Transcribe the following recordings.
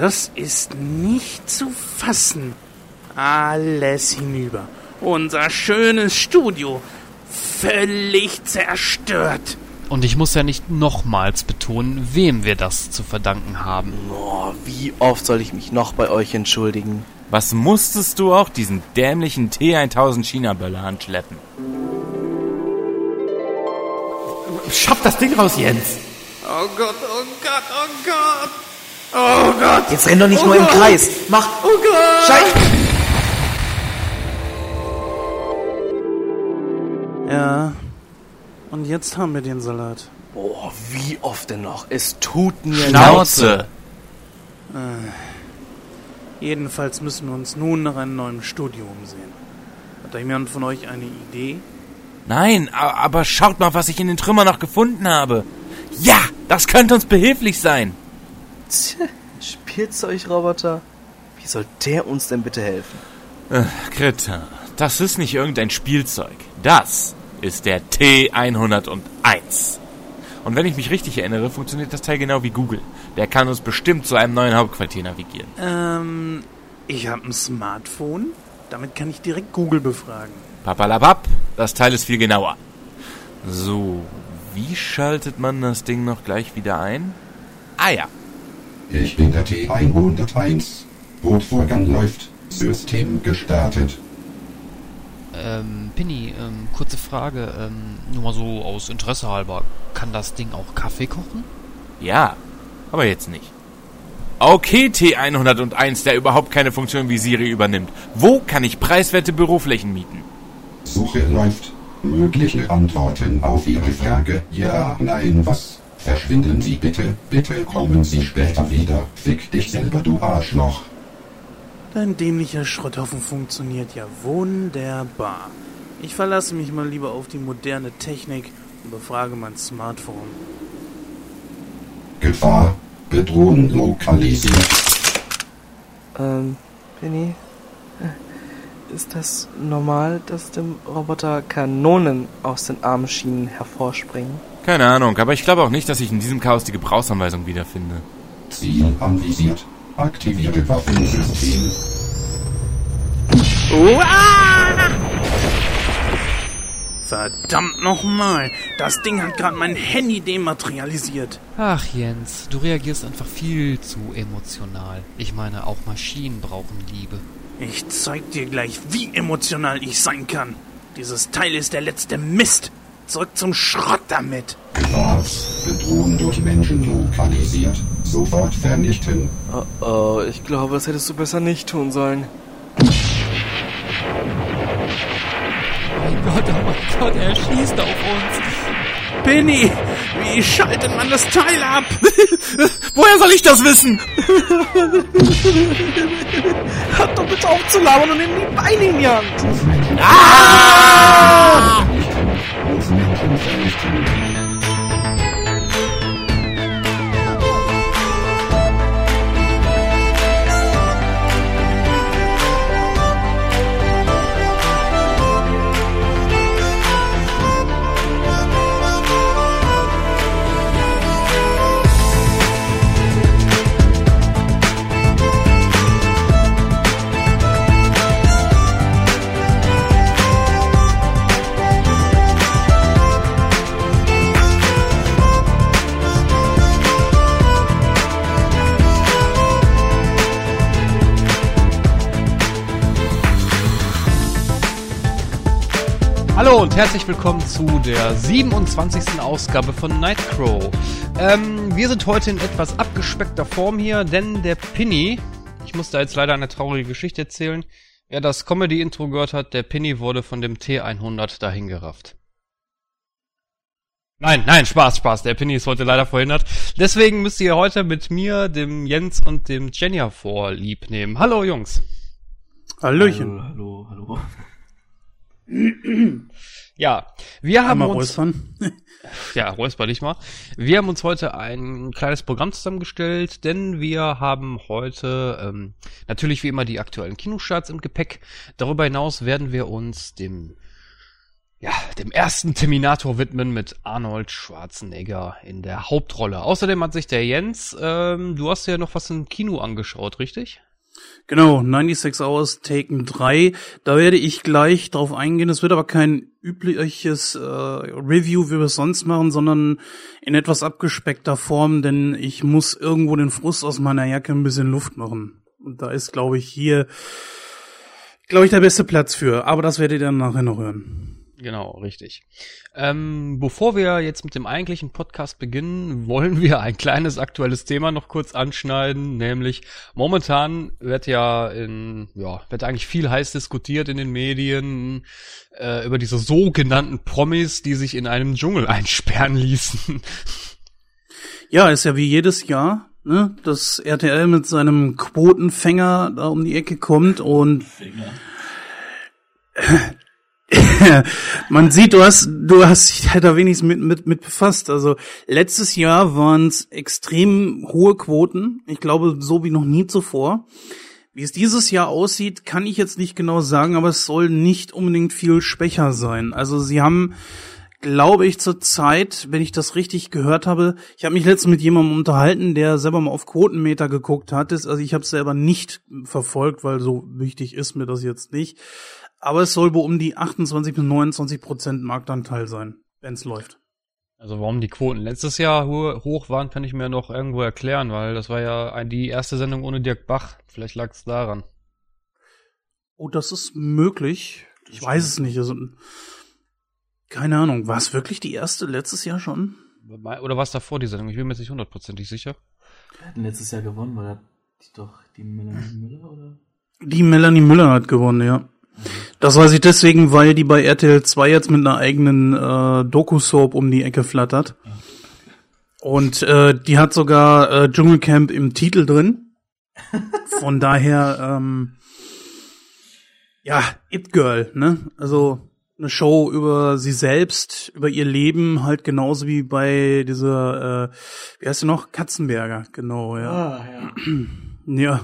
Das ist nicht zu fassen. Alles hinüber. Unser schönes Studio. Völlig zerstört. Und ich muss ja nicht nochmals betonen, wem wir das zu verdanken haben. Oh, wie oft soll ich mich noch bei euch entschuldigen? Was musstest du auch diesen dämlichen T1000 China-Böller anschleppen? Schaff das Ding raus, Jens! Oh Gott, oh Gott, oh Gott! Oh Gott! Jetzt renn doch nicht Oh nur im Gott. Kreis. Mach. Oh Gott! Scheiße! Ja. Und jetzt haben wir den Salat. Boah, wie oft denn noch? Es tut mir Schnauze! Jedenfalls müssen wir uns nun nach einem neuen Studio umsehen. Hat da jemand von euch eine Idee? Nein, aber schaut mal, was ich in den Trümmern noch gefunden habe. Ja, das könnte uns behilflich sein. Spielzeugroboter? Wie soll der uns denn bitte helfen? Äh, Greta, das ist nicht irgendein Spielzeug. Das ist der T101. Und wenn ich mich richtig erinnere, funktioniert das Teil genau wie Google. Der kann uns bestimmt zu einem neuen Hauptquartier navigieren. Ähm, ich habe ein Smartphone. Damit kann ich direkt Google befragen. Papalapap, das Teil ist viel genauer. So, wie schaltet man das Ding noch gleich wieder ein? Ah ja, Ich bin der T101. Bootvorgang läuft. System gestartet. Ähm, Pinny, ähm, kurze Frage, ähm, nur mal so aus Interesse halber. Kann das Ding auch Kaffee kochen? ja, aber jetzt nicht. Okay, T101, der überhaupt keine Funktion wie Siri übernimmt. Wo kann ich preiswerte Büroflächen mieten? Suche läuft. Mögliche Antworten auf Ihre Frage. Ja, nein, was? Verschwinden Sie bitte. Bitte kommen Sie später wieder. Fick dich selber, du Arschloch. Dein dämlicher Schrotthaufen funktioniert ja wunderbar. Ich verlasse mich mal lieber auf die moderne Technik und befrage mein Smartphone. Gefahr. Bedrohung lokalisiert. Ähm, Penny? Ist das normal, dass dem Roboter Kanonen aus den Armschienen hervorspringen? Keine Ahnung, aber ich glaube auch nicht, dass ich in diesem Chaos die Gebrauchsanweisung wiederfinde. Ziel anvisiert. Aktiviere Waffensystem. Verdammt nochmal! Das Ding hat gerade mein Handy dematerialisiert. Ach Jens, du reagierst einfach viel zu emotional. Ich meine, auch Maschinen brauchen Liebe. Ich zeig dir gleich, wie emotional ich sein kann. Dieses Teil ist der letzte Mist. Zurück zum Schrott damit. Gefahr. Bedrohung durch Menschen lokalisiert. Sofort vernichten. Oh, oh, ich glaube, das hättest du besser nicht tun sollen. Mein Gott, oh mein Gott, er schießt auf uns. Penny, wie schaltet man das Teil ab? Woher soll ich das wissen? Hört doch bitte auf zu labern und nimm die Beine in die Hand! Auf Menschen herzlich willkommen zu der 27. Ausgabe von Nightcrow. Ähm, wir sind heute in etwas abgespeckter Form hier, denn der Pinny, ich muss da jetzt leider eine traurige Geschichte erzählen. Wer das Comedy-Intro gehört hat, der Pinny wurde von dem T100 dahingerafft. Nein, nein, Spaß, Spaß. Der Pinny ist heute leider verhindert. Deswegen müsst ihr heute mit mir, dem Jens und dem Jenja vorlieb nehmen. Hallo Jungs. Hallöchen. Hallo, hallo. Ja, wir haben Einmal uns räuspern. Ja, räusper dich mal. Wir haben uns heute ein kleines Programm zusammengestellt, denn wir haben heute ähm, natürlich wie immer die aktuellen Kinostarts im Gepäck. Darüber hinaus werden wir uns dem ja, dem ersten Terminator widmen mit Arnold Schwarzenegger in der Hauptrolle. Außerdem hat sich der Jens, ähm, du hast ja noch was im Kino angeschaut, richtig? Genau, 96 Hours Taken 3. Da werde ich gleich drauf eingehen. Es wird aber kein übliches äh, Review, wie wir es sonst machen, sondern in etwas abgespeckter Form, denn ich muss irgendwo den Frust aus meiner Jacke ein bisschen Luft machen. Und da ist, glaube ich, hier, glaube ich, der beste Platz für. Aber das werdet ihr dann nachher noch hören. Genau, richtig. Ähm, bevor wir jetzt mit dem eigentlichen Podcast beginnen, wollen wir ein kleines aktuelles Thema noch kurz anschneiden, nämlich momentan wird ja in, ja, wird eigentlich viel heiß diskutiert in den Medien äh, über diese sogenannten Promis, die sich in einem Dschungel einsperren ließen. Ja, ist ja wie jedes Jahr, ne, dass RTL mit seinem Quotenfänger da um die Ecke kommt und man sieht, du hast, du hast dich halt da wenigstens mit, mit, mit befasst. Also letztes Jahr waren es extrem hohe Quoten. Ich glaube, so wie noch nie zuvor. Wie es dieses Jahr aussieht, kann ich jetzt nicht genau sagen, aber es soll nicht unbedingt viel schwächer sein. Also sie haben, glaube ich, zur Zeit, wenn ich das richtig gehört habe, ich habe mich letztens mit jemandem unterhalten, der selber mal auf Quotenmeter geguckt hat. Also ich habe es selber nicht verfolgt, weil so wichtig ist mir das jetzt nicht. Aber es soll wohl um die 28 bis 29 Prozent Marktanteil sein, wenn es läuft. Also warum die Quoten letztes Jahr ho hoch waren, kann ich mir noch irgendwo erklären, weil das war ja die erste Sendung ohne Dirk Bach. Vielleicht lag es daran. Oh, das ist möglich. Ich weiß es nicht. Also, keine Ahnung. War es wirklich die erste letztes Jahr schon? Oder war es davor die Sendung? Ich bin mir jetzt nicht hundertprozentig sicher. Wir hatten letztes Jahr gewonnen, weil er doch die Melanie Müller, oder? Die Melanie Müller hat gewonnen, ja. Das weiß ich deswegen, weil die bei RTL 2 jetzt mit einer eigenen äh, Doku-Soap um die Ecke flattert. Und äh, die hat sogar äh, Dschungelcamp im Titel drin. Von daher, ähm, ja, It Girl, ne? Also eine Show über sie selbst, über ihr Leben, halt genauso wie bei dieser, äh, wie heißt sie noch? Katzenberger, genau, ja. Ah, ja. Ja,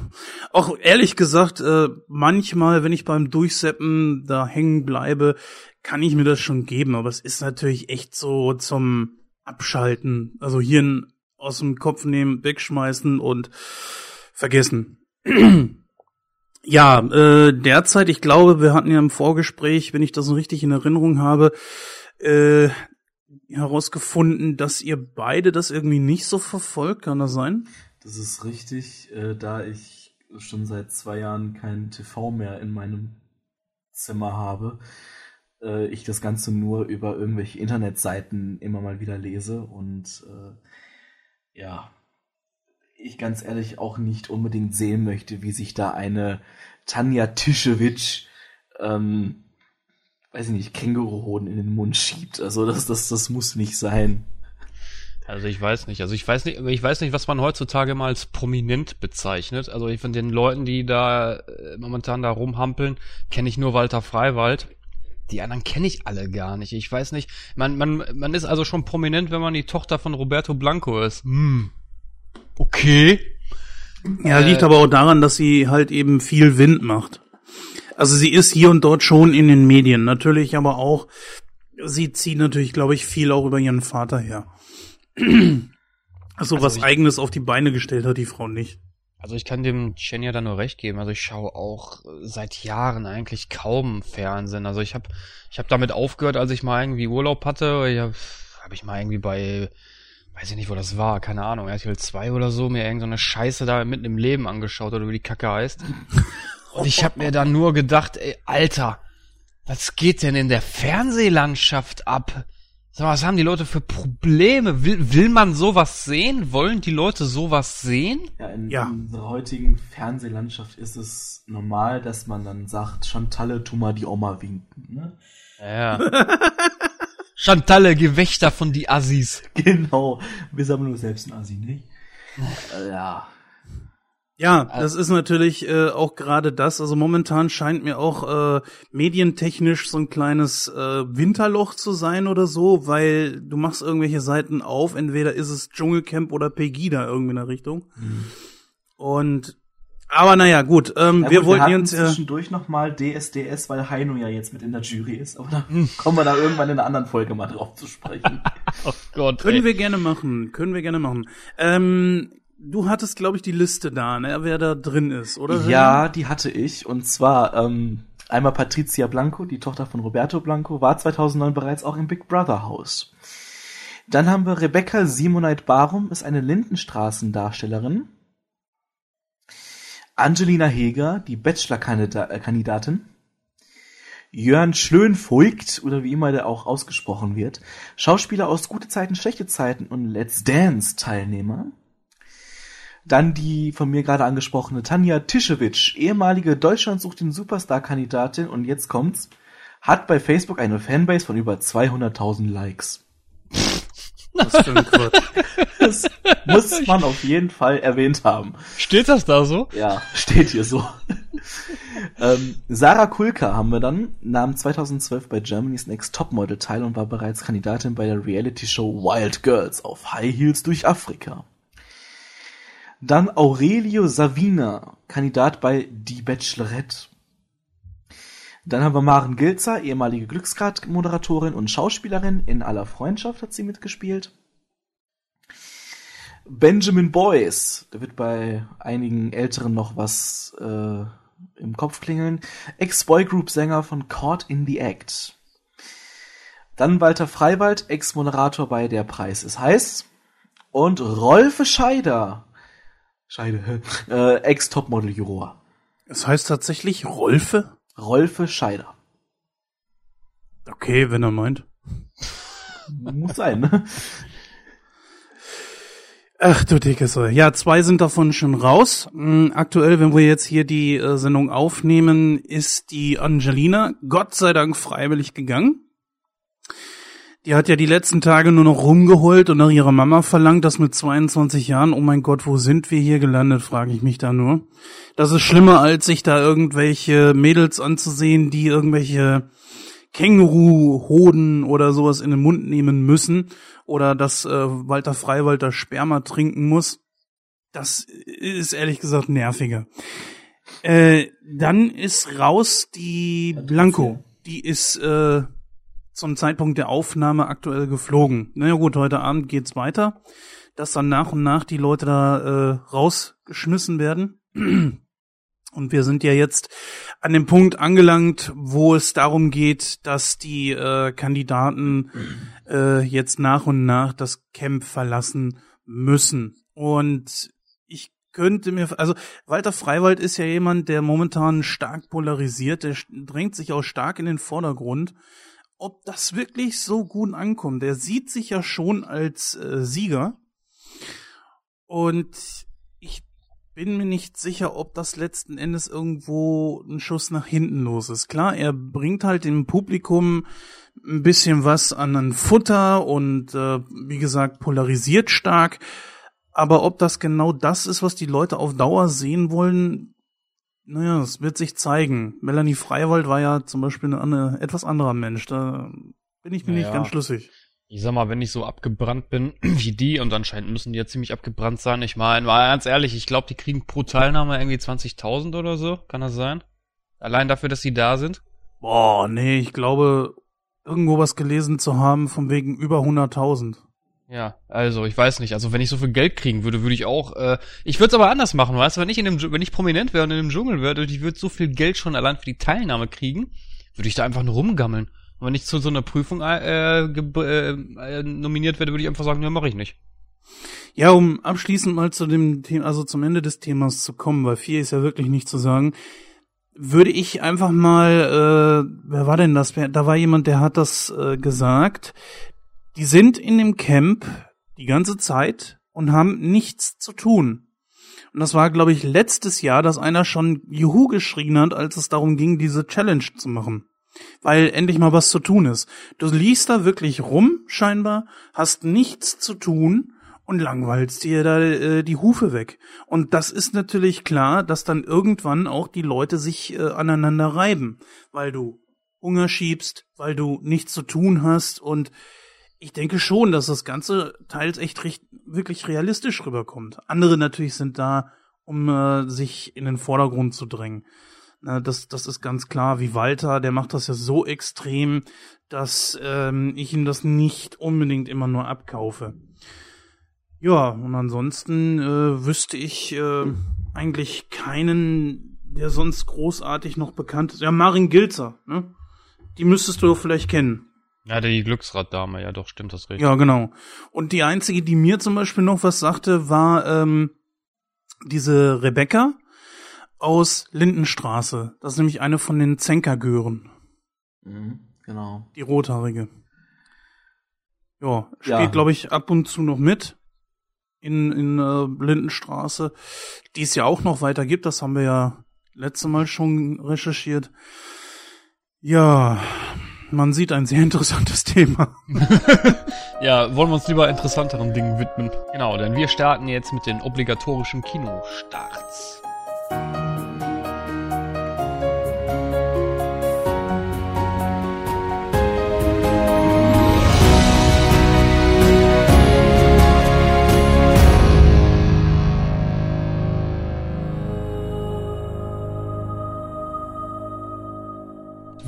auch ehrlich gesagt, äh, manchmal, wenn ich beim Durchseppen da hängen bleibe, kann ich mir das schon geben, aber es ist natürlich echt so zum Abschalten, also Hirn aus dem Kopf nehmen, wegschmeißen und vergessen. ja, äh, derzeit, ich glaube, wir hatten ja im Vorgespräch, wenn ich das so richtig in Erinnerung habe, äh, herausgefunden, dass ihr beide das irgendwie nicht so verfolgt, kann das sein? Das ist richtig, äh, da ich schon seit zwei Jahren kein TV mehr in meinem Zimmer habe, äh, ich das Ganze nur über irgendwelche Internetseiten immer mal wieder lese und äh, ja, ich ganz ehrlich auch nicht unbedingt sehen möchte, wie sich da eine Tanja Tischewitsch, ähm, weiß ich nicht, Känguruhoden in den Mund schiebt. Also das, das, das muss nicht sein. Also ich weiß nicht. Also ich weiß nicht, ich weiß nicht, was man heutzutage mal als prominent bezeichnet. Also von den Leuten, die da äh, momentan da rumhampeln, kenne ich nur Walter Freiwald. Die anderen kenne ich alle gar nicht. Ich weiß nicht. Man, man, man ist also schon prominent, wenn man die Tochter von Roberto Blanco ist. Hm. Okay. Ja, liegt aber auch daran, dass sie halt eben viel Wind macht. Also sie ist hier und dort schon in den Medien. Natürlich aber auch, sie zieht natürlich, glaube ich, viel auch über ihren Vater her. Also, Also was ich- eigenes auf die Beine gestellt hat die Frau nicht. Also ich kann dem Chenya da nur recht geben. Also ich schaue auch äh, seit Jahren eigentlich kaum Fernsehen. Also ich habe ich hab damit aufgehört, als ich mal irgendwie Urlaub hatte. Ich habe hab ich mal irgendwie bei, weiß ich nicht, wo das war, keine Ahnung, RTL 2 oder so, mir irgendeine so eine Scheiße da mitten im Leben angeschaut oder wie die Kacke heißt. Und ich habe mir dann nur gedacht, ey, Alter, was geht denn in der Fernsehlandschaft ab? Sag mal, was haben die Leute für Probleme? Will, will man sowas sehen? Wollen die Leute sowas sehen? Ja, in Ja. unserer heutigen Fernsehlandschaft ist es normal, dass man dann sagt, Chantalle, tu mal die Oma winken. Ne? Ja. Chantalle, Gewächter von die Assis. Genau. Wir sind aber nur selbst ein Assi, nicht? Äh, ja. Ja, das ist natürlich äh, auch gerade das. Also momentan scheint mir auch äh, medientechnisch so ein kleines äh, Winterloch zu sein oder so, weil du machst irgendwelche Seiten auf, entweder ist es Dschungelcamp oder Pegida irgendwie in der Richtung. Und Aber naja, gut, ähm, Ja, wir gut, wollten hatten uns äh, zwischendurch nochmal DSDS, weil Heino ja jetzt mit in der Jury ist. Aber da kommen wir da irgendwann in einer anderen Folge mal drauf zu sprechen. Oh Gott. können ey. wir gerne machen, können wir gerne machen. Ähm, du hattest, glaube ich, die Liste da, ne, wer da drin ist, oder? ja, die hatte ich. Und zwar ähm, einmal Patricia Blanco, die Tochter von Roberto Blanco, war 2009 bereits auch im Big Brother Haus. Dann haben wir Rebecca Simonite Barum, ist eine Lindenstraßendarstellerin. Angelina Heger, die Bachelor-Kandidatin. Jörn Schlönvoigt, oder wie immer der auch ausgesprochen wird, Schauspieler aus Gute Zeiten, Schlechte Zeiten und Let's Dance Teilnehmer. Dann die von mir gerade angesprochene Tanja Tischewitsch, ehemalige Deutschland sucht den Superstar-Kandidatin und jetzt kommt's, hat bei Facebook eine Fanbase von über 200.000 Likes. Was für ein Quatsch. Das muss man auf jeden Fall erwähnt haben. Steht das da so? Ja, steht hier so. ähm, Sarah Kulka haben wir dann, nahm 2012 bei Germany's Next Topmodel teil und war bereits Kandidatin bei der Reality-Show Wild Girls auf High Heels durch Afrika. Dann Aurelio Savina, Kandidat bei Die Bachelorette. Dann haben wir Maren Gilzer, ehemalige Glücksgrad-Moderatorin und Schauspielerin. In aller Freundschaft hat sie mitgespielt. Benjamin Boyce, da wird bei einigen Älteren noch was äh, im Kopf klingeln. Ex-Boygroup-Sänger von Caught in the Act. Dann Walter Freiwald, Ex-Moderator bei Der Preis ist heiß. Und Rolfe Scheider, Scheide, äh, Ex-Topmodel-Juror. Es heißt tatsächlich Rolfe? Rolfe Scheider. Okay, wenn er meint. Muss sein, ne? Ach du dicke Säule. Ja, zwei sind davon schon raus. Mm, Aktuell, wenn wir jetzt hier die äh, Sendung aufnehmen, ist die Angelina Gott sei Dank freiwillig gegangen. Die hat ja die letzten Tage nur noch rumgeheult und nach ihrer Mama verlangt, das mit 22 Jahren. Oh mein Gott, wo sind wir hier gelandet, frage ich mich da nur. Das ist schlimmer, als sich da irgendwelche Mädels anzusehen, die irgendwelche Känguru-Hoden oder sowas in den Mund nehmen müssen oder dass äh, Walter Freiwald das Sperma trinken muss. Das ist ehrlich gesagt nerviger. Äh, dann ist raus die Blanco. Die ist äh, zum Zeitpunkt der Aufnahme aktuell geflogen. Na ja, gut, heute Abend geht's weiter, dass dann nach und nach die Leute da äh, rausgeschmissen werden. Und wir sind ja jetzt an dem Punkt angelangt, wo es darum geht, dass die äh, Kandidaten äh, jetzt nach und nach das Camp verlassen müssen. Und ich könnte mir, also Walter Freiwald ist ja jemand, der momentan stark polarisiert, der drängt sich auch stark in den Vordergrund. Ob das wirklich so gut ankommt, der sieht sich ja schon als äh, Sieger. Und ich bin mir nicht sicher, ob das letzten Endes irgendwo ein Schuss nach hinten los ist. Klar, er bringt halt dem Publikum ein bisschen was an ein Futter und äh, wie gesagt polarisiert stark. Aber ob das genau das ist, was die Leute auf Dauer sehen wollen, naja, es wird sich zeigen. Melanie Freiwald war ja zum Beispiel eine, eine etwas anderer Mensch. Da bin ich mir Naja. nicht ganz schlüssig. Ich sag mal, wenn ich so abgebrannt bin wie die, und anscheinend müssen die ja ziemlich abgebrannt sein. Ich meine, mal ganz ehrlich, ich glaube, die kriegen pro Teilnahme irgendwie 20.000 oder so. Kann das sein? Allein dafür, dass sie da sind? Boah, nee, ich glaube, irgendwo was gelesen zu haben, von wegen über 100.000. Ja, also ich weiß nicht. Also wenn ich so viel Geld kriegen würde, würde ich auch. Äh, ich würde es aber anders machen, weißt du? Wenn ich in dem, wenn ich prominent wäre und in dem Dschungel wäre, und ich würde so viel Geld schon allein für die Teilnahme kriegen, würde ich da einfach nur rumgammeln. Und wenn ich zu so einer Prüfung äh, äh, äh, nominiert werde, würde ich einfach sagen, ja, mache ich nicht. Ja, um abschließend mal zu dem Thema, also zum Ende des Themas zu kommen, weil viel ist ja wirklich nicht zu sagen, würde ich einfach mal, äh, wer war denn das? Da war jemand, der hat das äh, gesagt. Die sind in dem Camp die ganze Zeit und haben nichts zu tun. Und das war, glaube ich, letztes Jahr, dass einer schon Juhu geschrien hat, als es darum ging, diese Challenge zu machen. Weil endlich mal was zu tun ist. Du liest da wirklich rum, scheinbar, hast nichts zu tun und langweilst dir da äh, die Hufe weg. Und das ist natürlich klar, dass dann irgendwann auch die Leute sich äh, aneinander reiben, weil du Hunger schiebst, weil du nichts zu tun hast und ich denke schon, dass das Ganze teils echt recht, wirklich realistisch rüberkommt. Andere natürlich sind da, um äh, sich in den Vordergrund zu drängen. Na, das, das ist ganz klar, wie Walter, der macht das ja so extrem, dass ähm, ich ihm das nicht unbedingt immer nur abkaufe. Ja, und ansonsten äh, wüsste ich äh, eigentlich keinen, der sonst großartig noch bekannt ist. Ja, Marin Gilzer, ne? Die müsstest du vielleicht kennen. Ja, die Glücksraddame, ja doch, stimmt das richtig. Ja, genau. Und die einzige, die mir zum Beispiel noch was sagte, war ähm, diese Rebecca aus Lindenstraße. Das ist nämlich eine von den Zenkergören, Mhm, genau. die rothaarige. Ja, spielt, Ja. glaube ich, ab und zu noch mit in, in äh, Lindenstraße, die es ja auch noch weiter gibt. Das haben wir ja letzte Mal schon recherchiert. Ja, man sieht ein sehr interessantes Thema. Ja, wollen wir uns lieber interessanteren Dingen widmen. Genau, denn wir starten jetzt mit den obligatorischen Kinostarts.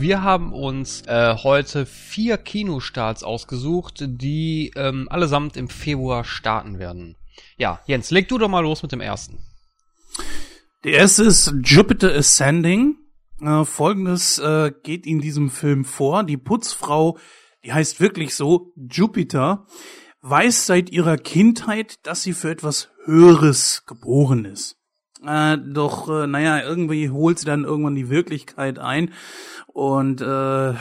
Wir haben uns äh, heute vier Kinostarts ausgesucht, die ähm, allesamt im Februar starten werden. Ja, Jens, leg du doch mal los mit dem ersten. Der erste ist Jupiter Ascending. Äh, Folgendes äh, geht in diesem Film vor. Die Putzfrau, die heißt wirklich so, Jupiter, weiß seit ihrer Kindheit, dass sie für etwas Höheres geboren ist. Äh, doch, äh, naja, irgendwie holt sie dann irgendwann die Wirklichkeit ein und äh,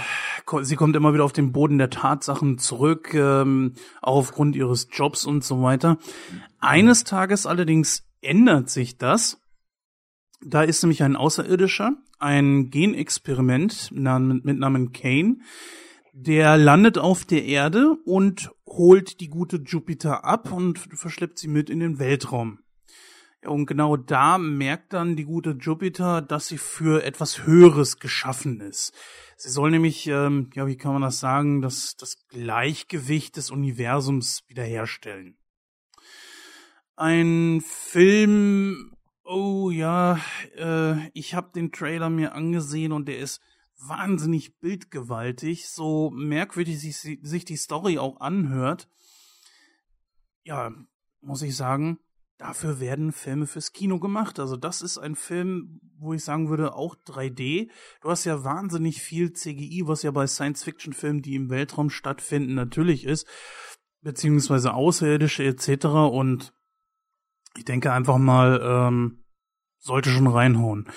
sie kommt immer wieder auf den Boden der Tatsachen zurück, ähm, auch aufgrund ihres Jobs und so weiter. Eines Tages allerdings ändert sich das. Da ist nämlich ein Außerirdischer, ein Genexperiment mit Namen Kane, der landet auf der Erde und holt die gute Jupiter ab und verschleppt sie mit in den Weltraum. Und genau da merkt dann die gute Jupiter, dass sie für etwas Höheres geschaffen ist. Sie soll nämlich, ähm, ja, wie kann man das sagen, das, das Gleichgewicht des Universums wiederherstellen. Ein Film, oh ja, äh, ich habe den Trailer mir angesehen und der ist wahnsinnig bildgewaltig, so merkwürdig sich, sich die Story auch anhört. Ja, muss ich sagen, dafür werden Filme fürs Kino gemacht. Also das ist ein Film, wo ich sagen würde, auch 3D. Du hast ja wahnsinnig viel CGI, was ja bei Science-Fiction-Filmen, die im Weltraum stattfinden, natürlich ist, beziehungsweise Außerirdische etc. Und ich denke einfach mal, ähm, sollte schon reinhauen.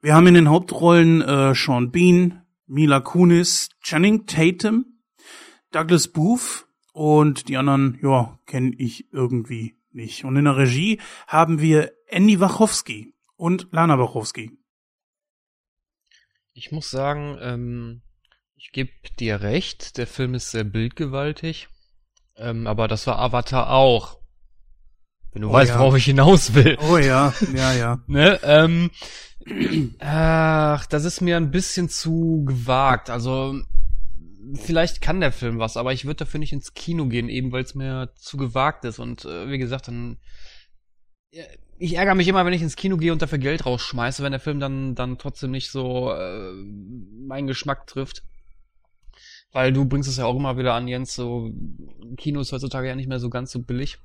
Wir haben in den Hauptrollen äh, Sean Bean, Mila Kunis, Channing Tatum, Douglas Booth und die anderen, ja, kenne ich irgendwie nicht. Und in der Regie haben wir Andy Wachowski und Lana Wachowski. Ich muss sagen, ähm, ich gebe dir recht, der Film ist sehr bildgewaltig, ähm, aber das war Avatar auch. Wenn du Oh weißt, ja. worauf ich hinaus will. Oh ja, ja, ja. Ne? Ähm, ach, das ist mir ein bisschen zu gewagt. Also vielleicht kann der Film was, aber ich würde dafür nicht ins Kino gehen, eben weil es mir zu gewagt ist. Und äh, wie gesagt, dann ich ärgere mich immer, wenn ich ins Kino gehe und dafür Geld rausschmeiße, wenn der Film dann dann trotzdem nicht so äh, meinen Geschmack trifft. Weil du bringst es ja auch immer wieder an, Jens, so Kino ist heutzutage ja nicht mehr so ganz so billig.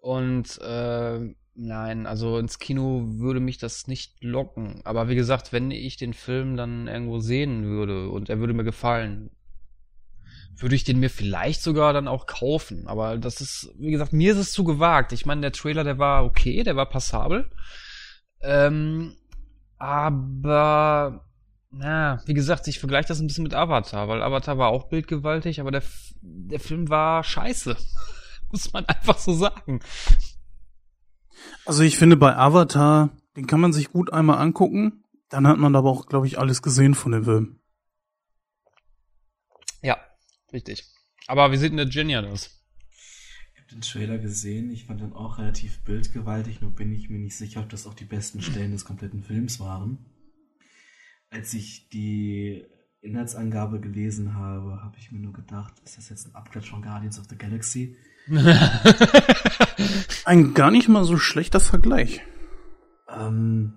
Und äh, nein, also ins Kino würde mich das nicht locken. Aber wie gesagt, wenn ich den Film dann irgendwo sehen würde und er würde mir gefallen, würde ich den mir vielleicht sogar dann auch kaufen. Aber das ist, wie gesagt, mir ist es zu gewagt. Ich meine, der Trailer, der war okay, der war passabel. Ähm, aber, na, wie gesagt, ich vergleiche das ein bisschen mit Avatar, weil Avatar war auch bildgewaltig, aber der, der Film war scheiße. Muss man einfach so sagen. Also ich finde bei Avatar, den kann man sich gut einmal angucken. Dann hat man aber auch, glaube ich, alles gesehen von dem Film. Richtig. Aber wie sieht denn der Genia das? Ich habe den Trailer gesehen, ich fand den auch relativ bildgewaltig, nur bin ich mir nicht sicher, ob das auch die besten Stellen des kompletten Films waren. Als ich die Inhaltsangabe gelesen habe, habe ich mir nur gedacht, ist das jetzt ein Abklatsch von Guardians of the Galaxy? Ein gar nicht mal so schlechter Vergleich. Ähm,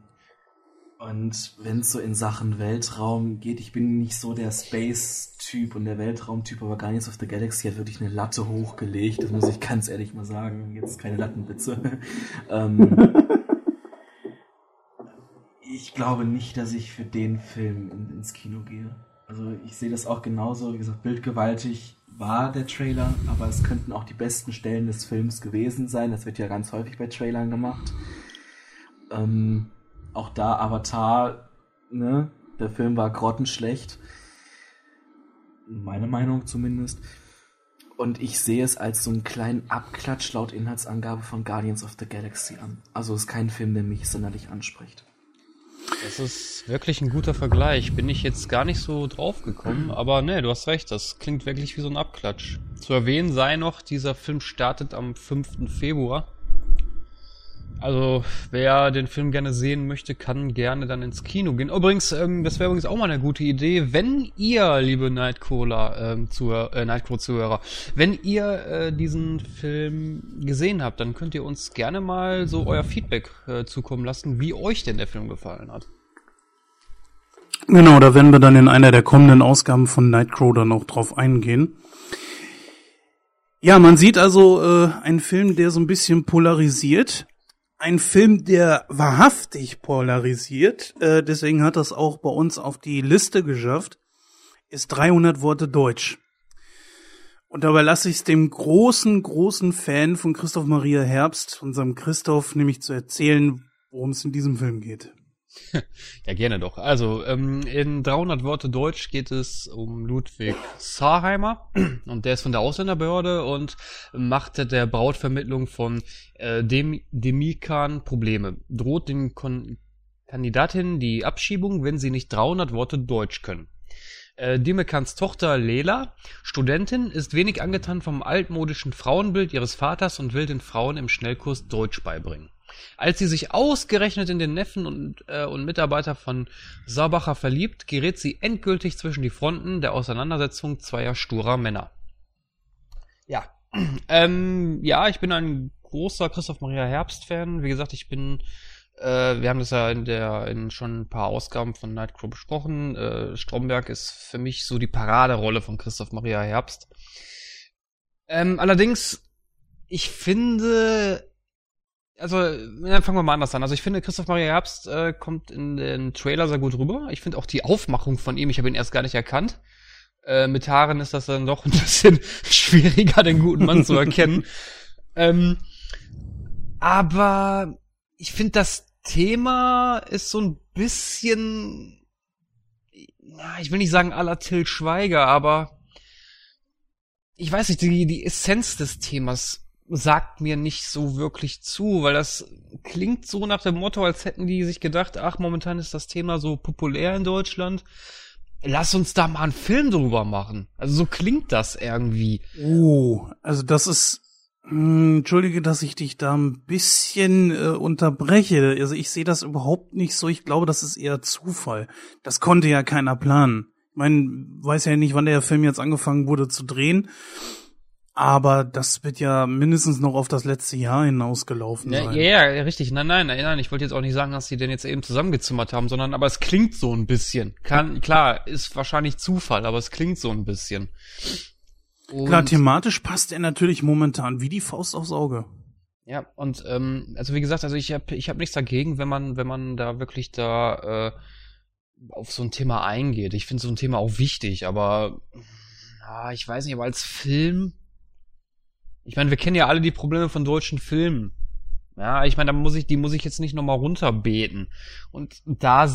und wenn es so in Sachen Weltraum geht, ich bin nicht so der Space-Typ und der Weltraum-Typ, aber Guardians of the Galaxy hat wirklich eine Latte hochgelegt. Das muss ich ganz ehrlich mal sagen. Jetzt keine Lattenwitze. ähm, ich glaube nicht, dass ich für den Film in, ins Kino gehe. Also ich sehe das auch genauso. Wie gesagt, bildgewaltig war der Trailer, aber es könnten auch die besten Stellen des Films gewesen sein. Das wird ja ganz häufig bei Trailern gemacht. Ähm, auch da Avatar, ne? Der Film war grottenschlecht. Meine Meinung zumindest. Und ich sehe es als so einen kleinen Abklatsch laut Inhaltsangabe von Guardians of the Galaxy an. Also es ist kein Film, der mich sonderlich anspricht. Das ist wirklich ein guter Vergleich. Bin ich jetzt gar nicht so drauf gekommen, aber ne, du hast recht, das klingt wirklich wie so ein Abklatsch. Zu erwähnen sei noch, dieser Film startet am 5. Februar. Also, wer den Film gerne sehen möchte, kann gerne dann ins Kino gehen. Übrigens, ähm, das wäre übrigens auch mal eine gute Idee, wenn ihr, liebe Nightcrawler, ähm, Zuhör äh, Nightcrawl-Zuhörer, wenn ihr äh, diesen Film gesehen habt, dann könnt ihr uns gerne mal so euer Feedback äh, zukommen lassen, wie euch denn der Film gefallen hat. Genau, da werden wir dann in einer der kommenden Ausgaben von Nightcrow dann noch drauf eingehen. Ja, man sieht also äh, einen Film, der so ein bisschen polarisiert ein Film, der wahrhaftig polarisiert, äh, deswegen hat das auch bei uns auf die Liste geschafft, ist 300 Worte Deutsch. Und dabei lasse ich es dem großen, großen Fan von Christoph Maria Herbst, unserem Christoph, nämlich zu erzählen, worum es in diesem Film geht. Ja, gerne doch. Also, ähm, in 300 Worte Deutsch geht es um Ludwig Saarheimer und der ist von der Ausländerbehörde und macht der Brautvermittlung von äh, Dem Demikan Probleme. Droht den Kon Kandidatinnen die Abschiebung, wenn sie nicht 300 Worte Deutsch können. Äh, Demekans Tochter Lela, Studentin, ist wenig angetan vom altmodischen Frauenbild ihres Vaters und will den Frauen im Schnellkurs Deutsch beibringen. Als sie sich ausgerechnet in den Neffen und, äh, und Mitarbeiter von Saubacher verliebt, gerät sie endgültig zwischen die Fronten der Auseinandersetzung zweier sturer Männer. Ja, ähm, ja, ich bin ein großer Christoph Maria Herbst-Fan. Wie gesagt, ich bin, äh, wir haben das ja in der in schon ein paar Ausgaben von Nightcrow besprochen. Äh, Stromberg ist für mich so die Paraderolle von Christoph Maria Herbst. Ähm, allerdings, ich finde, also, ja, fangen wir mal anders an. Also ich finde, Christoph Maria Herbst äh, kommt in den Trailer sehr gut rüber. Ich finde auch die Aufmachung von ihm, ich habe ihn erst gar nicht erkannt. Äh, mit Haaren ist das dann doch ein bisschen schwieriger, den guten Mann zu erkennen. ähm, aber ich finde, das Thema ist so ein bisschen, na, ich will nicht sagen aller Till Schweiger, aber ich weiß nicht, die, die Essenz des Themas sagt mir nicht so wirklich zu, weil das klingt so nach dem Motto, als hätten die sich gedacht, ach, momentan ist das Thema so populär in Deutschland. Lass uns da mal einen Film drüber machen. Also so klingt das irgendwie. Oh, also das ist, mh, hm, entschuldige, dass ich dich da ein bisschen äh, unterbreche. Also ich sehe das überhaupt nicht so. Ich glaube, das ist eher Zufall. Das konnte ja keiner planen. Ich meine, weiß ja nicht, wann der Film jetzt angefangen wurde zu drehen. Aber das wird ja mindestens noch auf das letzte Jahr hinausgelaufen ja, sein. Ja, ja, richtig. Nein, nein, nein, nein. Ich wollte jetzt auch nicht sagen, dass sie den jetzt eben zusammengezimmert haben, sondern aber es klingt so ein bisschen. Kann, klar, ist wahrscheinlich Zufall, aber es klingt so ein bisschen. Und klar, thematisch passt er natürlich momentan wie die Faust aufs Auge. Ja, und ähm, also wie gesagt, also ich habe ich hab nichts dagegen, wenn man, wenn man da wirklich da äh, auf so ein Thema eingeht. Ich finde so ein Thema auch wichtig, aber ja, ich weiß nicht, aber als Film ich meine, wir kennen ja alle die Probleme von deutschen Filmen. Ja, ich meine, da muss ich, die muss ich jetzt nicht nochmal runterbeten. Und da,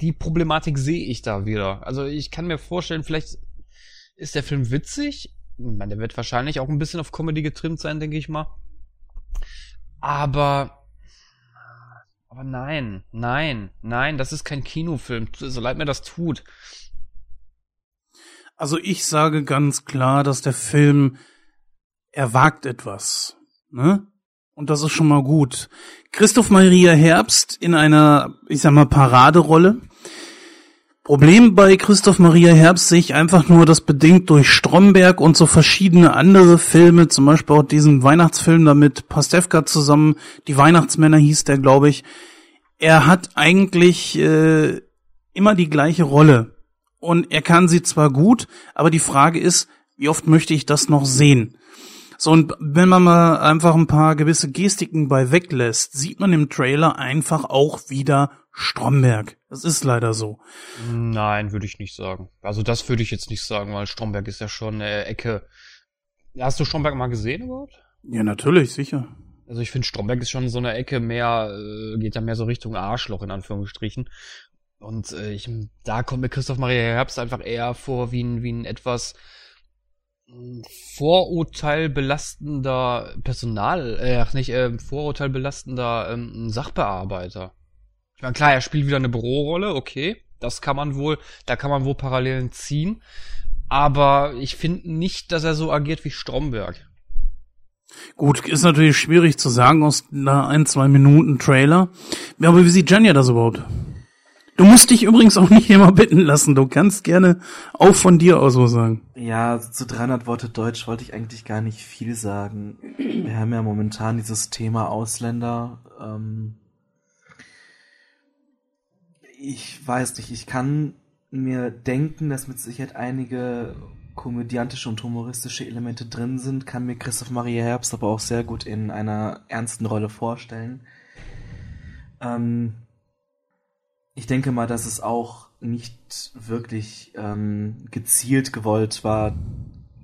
die Problematik sehe ich da wieder. Also ich kann mir vorstellen, vielleicht ist der Film witzig. Ich meine, der wird wahrscheinlich auch ein bisschen auf Comedy getrimmt sein, denke ich mal. Aber, aber nein, nein, nein, das ist kein Kinofilm, so leid mir das tut. Also ich sage ganz klar, dass der Film er wagt etwas. Ne? Und das ist schon mal gut. Christoph Maria Herbst in einer, ich sag mal, Paraderolle. Problem bei Christoph Maria Herbst sehe ich einfach nur, dass bedingt durch Stromberg und so verschiedene andere Filme, zum Beispiel auch diesen Weihnachtsfilm da mit Pastewka zusammen, die Weihnachtsmänner hieß der, glaube ich, er hat eigentlich äh, immer die gleiche Rolle. Und er kann sie zwar gut, aber die Frage ist, wie oft möchte ich das noch sehen? So, und wenn man mal einfach ein paar gewisse Gestiken bei weglässt, sieht man im Trailer einfach auch wieder Stromberg. Das ist leider so. Nein, würde ich nicht sagen. Also das würde ich jetzt nicht sagen, weil Stromberg ist ja schon eine Ecke. Hast du Stromberg mal gesehen überhaupt? Ja, natürlich, sicher. Also ich finde, Stromberg ist schon so eine Ecke mehr, äh, geht ja mehr so Richtung Arschloch in Anführungsstrichen. Und äh, ich, da kommt mir Christoph Maria Herbst einfach eher vor wie ein, wie ein etwas Vorurteil belastender Personal, äh, ach nicht, äh, Vorurteil belastender ähm, Sachbearbeiter. Ich meine, klar, er spielt wieder eine Bürorolle, okay, das kann man wohl, da kann man wohl Parallelen ziehen, aber ich finde nicht, dass er so agiert wie Stromberg. Gut, ist natürlich schwierig zu sagen aus einer ein, zwei Minuten Trailer. Ja, aber wie sieht Janja das überhaupt? Du musst dich übrigens auch nicht immer bitten lassen. Du kannst gerne auch von dir aus was sagen. Ja, zu 300 Worte Deutsch wollte ich eigentlich gar nicht viel sagen. Wir haben ja momentan dieses Thema Ausländer. Ähm ich weiß nicht, ich kann mir denken, dass mit Sicherheit einige komödiantische und humoristische Elemente drin sind, kann mir Christoph Maria Herbst aber auch sehr gut in einer ernsten Rolle vorstellen. Ähm ich denke mal, dass es auch nicht wirklich ähm, gezielt gewollt war,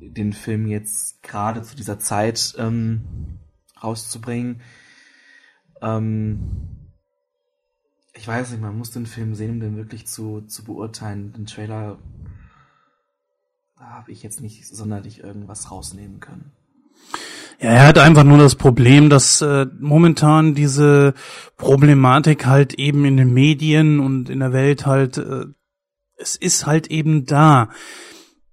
den Film jetzt gerade zu dieser Zeit ähm, rauszubringen. Ähm, ich weiß nicht, man muss den Film sehen, um den wirklich zu, zu beurteilen. Den Trailer habe ich jetzt nicht sonderlich irgendwas rausnehmen können. Ja, er hat einfach nur das Problem, dass äh, momentan diese Problematik halt eben in den Medien und in der Welt halt, äh, es ist halt eben da.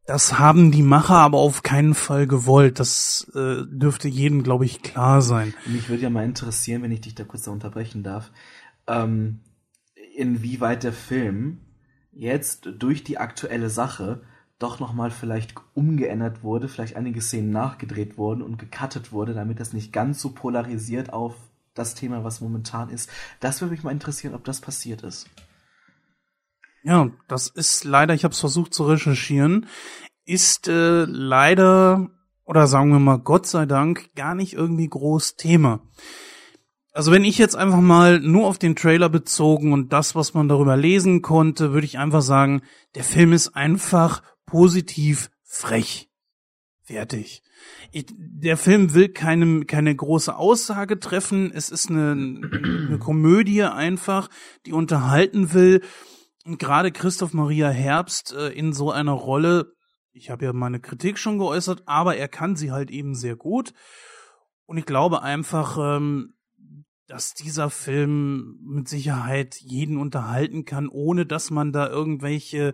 Das haben die Macher aber auf keinen Fall gewollt. Das äh, dürfte jedem, glaube ich, klar sein. Mich würde ja mal interessieren, wenn ich dich da kurz unterbrechen darf, ähm, inwieweit der Film jetzt durch die aktuelle Sache doch nochmal vielleicht umgeändert wurde, vielleicht einige Szenen nachgedreht wurden und gecuttet wurde, damit das nicht ganz so polarisiert auf das Thema, was momentan ist. Das würde mich mal interessieren, ob das passiert ist. Ja, das ist leider, ich habe es versucht zu recherchieren, ist äh, leider oder sagen wir mal Gott sei Dank gar nicht irgendwie groß Thema. Also wenn ich jetzt einfach mal nur auf den Trailer bezogen und das, was man darüber lesen konnte, würde ich einfach sagen, der Film ist einfach positiv frech. Fertig. Ich, der Film will keine, keine große Aussage treffen. Es ist eine, eine Komödie einfach, die unterhalten will. Und gerade Christoph Maria Herbst äh, in so einer Rolle, ich habe ja meine Kritik schon geäußert, aber er kann sie halt eben sehr gut. Und ich glaube einfach, ähm, dass dieser Film mit Sicherheit jeden unterhalten kann, ohne dass man da irgendwelche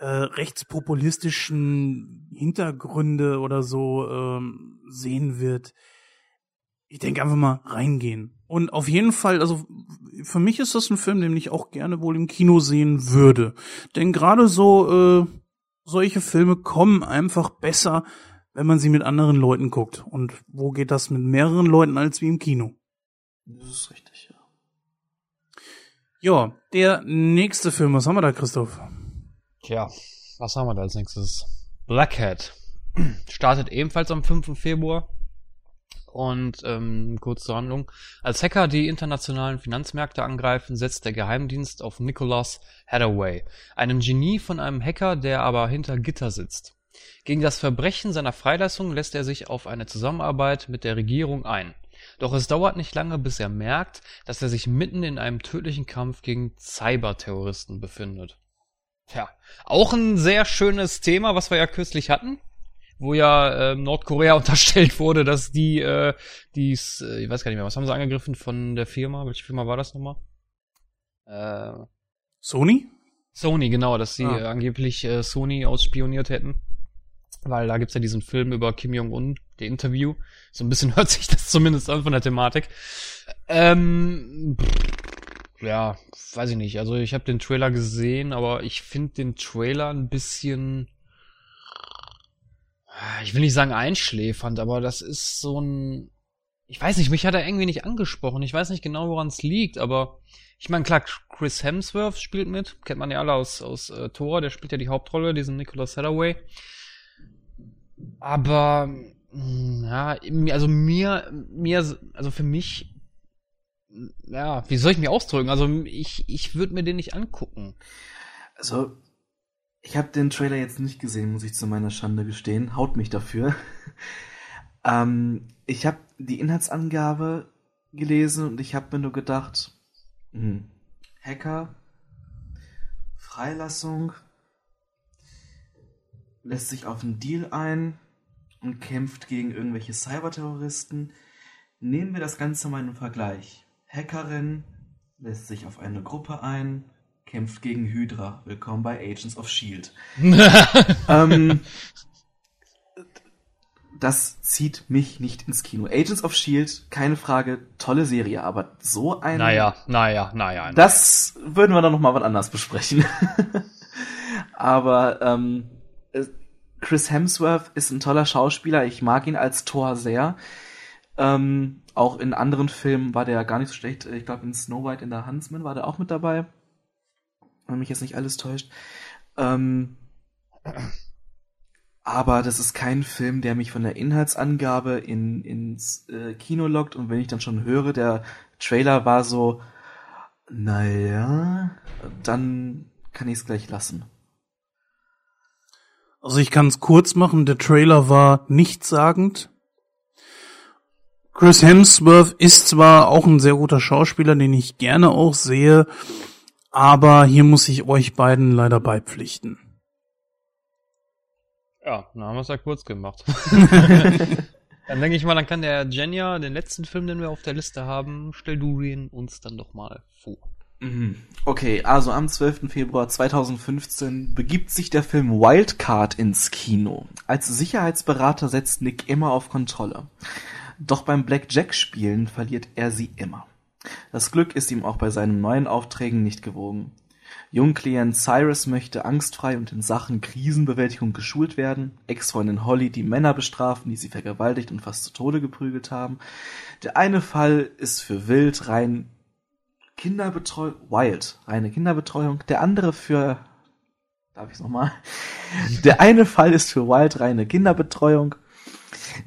äh, rechtspopulistischen Hintergründe oder so ähm, sehen wird. Ich denke einfach mal reingehen. Und auf jeden Fall, also für mich ist das ein Film, den ich auch gerne wohl im Kino sehen würde. Denn gerade so äh, solche Filme kommen einfach besser, wenn man sie mit anderen Leuten guckt. Und wo geht das mit mehreren Leuten als wie im Kino? Das ist richtig, ja. Ja, der nächste Film, was haben wir da, Christoph? Tja, was haben wir da als nächstes? Blackhead. Startet ebenfalls am 5. Februar. Und ähm, kurz zur Handlung. Als Hacker die internationalen Finanzmärkte angreifen, setzt der Geheimdienst auf Nicholas Hathaway, einen Genie von einem Hacker, der aber hinter Gitter sitzt. Gegen das Verbrechen seiner Freilassung lässt er sich auf eine Zusammenarbeit mit der Regierung ein. Doch es dauert nicht lange, bis er merkt, dass er sich mitten in einem tödlichen Kampf gegen Cyberterroristen befindet. Ja, auch ein sehr schönes Thema, was wir ja kürzlich hatten, wo ja äh, Nordkorea unterstellt wurde, dass die, äh, dies, äh, ich weiß gar nicht mehr, was haben sie angegriffen von der Firma? Welche Firma war das nochmal? Äh, Sony? Sony, genau, dass sie ah. äh, angeblich äh, Sony ausspioniert hätten. Weil da gibt's ja diesen Film über Kim Jong-un, der Interview. So ein bisschen hört sich das zumindest an von der Thematik. Ähm, ja, weiß ich nicht. Also ich habe den Trailer gesehen, aber ich finde den Trailer ein bisschen, ich will nicht sagen einschläfernd, aber das ist so ein, ich weiß nicht, mich hat er irgendwie nicht angesprochen. Ich weiß nicht genau, woran es liegt, aber ich meine, klar, Chris Hemsworth spielt mit, kennt man ja alle aus, aus äh, Thor, der spielt ja die Hauptrolle, diesen Nicholas Hathaway. Aber, hm, ja, also mir, mir, also für mich, ja, wie soll ich mich ausdrücken? Also ich, ich würde mir den nicht angucken. Also, ich habe den Trailer jetzt nicht gesehen, muss ich zu meiner Schande gestehen. Haut mich dafür. ähm, ich habe die Inhaltsangabe gelesen und ich habe mir nur gedacht, hm, Hacker, Freilassung, lässt sich auf einen Deal ein und kämpft gegen irgendwelche Cyberterroristen. Nehmen wir das Ganze mal in Vergleich. Hackerin lässt sich auf eine Gruppe ein, kämpft gegen Hydra. Willkommen bei Agents of Shield. ähm, das zieht mich nicht ins Kino. Agents of Shield, keine Frage, tolle Serie, aber so ein. Naja, naja, naja. Das würden wir dann noch mal was anders besprechen. aber ähm, Chris Hemsworth ist ein toller Schauspieler. Ich mag ihn als Thor sehr. Ähm, auch in anderen Filmen war der gar nicht so schlecht. Ich glaube, in Snow White in der Huntsman war der auch mit dabei. Wenn mich jetzt nicht alles täuscht. Ähm, aber das ist kein Film, der mich von der Inhaltsangabe in, ins äh, Kino lockt. Und wenn ich dann schon höre, der Trailer war so, naja, dann kann ich es gleich lassen. Also ich kann es kurz machen, der Trailer war nichtssagend. Chris Hemsworth ist zwar auch ein sehr guter Schauspieler, den ich gerne auch sehe, aber hier muss ich euch beiden leider beipflichten. Ja, dann haben wir es ja kurz gemacht. dann denke ich mal, dann kann der Genya, den letzten Film, den wir auf der Liste haben, stell du ihn uns dann doch mal vor. Mhm. Okay, also am 12. Februar 2015 begibt sich der Film Wildcard ins Kino. Als Sicherheitsberater setzt Nick immer auf Kontrolle. Doch beim Blackjack-Spielen verliert er sie immer. Das Glück ist ihm auch bei seinen neuen Aufträgen nicht gewogen. Jungklient Cyrus möchte angstfrei und in Sachen Krisenbewältigung geschult werden, Ex-Freundin Holly die Männer bestrafen, die sie vergewaltigt und fast zu Tode geprügelt haben. Der eine Fall ist für Wild rein Kinderbetreuung, Wild, reine Kinderbetreuung, der andere für, darf ich nochmal? Der eine Fall ist für Wild reine Kinderbetreuung,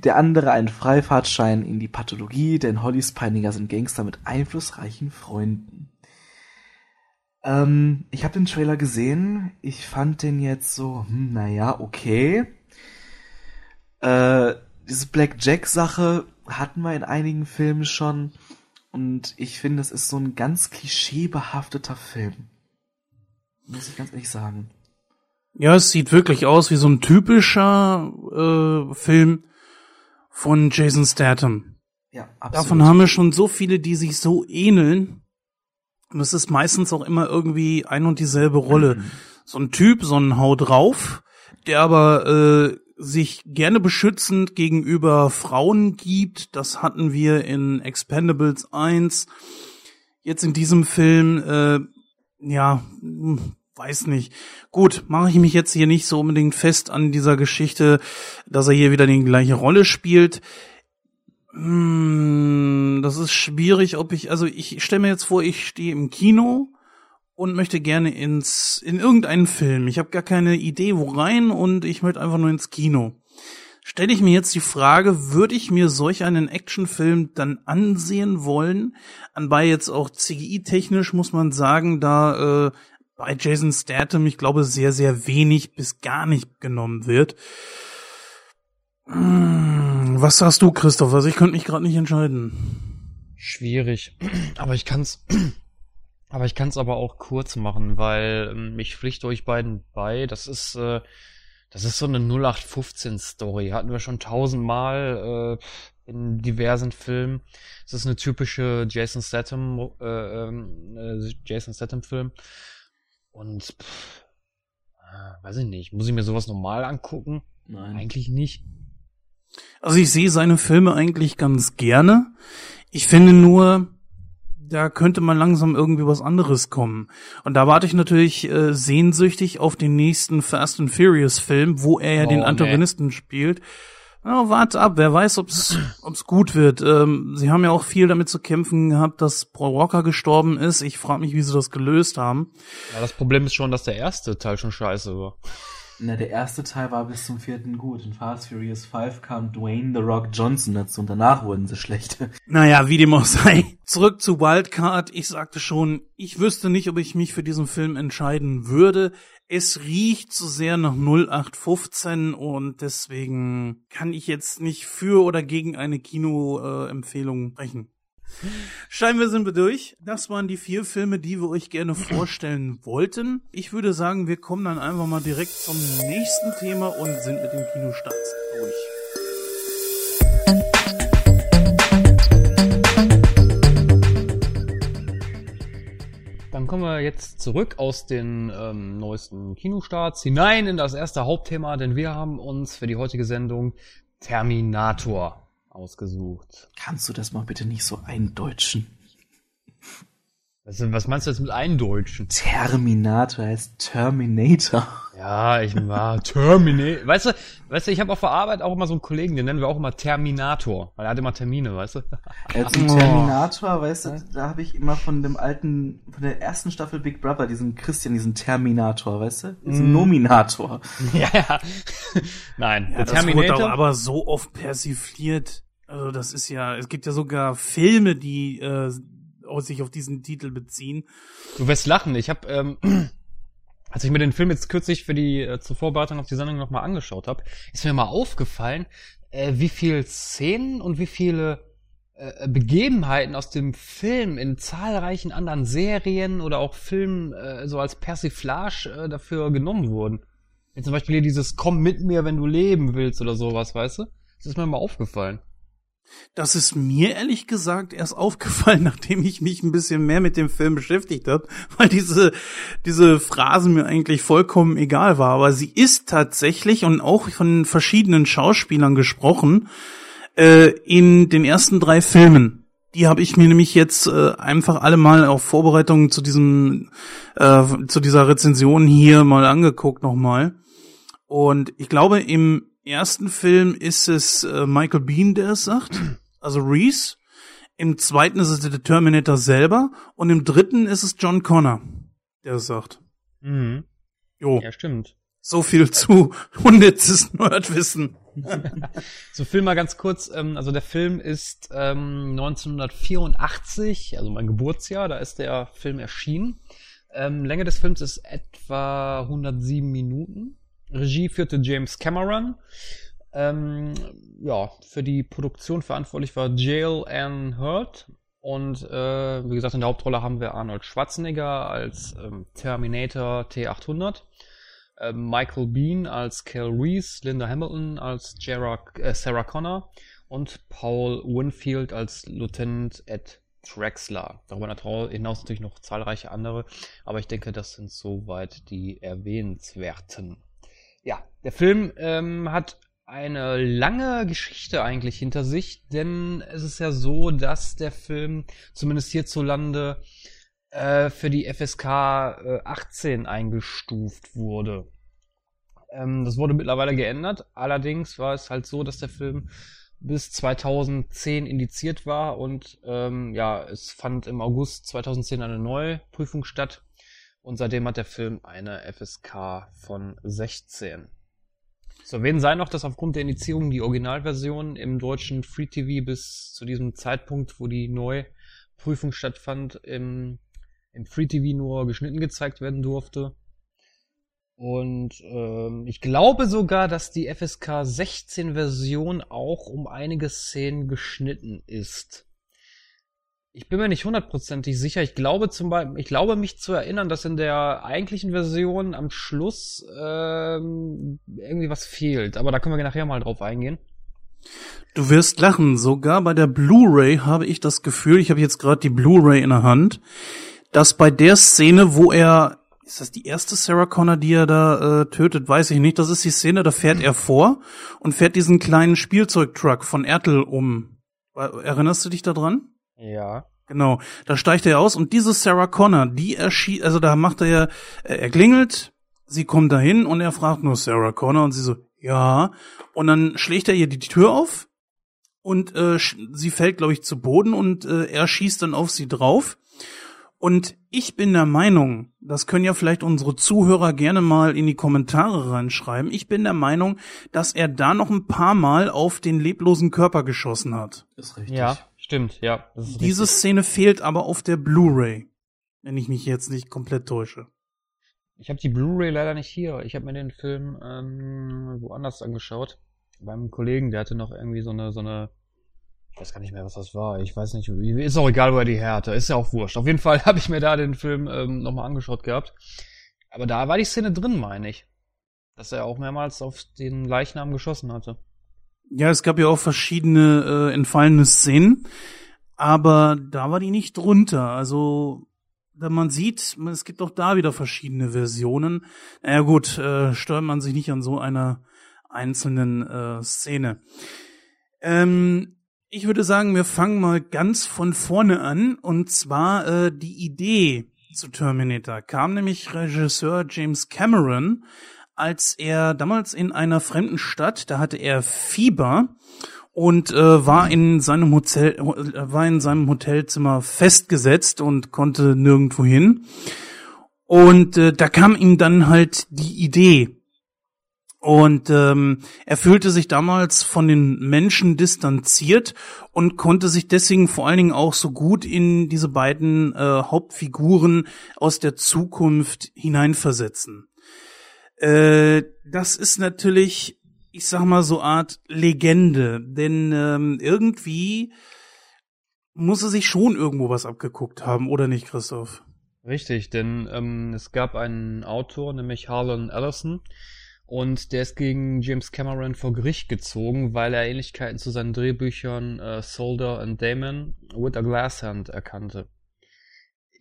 der andere ein Freifahrtschein in die Pathologie, denn Hollys Peiniger sind Gangster mit einflussreichen Freunden. Ähm, ich habe den Trailer gesehen. Ich fand den jetzt so, hm, naja, okay. Äh, diese Black Jack-Sache hatten wir in einigen Filmen schon. Und ich finde, es ist so ein ganz klischeebehafteter Film. Muss ich ganz ehrlich sagen. Ja, es sieht wirklich aus wie so ein typischer äh, Film von Jason Statham. Ja, absolut. Davon haben wir schon so viele, die sich so ähneln. Und es ist meistens auch immer irgendwie ein und dieselbe Rolle. Mhm. So ein Typ, so ein Hau drauf, der aber äh, sich gerne beschützend gegenüber Frauen gibt. Das hatten wir in Expendables 1. Jetzt in diesem Film, äh, ja, weiß nicht. Gut, mache ich mich jetzt hier nicht so unbedingt fest an dieser Geschichte, dass er hier wieder die gleiche Rolle spielt. Hm, das ist schwierig, ob ich, also ich stelle mir jetzt vor, ich stehe im Kino und möchte gerne ins, in irgendeinen Film. Ich habe gar keine Idee, wo rein und ich möchte einfach nur ins Kino. Stelle ich mir jetzt die Frage, würde ich mir solch einen Actionfilm dann ansehen wollen? Anbei jetzt auch CGI-technisch muss man sagen, da äh, bei Jason Statham, ich glaube, sehr, sehr wenig bis gar nicht genommen wird. Hm, was sagst du, Christoph? Also ich könnte mich gerade nicht entscheiden. Schwierig. Aber ich kann's. Aber ich kann's aber auch kurz machen, weil ähm, ich pflichte euch beiden bei. Das ist, äh, das ist so eine 0815 Story. Hatten wir schon tausendmal äh, in diversen Filmen. Es ist eine typische Jason Statham, äh, äh, Jason Statham Film. Und pff, äh, weiß ich nicht. Muss ich mir sowas normal angucken? Nein. Eigentlich nicht. Also ich sehe seine Filme eigentlich ganz gerne. Ich finde nur, da könnte man langsam irgendwie was anderes kommen. Und da warte ich natürlich äh, sehnsüchtig auf den nächsten Fast and Furious Film, wo er ja Oh, den nee. Antagonisten spielt. Ja, wart ab, wer weiß, ob's, ob's gut wird. Ähm, sie haben ja auch viel damit zu kämpfen gehabt, dass Paul Walker gestorben ist. Ich frage mich, wie sie das gelöst haben. Ja, das Problem ist schon, dass der erste Teil schon scheiße war. Na, der erste Teil war bis zum vierten gut. In Fast Furious 5 kam Dwayne The Rock Johnson dazu und danach wurden sie schlecht. Naja, wie dem auch sei. Zurück zu Wildcard. Ich sagte schon, ich wüsste nicht, ob ich mich für diesen Film entscheiden würde. Es riecht zu sehr nach 0815 und deswegen kann ich jetzt nicht für oder gegen eine Kinoempfehlung sprechen. Scheinbar sind wir durch. Das waren die vier Filme, die wir euch gerne vorstellen wollten. Ich würde sagen, wir kommen dann einfach mal direkt zum nächsten Thema und sind mit dem Kinostart durch. Kommen wir jetzt zurück aus den ähm, neuesten Kinostarts hinein in das erste Hauptthema, denn wir haben uns für die heutige Sendung Terminator ausgesucht. Kannst du das mal bitte nicht so eindeutschen? Was, was meinst du jetzt mit Eindeutschen? Terminator heißt Terminator. Ja, ich war Terminator. Weißt du, weißt du, ich habe auf der Arbeit auch immer so einen Kollegen, den nennen wir auch immer Terminator, weil er hat immer Termine, weißt du? Äh, zum Oh. Terminator, weißt du, da habe ich immer von dem alten, von der ersten Staffel Big Brother, diesen Christian, diesen Terminator, weißt du? Diesen Mm. Nominator. ja, ja. Nein, Ja, der das wurde Terminator. doch aber so oft persifliert. Also das ist ja, es gibt ja sogar Filme, die äh, sich auf diesen Titel beziehen. Du wirst lachen. Ich habe, ähm, als ich mir den Film jetzt kürzlich für die äh, zur Vorbereitung auf die Sendung nochmal angeschaut habe, ist mir mal aufgefallen, äh, wie viel Szenen und wie viele äh, Begebenheiten aus dem Film in zahlreichen anderen Serien oder auch Filmen äh, so als Persiflage äh, dafür genommen wurden. Wie zum Beispiel hier dieses Komm mit mir, wenn du leben willst oder sowas, weißt du? Das ist mir mal aufgefallen. Das ist mir ehrlich gesagt erst aufgefallen, nachdem ich mich ein bisschen mehr mit dem Film beschäftigt habe, weil diese, diese Phrase mir eigentlich vollkommen egal war. Aber sie ist tatsächlich und auch von verschiedenen Schauspielern gesprochen äh, in den ersten drei Filmen. Die habe ich mir nämlich jetzt äh, einfach alle mal auf Vorbereitung zu diesem äh, zu dieser Rezension hier mal angeguckt nochmal. Und ich glaube, im ersten Film ist es äh, Michael Bean, der es sagt, also Reese. Im zweiten ist es der Terminator selber und im dritten ist es John Connor, der es sagt. Mhm. Jo, Ja, stimmt. so viel zu unnützes Nerdwissen. So Film mal ganz kurz, ähm, also der Film ist ähm, 1984, also mein Geburtsjahr, da ist der Film erschienen. Ähm, Länge des Films ist etwa 107 Minuten. Regie führte James Cameron. Ähm, ja, für die Produktion verantwortlich war Jail Ann Hurd. Und äh, wie gesagt, in der Hauptrolle haben wir Arnold Schwarzenegger als ähm, Terminator T800 äh, Michael Bean als Cal Reese, Linda Hamilton als Jera, äh, Sarah Connor und Paul Winfield als Lieutenant Ed Drexler. Darüber hinaus natürlich noch zahlreiche andere, aber ich denke, das sind soweit die erwähnenswerten. Ja, der Film ähm, hat eine lange Geschichte eigentlich hinter sich, denn es ist ja so, dass der Film zumindest hierzulande äh, für die FSK äh, 18 eingestuft wurde. Ähm, das wurde mittlerweile geändert. Allerdings war es halt so, dass der Film bis 2010 indiziert war und ähm, ja, es fand im August 2010 eine neue Prüfung statt und seitdem hat der Film eine FSK von 16. Zu erwähnen sei noch, dass aufgrund der Indizierung die Originalversion im deutschen Free TV bis zu diesem Zeitpunkt, wo die Neuprüfung stattfand, im im Free TV nur geschnitten gezeigt werden durfte. Und ähm, ich glaube sogar, dass die FSK 16 Version auch um einige Szenen geschnitten ist. Ich bin mir nicht hundertprozentig sicher. Ich glaube zum Beispiel, ich glaube mich zu erinnern, dass in der eigentlichen Version am Schluss ähm, irgendwie was fehlt. Aber da können wir nachher mal drauf eingehen. Du wirst lachen, sogar bei der Blu-ray habe ich das Gefühl, ich habe jetzt gerade die Blu-ray in der Hand, dass bei der Szene, wo er, ist das die erste Sarah Connor, die er da äh, tötet, weiß ich nicht, das ist die Szene, da fährt er vor und fährt diesen kleinen Spielzeugtruck von Ertel um. Erinnerst du dich daran? Ja. Genau, da steigt er aus und diese Sarah Connor, die erschien, also da macht er ja, er klingelt, sie kommt dahin und er fragt nur Sarah Connor und sie so, Ja, und dann schlägt er ihr die Tür auf und äh, sie fällt, glaube ich, zu Boden und äh, er schießt dann auf sie drauf. Und ich bin der Meinung, das können ja vielleicht unsere Zuhörer gerne mal in die Kommentare reinschreiben. Ich bin der Meinung, dass er da noch ein paar Mal auf den leblosen Körper geschossen hat. Ist richtig. Ja, stimmt, ja. Diese richtig. Szene fehlt aber auf der Blu-ray, wenn ich mich jetzt nicht komplett täusche. Ich habe die Blu-ray leider nicht hier. Ich habe mir den Film ähm, woanders angeschaut. Beim Kollegen, der hatte noch irgendwie so eine, so eine, ich weiß gar nicht mehr, was das war. Ich weiß nicht, ist auch egal, wo er die her hatte. Ist ja auch wurscht. Auf jeden Fall habe ich mir da den Film ähm, nochmal angeschaut gehabt. Aber da war die Szene drin, meine ich. Dass er auch mehrmals auf den Leichnam geschossen hatte. Ja, es gab ja auch verschiedene äh, entfallene Szenen, aber da war die nicht drunter. Also, da man sieht, es gibt auch da wieder verschiedene Versionen. Naja gut, äh, stört man sich nicht an so einer einzelnen äh, Szene. Ähm, ich würde sagen, wir fangen mal ganz von vorne an. Und zwar äh, die Idee zu Terminator kam nämlich Regisseur James Cameron, als er damals in einer fremden Stadt, da hatte er Fieber und äh, war in seinem Hotel äh, war in seinem Hotelzimmer festgesetzt und konnte nirgendwo hin. Und äh, da kam ihm dann halt die Idee. Und ähm, er fühlte sich damals von den Menschen distanziert und konnte sich deswegen vor allen Dingen auch so gut in diese beiden äh, Hauptfiguren aus der Zukunft hineinversetzen. Äh, das ist natürlich, ich sag mal so Art Legende, denn ähm, irgendwie muss er sich schon irgendwo was abgeguckt haben, oder nicht, Christoph? Richtig, denn ähm, es gab einen Autor, nämlich Harlan Ellison, und der ist gegen James Cameron vor Gericht gezogen, weil er Ähnlichkeiten zu seinen Drehbüchern äh, Solder and Damon with a Glass Hand erkannte.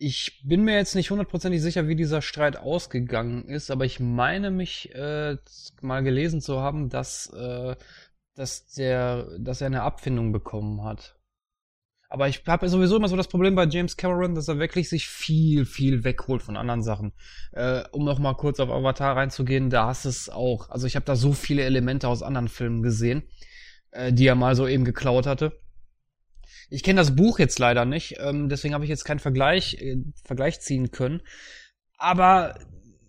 Ich bin mir jetzt nicht hundertprozentig sicher, wie dieser Streit ausgegangen ist, aber ich meine mich äh, mal gelesen zu haben, dass, äh, dass, der, dass er eine Abfindung bekommen hat. Aber ich habe sowieso immer so das Problem bei James Cameron, dass er wirklich sich viel, viel wegholt von anderen Sachen. Äh, um noch mal kurz auf Avatar reinzugehen, da hast es auch. Also ich habe da so viele Elemente aus anderen Filmen gesehen, äh, die er mal so eben geklaut hatte. Ich kenne das Buch jetzt leider nicht, ähm, deswegen habe ich jetzt keinen Vergleich, äh, Vergleich ziehen können. Aber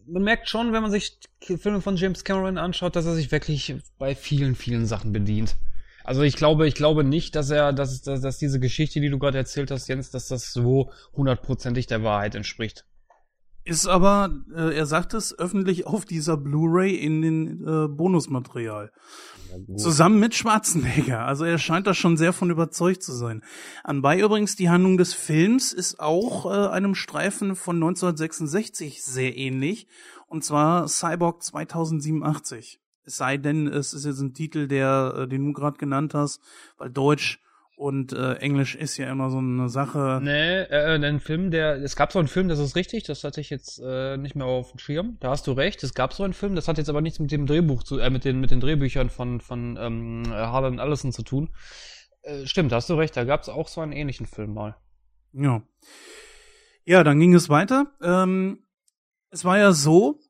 man merkt schon, wenn man sich Filme von James Cameron anschaut, dass er sich wirklich bei vielen, vielen Sachen bedient. Also ich glaube, ich glaube nicht, dass er, dass, dass, dass diese Geschichte, die du gerade erzählt hast, Jens, dass das so hundertprozentig der Wahrheit entspricht. Ist aber, äh, er sagt es öffentlich auf dieser Blu-ray in den äh, Bonusmaterial. Zusammen mit Schwarzenegger. Also er scheint da schon sehr von überzeugt zu sein. Anbei übrigens, die Handlung des Films ist auch äh, einem Streifen von 1966 sehr ähnlich. Und zwar Cyborg 2087. Es sei denn, es ist jetzt ein Titel, der, äh, den du gerade genannt hast, weil Deutsch und äh, Englisch ist ja immer so eine Sache. Nee, äh, ein Film, der, es gab so einen Film, das ist richtig, das hatte ich jetzt äh, nicht mehr auf dem Schirm. Da hast du recht, es gab so einen Film, das hat jetzt aber nichts mit dem Drehbuch zu, äh, mit den, mit den Drehbüchern von, von ähm, Harlan Ellison zu tun. Äh, stimmt, da hast du recht, da gab es auch so einen ähnlichen Film mal. Ja. Ja, dann ging es weiter. Ähm, es war ja so,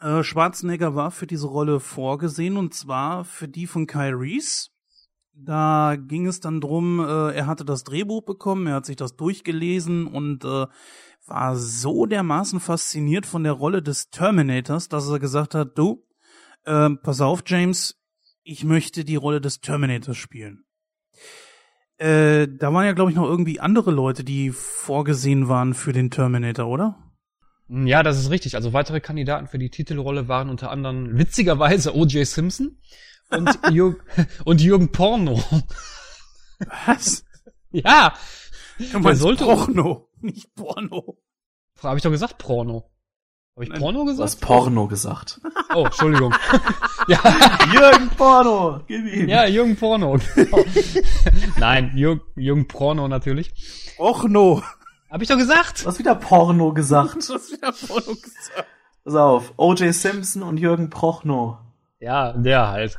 äh, Schwarzenegger war für diese Rolle vorgesehen und zwar für die von Kyle Reese. Da ging es dann drum, äh, er hatte das Drehbuch bekommen, er hat sich das durchgelesen und äh, war so dermaßen fasziniert von der Rolle des Terminators, dass er gesagt hat, du, äh, pass auf, James, ich möchte die Rolle des Terminators spielen. Äh, da waren ja, glaube ich, noch irgendwie andere Leute, die vorgesehen waren für den Terminator, oder? Ja, das ist richtig. Also weitere Kandidaten für die Titelrolle waren unter anderem witzigerweise O.J. Simpson und, Jürg und Jürgen Porno. Was? ja, Du meinst sollte- Porno, nicht Porno. habe ich doch gesagt Porno. Habe ich Nein, Porno Du hast gesagt? Porno gesagt. Oh, Entschuldigung. ja, Jürgen Porno! Gib ihm! ja, Jürgen Porno. genau. Nein, Jürg, Jürgen Porno natürlich. Porno. Habe ich doch gesagt. Du hast wieder Porno gesagt. Du hast wieder Porno gesagt. Pass auf, O.J. Simpson und Jürgen Prochnow. Ja, der halt.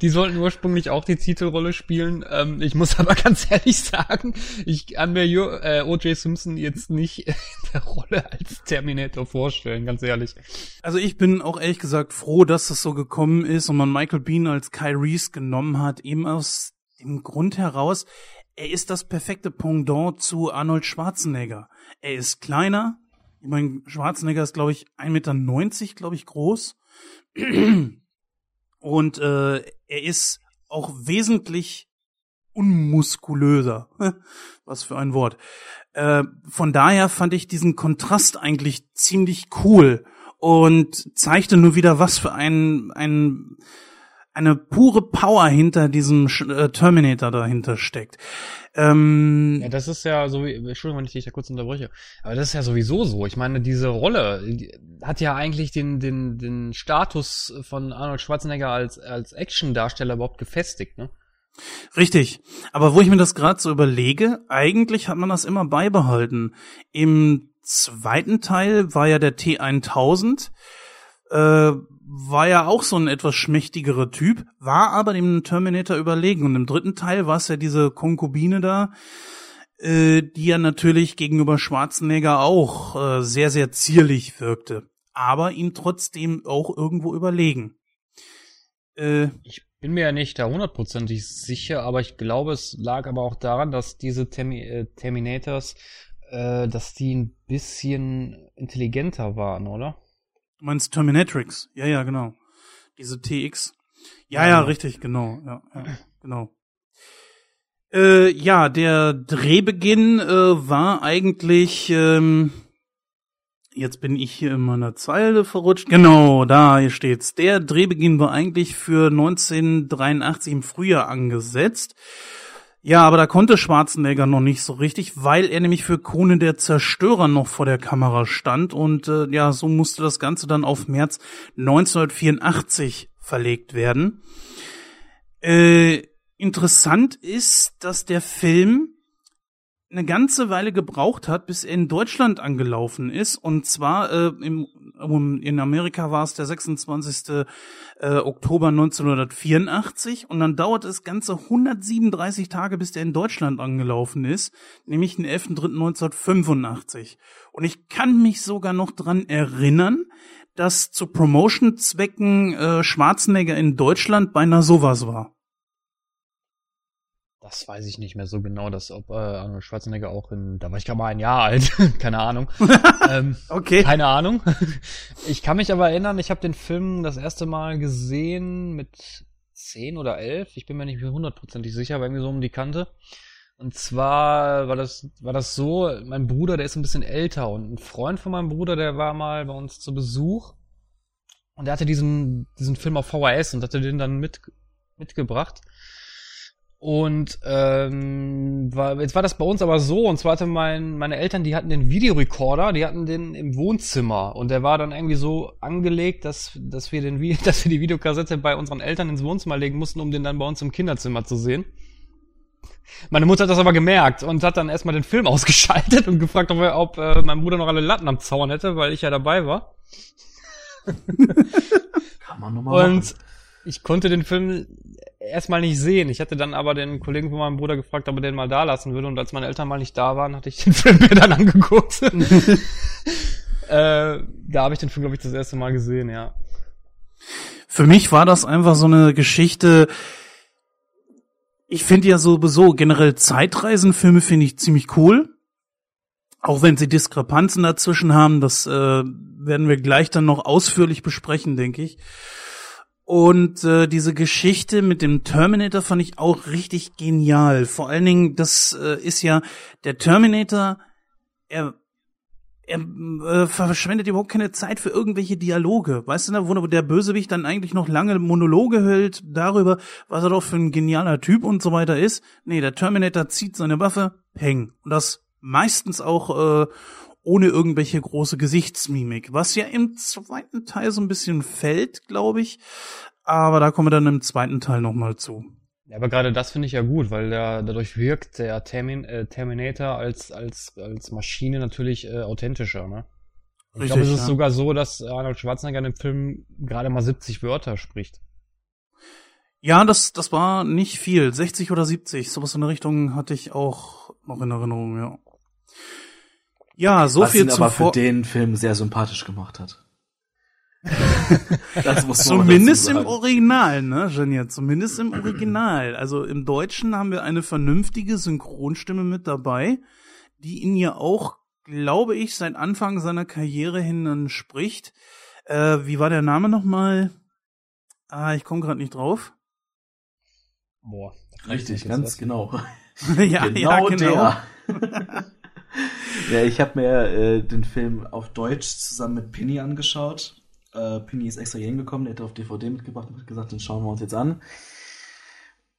Die sollten ursprünglich auch die Titelrolle spielen. Ähm, ich muss aber ganz ehrlich sagen, ich kann mir äh, O.J. Simpson jetzt nicht in der Rolle als Terminator vorstellen, ganz ehrlich. Also ich bin auch ehrlich gesagt froh, dass das so gekommen ist und man Michael Bean als Kyle Reese genommen hat, eben aus dem Grund heraus, er ist das perfekte Pendant zu Arnold Schwarzenegger. Er ist kleiner, ich meine, Schwarzenegger ist, glaube ich, 1,90 Meter, glaube ich, groß. Und äh, er ist auch wesentlich unmuskulöser. Was für ein Wort. Äh, von daher fand ich diesen Kontrast eigentlich ziemlich cool und zeigte nur wieder, was für ein, ein eine pure Power hinter diesem äh, Terminator dahinter steckt. Ähm, ja, das ist ja so, Entschuldigung, wenn ich dich da kurz unterbreche, aber das ist ja sowieso so. Ich meine, diese Rolle hat ja eigentlich den, den, den Status von Arnold Schwarzenegger als, als Action-Darsteller überhaupt gefestigt, ne? Richtig. Aber wo ich mir das gerade so überlege, eigentlich hat man das immer beibehalten. Im zweiten Teil war ja der T1000, äh, war ja auch so ein etwas schmächtigerer Typ, war aber dem Terminator überlegen. Und im dritten Teil war es ja diese Konkubine da, äh, die ja natürlich gegenüber Schwarzenegger auch äh, sehr, sehr zierlich wirkte, aber ihm trotzdem auch irgendwo überlegen. Äh, ich bin mir ja nicht da hundertprozentig sicher, aber ich glaube, es lag aber auch daran, dass diese Termi äh, Terminators, äh, dass die ein bisschen intelligenter waren, oder? Du meinst Terminatrix? Ja, ja, genau. Diese TX. Ja, ja, ja richtig, genau. Ja, ja genau. Äh, ja, der Drehbeginn äh, war eigentlich. Ähm, jetzt bin ich hier in meiner Zeile verrutscht. Genau, da hier steht's. Der Drehbeginn war eigentlich für 1983 im Frühjahr angesetzt. Ja, aber da konnte Schwarzenegger noch nicht so richtig, weil er nämlich für Kone der Zerstörer noch vor der Kamera stand und äh, ja, so musste das Ganze dann auf März 1984 verlegt werden. Äh, interessant ist, dass der Film eine ganze Weile gebraucht hat, bis er in Deutschland angelaufen ist. Und zwar äh, im, in Amerika war es der 26. Äh, Oktober 1984 und dann dauert es ganze 137 Tage, bis der in Deutschland angelaufen ist, nämlich den 11.3.1985. Und ich kann mich sogar noch dran erinnern, dass zu Promotion-Zwecken äh, Schwarzenegger in Deutschland beinahe sowas war. Das weiß ich nicht mehr so genau, dass ob äh, Arnold Schwarzenegger auch in, da war ich gerade mal ein Jahr alt, keine Ahnung. ähm, okay. Keine Ahnung. ich kann mich aber erinnern, ich habe den Film das erste Mal gesehen mit zehn oder elf. Ich bin mir nicht hundertprozentig sicher, aber irgendwie so um die Kante. Und zwar war das, war das so, mein Bruder, der ist ein bisschen älter und ein Freund von meinem Bruder, der war mal bei uns zu Besuch und der hatte diesen, diesen Film auf VHS und hatte den dann mit, mitgebracht. Und ähm, war, jetzt war das bei uns aber so, und zwar hatte mein, meine Eltern, die hatten den Videorekorder, die hatten den im Wohnzimmer und der war dann irgendwie so angelegt, dass, dass, wir den, dass wir die Videokassette bei unseren Eltern ins Wohnzimmer legen mussten, um den dann bei uns im Kinderzimmer zu sehen. Meine Mutter hat das aber gemerkt und hat dann erstmal den Film ausgeschaltet und gefragt, ob, er, ob äh, mein Bruder noch alle Latten am Zaun hätte, weil ich ja dabei war. Kann man nochmal Und machen. ich konnte den Film erstmal nicht sehen. Ich hatte dann aber den Kollegen von meinem Bruder gefragt, ob er den mal da lassen würde. Und als meine Eltern mal nicht da waren, hatte ich den Film mir dann angeguckt. äh, da habe ich den Film, glaube ich, das erste Mal gesehen, ja. Für mich war das einfach so eine Geschichte. Ich finde ja sowieso generell Zeitreisenfilme finde ich ziemlich cool. Auch wenn sie Diskrepanzen dazwischen haben, das äh, werden wir gleich dann noch ausführlich besprechen, denke ich. Und äh, diese Geschichte mit dem Terminator fand ich auch richtig genial. Vor allen Dingen, das äh, ist ja der Terminator, er er äh, verschwendet überhaupt keine Zeit für irgendwelche Dialoge. Weißt du, ne, wo der Bösewicht dann eigentlich noch lange Monologe hält darüber, was er doch für ein genialer Typ und so weiter ist. Nee, der Terminator zieht seine Waffe, peng. Und das meistens auch äh, ohne irgendwelche große Gesichtsmimik, was ja im zweiten Teil so ein bisschen fällt, glaube ich. Aber da kommen wir dann im zweiten Teil nochmal zu. Ja, aber gerade das finde ich ja gut, weil der, dadurch wirkt der Termin, äh, Terminator als, als, als Maschine natürlich äh, authentischer, ne? Ich glaube, es ist ja. sogar so, dass Arnold Schwarzenegger in dem Film gerade mal 70 Wörter spricht. Ja, das, das war nicht viel. 60 oder 70. Sowas in der Richtung hatte ich auch noch in Erinnerung, ja. Ja, so Was viel ihn zu aber für vor den Film sehr sympathisch gemacht hat. das muss man Zumindest im. Original, ne, Genia? Zumindest im Original. Also im Deutschen haben wir eine vernünftige Synchronstimme mit dabei, die ihn ja auch, glaube ich, seit Anfang seiner Karriere hin dann spricht. Äh, wie war der Name nochmal? Ah, ich komme gerade nicht drauf. Boah. Richtig, ganz genau. ja, ja, genau. der. ja, ich habe mir äh, den Film auf Deutsch zusammen mit Pinny angeschaut. Äh, Pinny ist extra hier hingekommen, der hätte auf DVD mitgebracht und hat gesagt, den schauen wir uns jetzt an.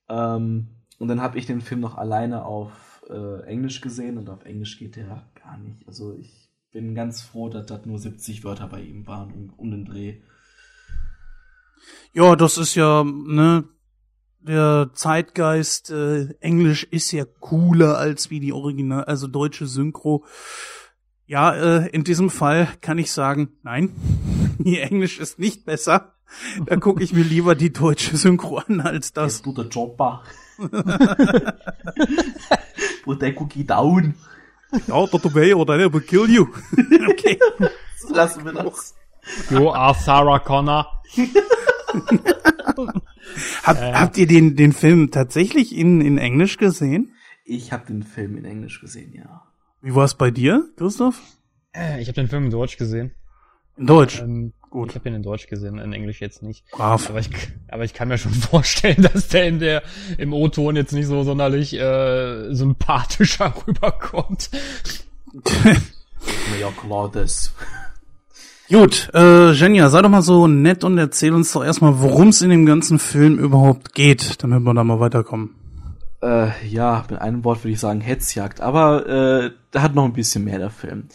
Ähm, und dann habe ich den Film noch alleine auf äh, Englisch gesehen und auf Englisch geht der gar nicht. Also ich bin ganz froh, dass das nur 70 Wörter bei ihm waren um, um den Dreh. Ja, das ist ja, ne, der Zeitgeist, äh, Englisch ist ja cooler als wie die Original, also deutsche Synchro. Ja, äh, in diesem Fall kann ich sagen, nein, die Englisch ist nicht besser. Da gucke ich mir lieber die deutsche Synchro an als das. Tut der Chopper. Put that cookie down. Ja, Dr. Way oder I will kill you. okay. Lassen wir das. You are Sarah Connor. Hab, Habt ihr den, den Film tatsächlich in, in Englisch gesehen? Ich habe den Film in Englisch gesehen, ja. Wie war es bei dir, Christoph? Äh, Ich habe den Film in Deutsch gesehen. In Deutsch. Ähm, Gut. Ich habe ihn in Deutsch gesehen, in Englisch jetzt nicht. Brav. Aber ich, aber ich kann mir schon vorstellen, dass der in der im O-Ton jetzt nicht so sonderlich äh, sympathischer rüberkommt. Ja, klar, das. Gut, äh, Jenja, sei doch mal so nett und erzähl uns doch erstmal, worum es in dem ganzen Film überhaupt geht, damit wir da mal weiterkommen. Äh, ja, mit einem Wort würde ich sagen Hetzjagd, aber äh, da hat noch ein bisschen mehr der Film.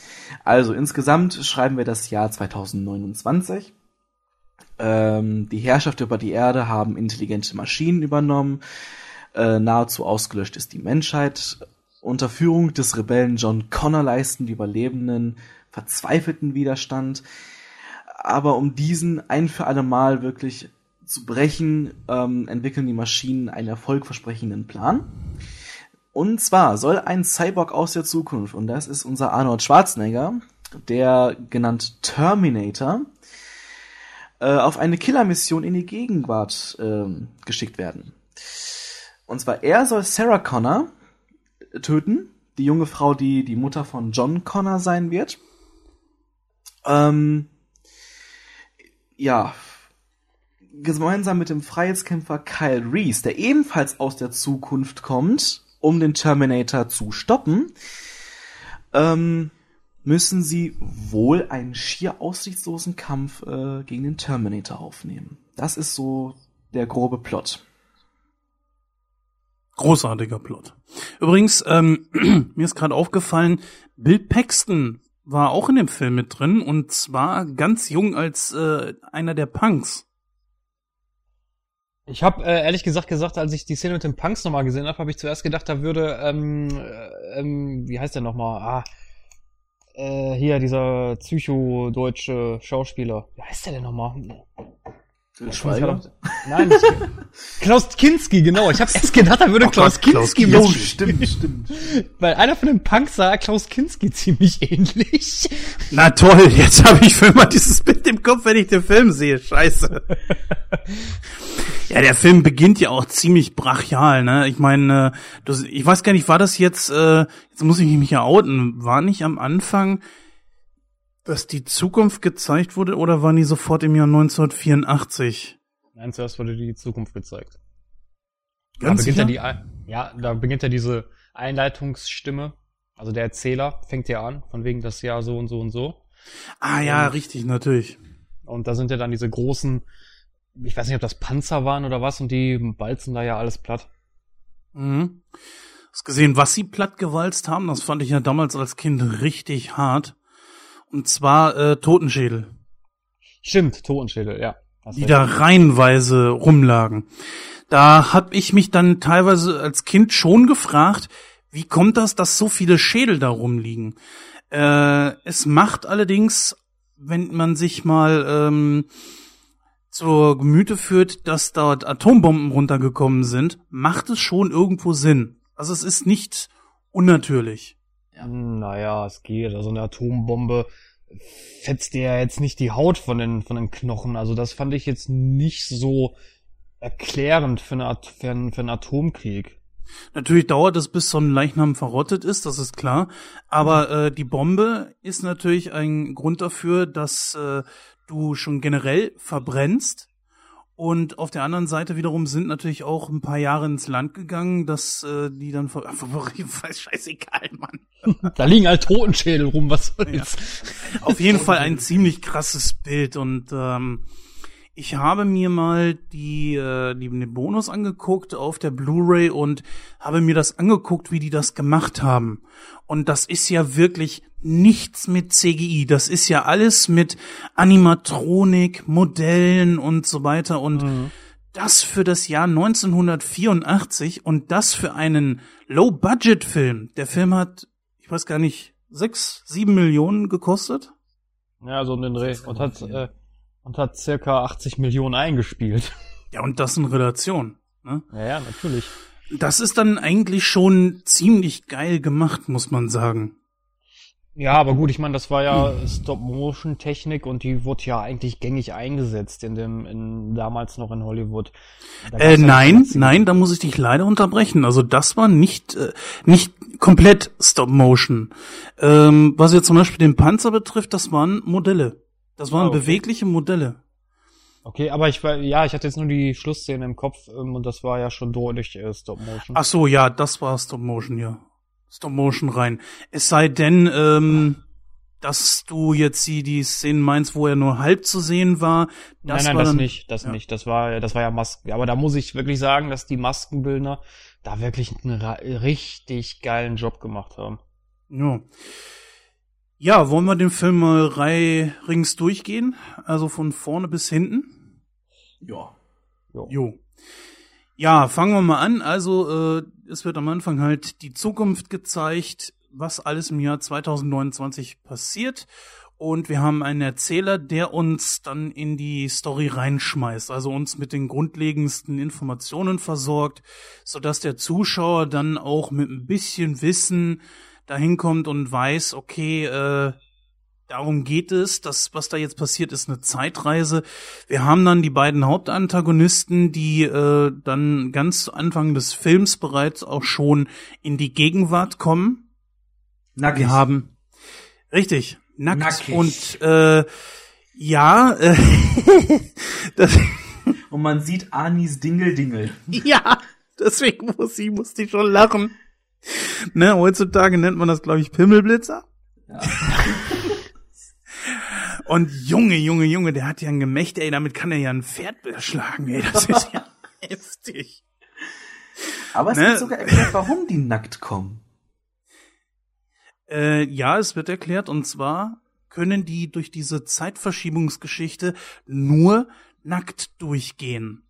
Also insgesamt schreiben wir das Jahr 2029. Ähm, die Herrschaft über die Erde haben intelligente Maschinen übernommen. Äh, nahezu ausgelöscht ist die Menschheit. Unter Führung des Rebellen John Connor leisten die Überlebenden verzweifelten Widerstand. Aber um diesen ein für alle Mal wirklich zu brechen, ähm, entwickeln die Maschinen einen erfolgversprechenden Plan. Und zwar soll ein Cyborg aus der Zukunft, und das ist unser Arnold Schwarzenegger, der genannt Terminator, äh, auf eine Killermission in die Gegenwart ähm, geschickt werden. Und zwar er soll Sarah Connor töten, die junge Frau, die die Mutter von John Connor sein wird. Ähm, ja, gemeinsam mit dem Freiheitskämpfer Kyle Reese, der ebenfalls aus der Zukunft kommt, um den Terminator zu stoppen, ähm, müssen sie wohl einen schier aussichtslosen Kampf äh, gegen den Terminator aufnehmen. Das ist so der grobe Plot. Großartiger Plot. Übrigens, ähm, mir ist gerade aufgefallen, Bill Paxton war auch in dem Film mit drin und zwar ganz jung als äh, einer der Punks. Ich habe äh, ehrlich gesagt gesagt, als ich die Szene mit den Punks nochmal gesehen habe, habe ich zuerst gedacht, da würde, ähm, äh, ähm, wie heißt der nochmal? Ah, äh, hier dieser psychodeutsche Schauspieler. Wie heißt der denn nochmal? Schweiger? Nein, nicht, Klaus Kinski, genau. Ich habe erst gedacht, da würde Oh Klaus Gott, Klaus Kinski Kinski. mitspielen. stimmt, stimmt. Weil einer von den Punks sah Klaus Kinski ziemlich ähnlich. Na toll, jetzt habe ich für immer dieses Bild im Kopf, wenn ich den Film sehe. Scheiße. ja, der Film beginnt ja auch ziemlich brachial, ne? Ich meine, äh, ich weiß gar nicht, war das jetzt, äh, jetzt muss ich mich ja outen, war nicht am Anfang, dass die Zukunft gezeigt wurde oder waren die sofort im Jahr 1984? Nein, zuerst wurde die Zukunft gezeigt. Da Ganz beginnt ja die, ja, da beginnt ja diese Einleitungsstimme. Also der Erzähler fängt ja an, von wegen das Jahr so und so und so. Ah ja, richtig, natürlich. Und da sind ja dann diese großen, ich weiß nicht, ob das Panzer waren oder was, und die balzen da ja alles platt. Mhm. Hast gesehen, was sie plattgewalzt haben? Das fand ich ja damals als Kind richtig hart. Und zwar äh, Totenschädel, Stimmt, Totenschädel, ja. Hast die da reihenweise rumlagen. Da hab ich mich dann teilweise als Kind schon gefragt, wie kommt das, dass so viele Schädel da rumliegen? Äh, es macht allerdings, wenn man sich mal ähm, zur Gemüte führt, dass dort Atombomben runtergekommen sind, macht es schon irgendwo Sinn. Also es ist nicht unnatürlich. Naja, es geht. Also eine Atombombe fetzt dir ja jetzt nicht die Haut von den, von den Knochen. Also das fand ich jetzt nicht so erklärend für, eine, für, einen, für einen Atomkrieg. Natürlich dauert es, bis so ein Leichnam verrottet ist, das ist klar. Aber äh, die Bombe ist natürlich ein Grund dafür, dass äh, du schon generell verbrennst. Und auf der anderen Seite wiederum sind natürlich auch ein paar Jahre ins Land gegangen, dass äh, die dann ver scheißegal, Mann. Da liegen halt Totenschädel rum, was soll's. Auf jeden Fall ein ziemlich krasses Bild und ähm, ich habe mir mal die, äh, die den Bonus angeguckt auf der Blu-ray und habe mir das angeguckt, wie die das gemacht haben. Und das ist ja wirklich nichts mit CGI. Das ist ja alles mit Animatronik, Modellen und so weiter und das für das Jahr 1984 und das für einen Low-Budget-Film. Der Film hat, ich weiß gar nicht, sechs, sieben Millionen gekostet. Ja, so um den Dreh. Und hat, äh, und hat circa 80 Millionen eingespielt. Ja, und das in Relation. Ne? Ja, ja, natürlich. Das ist dann eigentlich schon ziemlich geil gemacht, muss man sagen. Ja, aber gut, ich meine, das war ja Stop-Motion-Technik und die wurde ja eigentlich gängig eingesetzt in dem, in, damals noch in Hollywood. Äh, nein, nein, da muss ich dich leider unterbrechen. Also das war nicht, äh, nicht komplett Stop-Motion. Ähm, was jetzt zum Beispiel den Panzer betrifft, das waren Modelle. Das waren Ah, okay. bewegliche Modelle. Okay, aber ich war, ja, ich hatte jetzt nur die Schlussszene im Kopf ähm, und das war ja schon deutlich äh, Stop-Motion. Ach so, ja, das war Stop-Motion, ja. Stop-Motion rein. Es sei denn, ähm, dass du jetzt die, die Szenen meinst, wo er nur halb zu sehen war. Das nein, nein, war das dann, nicht, das ja. nicht. Das war, das war ja Masken. Aber da muss ich wirklich sagen, dass die Maskenbildner da wirklich einen richtig geilen Job gemacht haben. Ja. Ja, wollen wir den Film mal rei rings durchgehen? Also von vorne bis hinten? Ja. Jo. Ja, fangen wir mal an. Also, äh, es wird am Anfang halt die Zukunft gezeigt, was alles im Jahr 2029 passiert. Und wir haben einen Erzähler, der uns dann in die Story reinschmeißt, also uns mit den grundlegendsten Informationen versorgt, sodass der Zuschauer dann auch mit ein bisschen Wissen dahin kommt und weiß, okay, äh, darum geht es. Das, was da jetzt passiert, ist eine Zeitreise. Wir haben dann die beiden Hauptantagonisten, die äh, dann ganz zu Anfang des Films bereits auch schon in die Gegenwart kommen. Nackig. Wir haben richtig nackt Nackig. und äh, ja, äh, das, Und man sieht Anis Dingeldingel. ja, deswegen muss ich musste ich schon lachen. Ne, heutzutage nennt man das, glaube ich, Pimmelblitzer. Ja. Und Junge, Junge, Junge, der hat ja ein Gemächt, ey, damit kann er ja ein Pferd erschlagen, ey, das ist ja heftig. Aber es Ne? wird sogar erklärt, warum die nackt kommen. Äh, ja, es wird erklärt, und zwar können die durch diese Zeitverschiebungsgeschichte nur nackt durchgehen.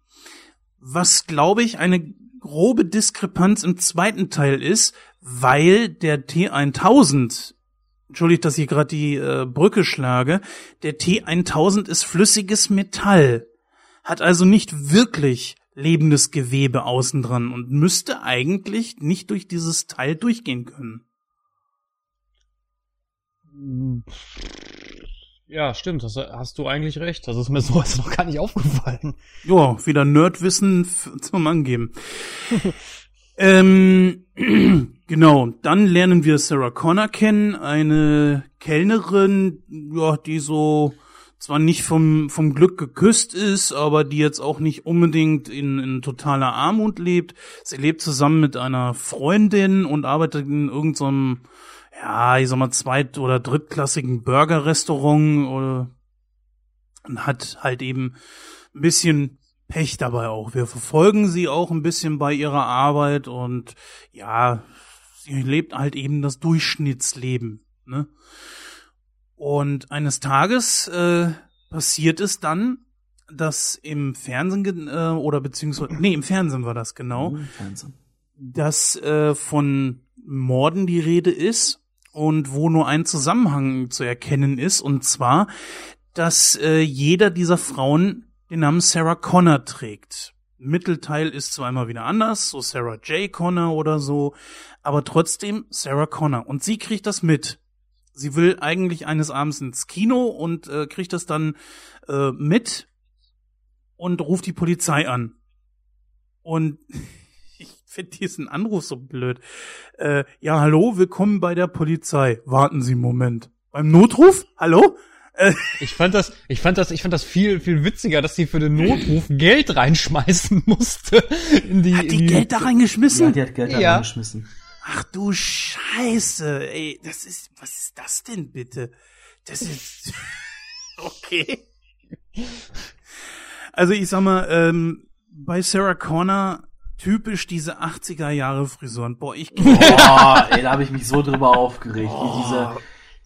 Was, glaube ich, eine grobe Diskrepanz im zweiten Teil ist, weil der T1000, entschuldigt, dass ich gerade die äh, Brücke schlage, der T1000 ist flüssiges Metall, hat also nicht wirklich lebendes Gewebe außen dran und müsste eigentlich nicht durch dieses Teil durchgehen können. Ja, stimmt, das hast du eigentlich recht. Das ist mir so jetzt noch gar nicht aufgefallen. Ja, wieder Nerdwissen zum Angeben. ähm, genau, dann lernen wir Sarah Connor kennen, eine Kellnerin, ja, die so zwar nicht vom, vom Glück geküsst ist, aber die jetzt auch nicht unbedingt in, in totaler Armut lebt. Sie lebt zusammen mit einer Freundin und arbeitet in irgendeinem, ja, ich sag mal, zweit- oder drittklassigen Burger-Restaurant oder und hat halt eben ein bisschen Pech dabei auch. Wir verfolgen sie auch ein bisschen bei ihrer Arbeit und ja, sie lebt halt eben das Durchschnittsleben. Ne? Und eines Tages äh, passiert es dann, dass im Fernsehen äh, oder beziehungsweise nee im Fernsehen war das genau, Im Fernsehen. dass äh, von Morden die Rede ist und wo nur ein Zusammenhang zu erkennen ist und zwar, dass äh, jeder dieser Frauen den Namen Sarah Connor trägt. Mittelteil ist zwar immer wieder anders, so Sarah J. Connor oder so, aber trotzdem Sarah Connor. Und sie kriegt das mit. Sie will eigentlich eines Abends ins Kino und äh, kriegt das dann äh, mit und ruft die Polizei an. Und finde diesen Anruf so blöd. Äh, ja, hallo, willkommen bei der Polizei. Warten Sie einen Moment. Beim Notruf? Hallo? Äh, Ich fand das, ich fand das, ich fand das viel, viel witziger, dass sie für den Notruf Geld reinschmeißen musste in die, hat die in Geld da Ja, reingeschmissen? die hat Geld da Ja. reingeschmissen. Ach du Scheiße, ey, das ist, was ist das denn bitte? Das ist, okay. Also ich sag mal, ähm, bei Sarah Connor typisch diese 80er Jahre Frisuren. Boah, ich Boah, ey, da habe ich mich so drüber aufgeregt. Wie diese,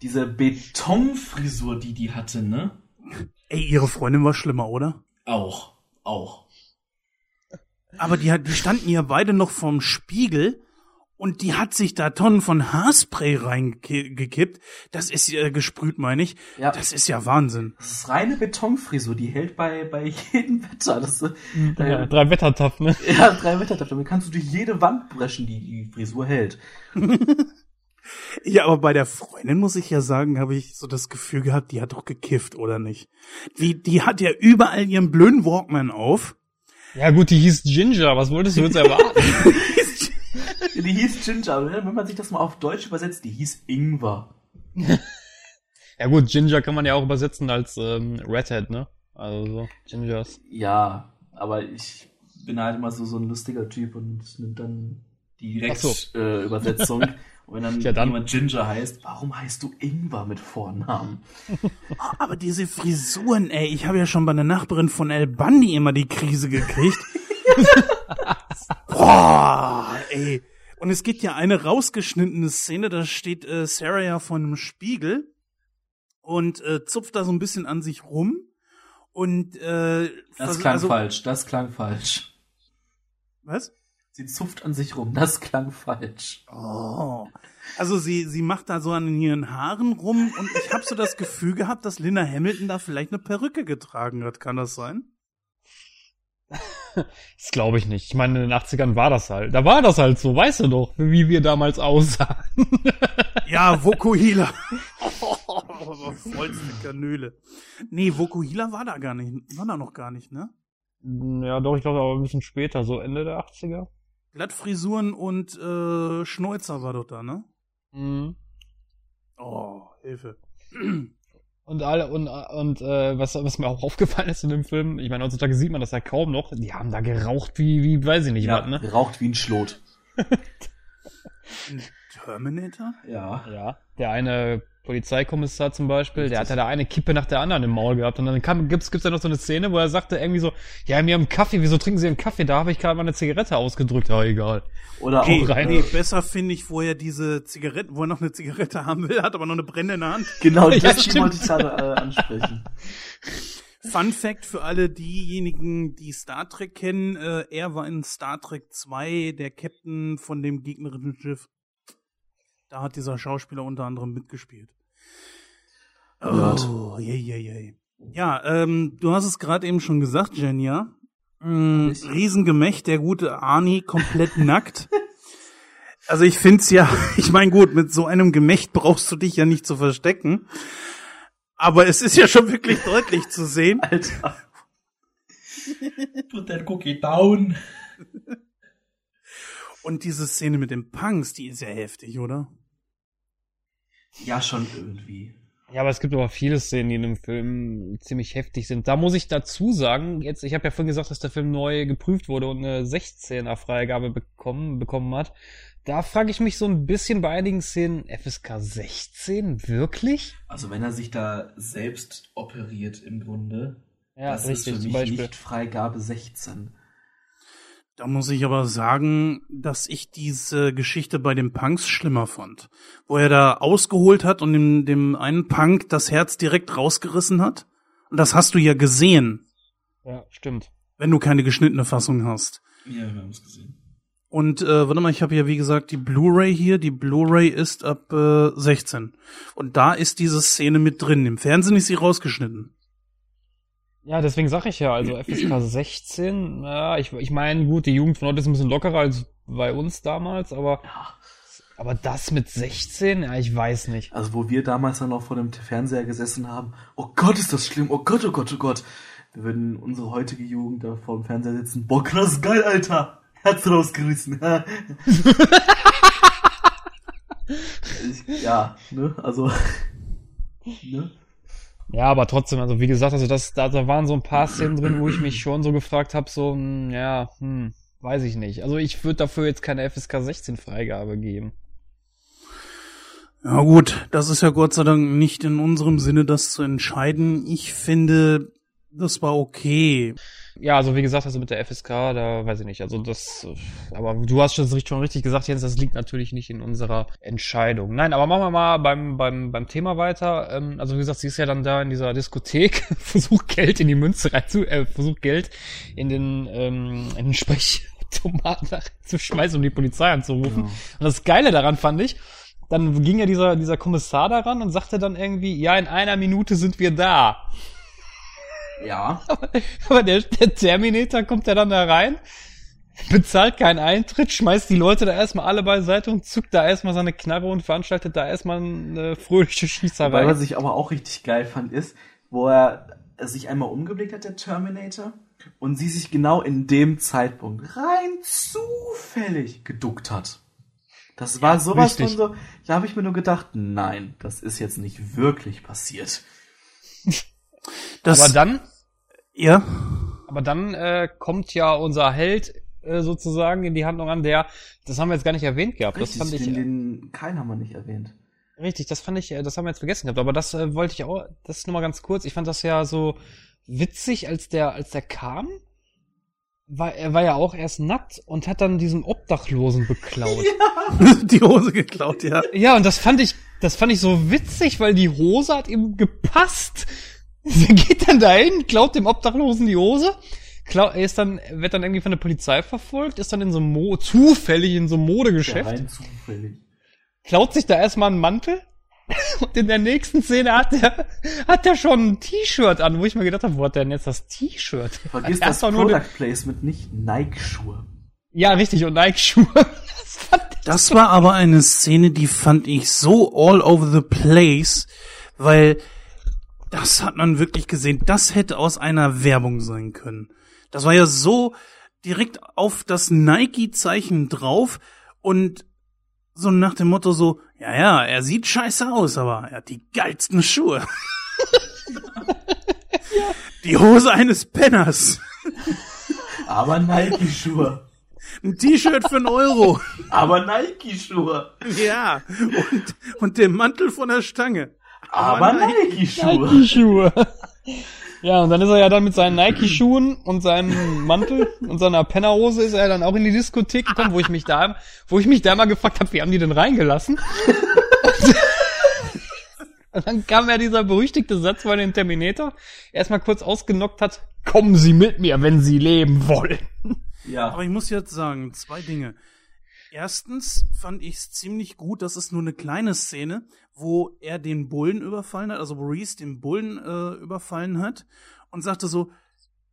diese Betonfrisur, die die hatte, ne? ey, ihre Freundin war schlimmer, oder? Auch, auch. Aber die die standen ja beide noch vorm Spiegel und die hat sich da Tonnen von Haarspray reingekippt. Das ist äh, gesprüht, meine ich. Ja. Das ist ja Wahnsinn. Das ist reine Betonfrisur, die hält bei, bei jedem Wetter. Das, ist- ja, drei Wettertaff, ne? ja, drei Wettertag. Damit kannst du durch jede Wand brechen, die die Frisur hält. Ja, aber bei der Freundin muss ich ja sagen, habe ich so das Gefühl gehabt, die hat doch gekifft, oder nicht? Die, die hat ja überall ihren blöden Walkman auf. Ja gut, die hieß Ginger, was wolltest du jetzt erwarten? Die hieß Ginger. Wenn man sich das mal auf Deutsch übersetzt, die hieß Ingwer. ja gut, Ginger kann man ja auch übersetzen als ähm, Redhead, ne? Also so, Gingers. Ja, aber ich bin halt immer so, so ein lustiger Typ und nimmt dann die Ach so. Direkt-Übersetzung. Äh, Übersetzung. und wenn dann, Ja, dann- jemand Ginger heißt, warum heißt du Ingwer mit Vornamen? Aber diese Frisuren, ey, ich habe ja schon bei einer Nachbarin von El Bandi immer die Krise gekriegt. Boah, ey. Und es gibt ja eine rausgeschnittene Szene, da steht äh, Sarah ja vor einem Spiegel und äh, zupft da so ein bisschen an sich rum. Und äh, Das klang also- falsch, das klang falsch. Was? Sie zupft an sich rum, das klang falsch. Oh. Also sie, sie macht da so an ihren Haaren rum und ich habe so das Gefühl gehabt, dass Linda Hamilton da vielleicht eine Perücke getragen hat. Kann das sein? Das glaube ich nicht. Ich meine, in den 80ern war das halt. Da war das halt so, weißt du doch, wie wir damals aussahen. Ja, Vokuhila. Vollste Kanüle. Nee, Vokuhila war da gar nicht, war da noch gar nicht, ne? ja, doch, ich glaube aber ein bisschen später, so Ende der 80er. Glattfrisuren und äh, Schnäuzer war doch da, ne? Mhm. Oh, Hilfe. Und alle und und äh, was was mir auch aufgefallen ist in dem Film, ich meine heutzutage sieht man das ja kaum noch, die haben da geraucht wie wie weiß ich nicht Ja, was, ne? raucht wie ein Schlot. Terminator? Ja. Ja, der eine Polizeikommissar zum Beispiel, der hat ja da eine Kippe nach der anderen im Maul gehabt und dann kam, gibt's gibt's ja noch so eine Szene, wo er sagte irgendwie so, ja, mir haben Kaffee, wieso trinken Sie einen Kaffee? Da habe ich gerade mal eine Zigarette ausgedrückt, ja egal. Oder Nee, auch rein. nee, besser finde ich, wo er diese Zigaretten, wo er noch eine Zigarette haben will, hat aber noch eine Brennende in der Hand. Genau, Ja, das stimmt. wollte ich gerade äh, ansprechen. Fun Fact für alle diejenigen, die Star Trek kennen, äh, er war in Star Trek 2 der Captain von dem gegnerischen Schiff. Da hat dieser Schauspieler unter anderem mitgespielt. Oh, je, je, je. Ja, ähm, du hast es gerade eben schon gesagt, Jenja. Mm, Riesengemächt, der gute Arnie komplett nackt. Also ich find's ja, ich mein gut, mit so einem Gemächt brauchst du dich ja nicht zu verstecken. Aber es ist ja schon wirklich deutlich zu sehen. Alter. Put that cookie down. Und diese Szene mit den Punks, die ist ja heftig, oder? Ja, schon irgendwie. Ja, aber es gibt aber viele Szenen, die in dem Film ziemlich heftig sind. Da muss ich dazu sagen, jetzt, ich habe ja vorhin gesagt, dass der Film neu geprüft wurde und eine 16er Freigabe bekommen, bekommen hat. Da frage ich mich so ein bisschen bei einigen Szenen, FSK 16, wirklich? Also wenn er sich da selbst operiert im Grunde, Ja, das richtig, ist für zum mich Beispiel. nicht Freigabe 16. Da muss ich aber sagen, dass ich diese Geschichte bei den Punks schlimmer fand. Wo er da ausgeholt hat und dem, dem einen Punk das Herz direkt rausgerissen hat. Und das hast du ja gesehen, Ja, stimmt. wenn du keine geschnittene Fassung hast. Ja, wir haben es gesehen. Und äh, warte mal, ich habe ja wie gesagt die Blu-ray hier. Die Blu-ray ist ab äh, 16. Und da ist diese Szene mit drin. Im Fernsehen ist sie rausgeschnitten. Ja, deswegen sag ich ja, also FSK 16, ja, ich, ich meine, gut, die Jugend von heute ist ein bisschen lockerer als bei uns damals, aber, aber das mit 16, ja, ich weiß nicht. Also wo wir damals dann noch vor dem Fernseher gesessen haben, oh Gott, ist das schlimm, oh Gott, oh Gott, oh Gott. Wir würden unsere heutige Jugend da vor dem Fernseher sitzen, boah, krass, geil, Alter. Herz rausgerissen. ich, ja, ne, also, ne. Ja, aber trotzdem, also wie gesagt, also das, da, da waren so ein paar Szenen drin, wo ich mich schon so gefragt habe, so, hm, ja, hm, weiß ich nicht. Also ich würde dafür jetzt keine FSK 16 Freigabe geben. Ja gut, das ist ja Gott sei Dank nicht in unserem Sinne, das zu entscheiden. Ich finde, das war okay. Ja, also wie gesagt, also mit der FSK, da weiß ich nicht. Also das, aber du hast schon, schon richtig gesagt, Jens, das liegt natürlich nicht in unserer Entscheidung. Nein, aber machen wir mal beim, beim, beim Thema weiter. Ähm, also wie gesagt, sie ist ja dann da in dieser Diskothek, versucht Geld in die Münze reinzu, äh, versucht Geld in den, ähm, in den Sprechautomaten zu schmeißen, um die Polizei anzurufen. Ja. Und das Geile daran fand ich, dann ging ja dieser, dieser Kommissar daran und sagte dann irgendwie, ja, in einer Minute sind wir da. Ja. Aber, der, der Terminator kommt ja dann da rein, bezahlt keinen Eintritt, schmeißt die Leute da erstmal alle beiseite und zückt da erstmal seine Knarre und veranstaltet da erstmal eine fröhliche Schießerei. Weil was ich aber auch richtig geil fand, ist, wo er sich einmal umgeblickt hat, der Terminator, und sie sich genau in dem Zeitpunkt rein zufällig geduckt hat. Das war sowas richtig. von so, da habe ich mir nur gedacht, nein, das ist jetzt nicht wirklich passiert. Das, aber dann, ja. Aber dann äh, kommt ja unser Held äh, sozusagen in die Handlung an, der, das haben wir jetzt gar nicht erwähnt gehabt. Richtig, das fand den, ich. Den Kein haben wir nicht erwähnt. Richtig, das fand ich, äh, das haben wir jetzt vergessen gehabt. Aber das äh, wollte ich auch, das ist nur mal ganz kurz. Ich fand das ja so witzig, als der, als der kam. War, er war ja auch erst nackt und hat dann diesen Obdachlosen beklaut. Ja. die Hose geklaut, ja. Ja, und das fand ich, das fand ich so witzig, weil die Hose hat ihm gepasst. Sie geht dann dahin, klaut dem Obdachlosen die Hose, klau ist dann, wird dann irgendwie von der Polizei verfolgt, ist dann in so einem Mo zufällig in so einem Modegeschäft. Ja, rein zufällig. Klaut sich da erstmal einen Mantel und in der nächsten Szene hat er hat er schon ein T-Shirt an, wo ich mir gedacht habe, wo hat der denn jetzt das T-Shirt? Vergiss das Product Placement nicht Nike-Schuhe. Ja, richtig, und Nike-Schuhe. Das, das war aber eine Szene, die fand ich so all over the place, weil das hat man wirklich gesehen. Das hätte aus einer Werbung sein können. Das war ja so direkt auf das Nike-Zeichen drauf und so nach dem Motto so, ja, ja, er sieht scheiße aus, aber er hat die geilsten Schuhe. ja. Die Hose eines Penners. Aber Nike-Schuhe. Ein T-Shirt für einen Euro. Aber Nike-Schuhe. Ja. Und, und der Mantel von der Stange. Aber, Nike-Schuhe. Nike-Schuhe. Ja, und dann ist er ja dann mit seinen Nike-Schuhen und seinem Mantel und seiner Pennerhose ist er dann auch in die Diskothek gekommen, wo ich mich da, wo ich mich da mal gefragt habe, wie haben die denn reingelassen? und dann kam ja dieser berüchtigte Satz bei den Terminator, erstmal kurz ausgenockt hat, kommen Sie mit mir, wenn Sie leben wollen. Ja. Aber ich muss jetzt sagen, zwei Dinge. Erstens fand ich es ziemlich gut, das ist nur eine kleine Szene, wo er den Bullen überfallen hat, also wo Reese den Bullen äh, überfallen hat und sagte so,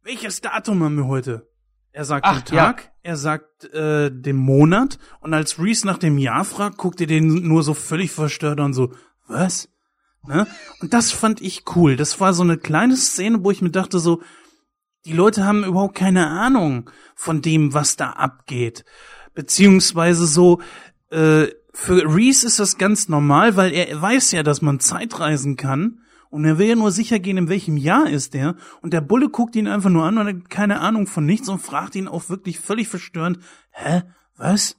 welches Datum haben wir heute? Er sagt Ach, den Tag, ja. er sagt äh, den Monat und als Reese nach dem Jahr fragt, guckt er den nur so völlig verstört und so, was? Ne? Und das fand ich cool. Das war so eine kleine Szene, wo ich mir dachte so, die Leute haben überhaupt keine Ahnung von dem, was da abgeht. Beziehungsweise so, äh, für Reese ist das ganz normal, weil er weiß ja, dass man Zeitreisen kann. Und er will ja nur sicher gehen, in welchem Jahr ist der. Und der Bulle guckt ihn einfach nur an und hat keine Ahnung von nichts und fragt ihn auch wirklich völlig verstörend, hä, was?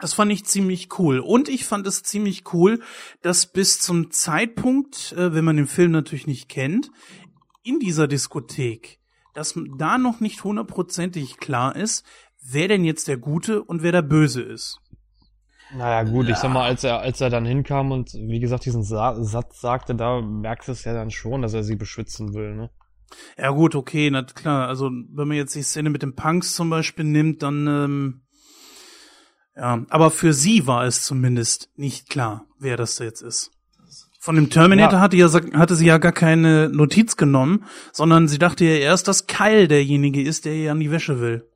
Das fand ich ziemlich cool. Und ich fand es ziemlich cool, dass bis zum Zeitpunkt, äh, wenn man den Film natürlich nicht kennt, in dieser Diskothek, dass da noch nicht hundertprozentig klar ist, wer denn jetzt der Gute und wer der Böse ist. Naja, gut, ja. ich sag mal, als er, als er dann hinkam und wie gesagt diesen Sa Satz sagte, da merkst du es ja dann schon, dass er sie beschützen will, ne? Ja, gut, okay, na klar. Also, wenn man jetzt die Szene mit den Punks zum Beispiel nimmt, dann, ähm, ja, aber für sie war es zumindest nicht klar, wer das jetzt ist. Von dem Terminator Ja. hatte, ja, hatte sie ja gar keine Notiz genommen, sondern sie dachte ja erst, dass Kyle derjenige ist, der ihr an die Wäsche will.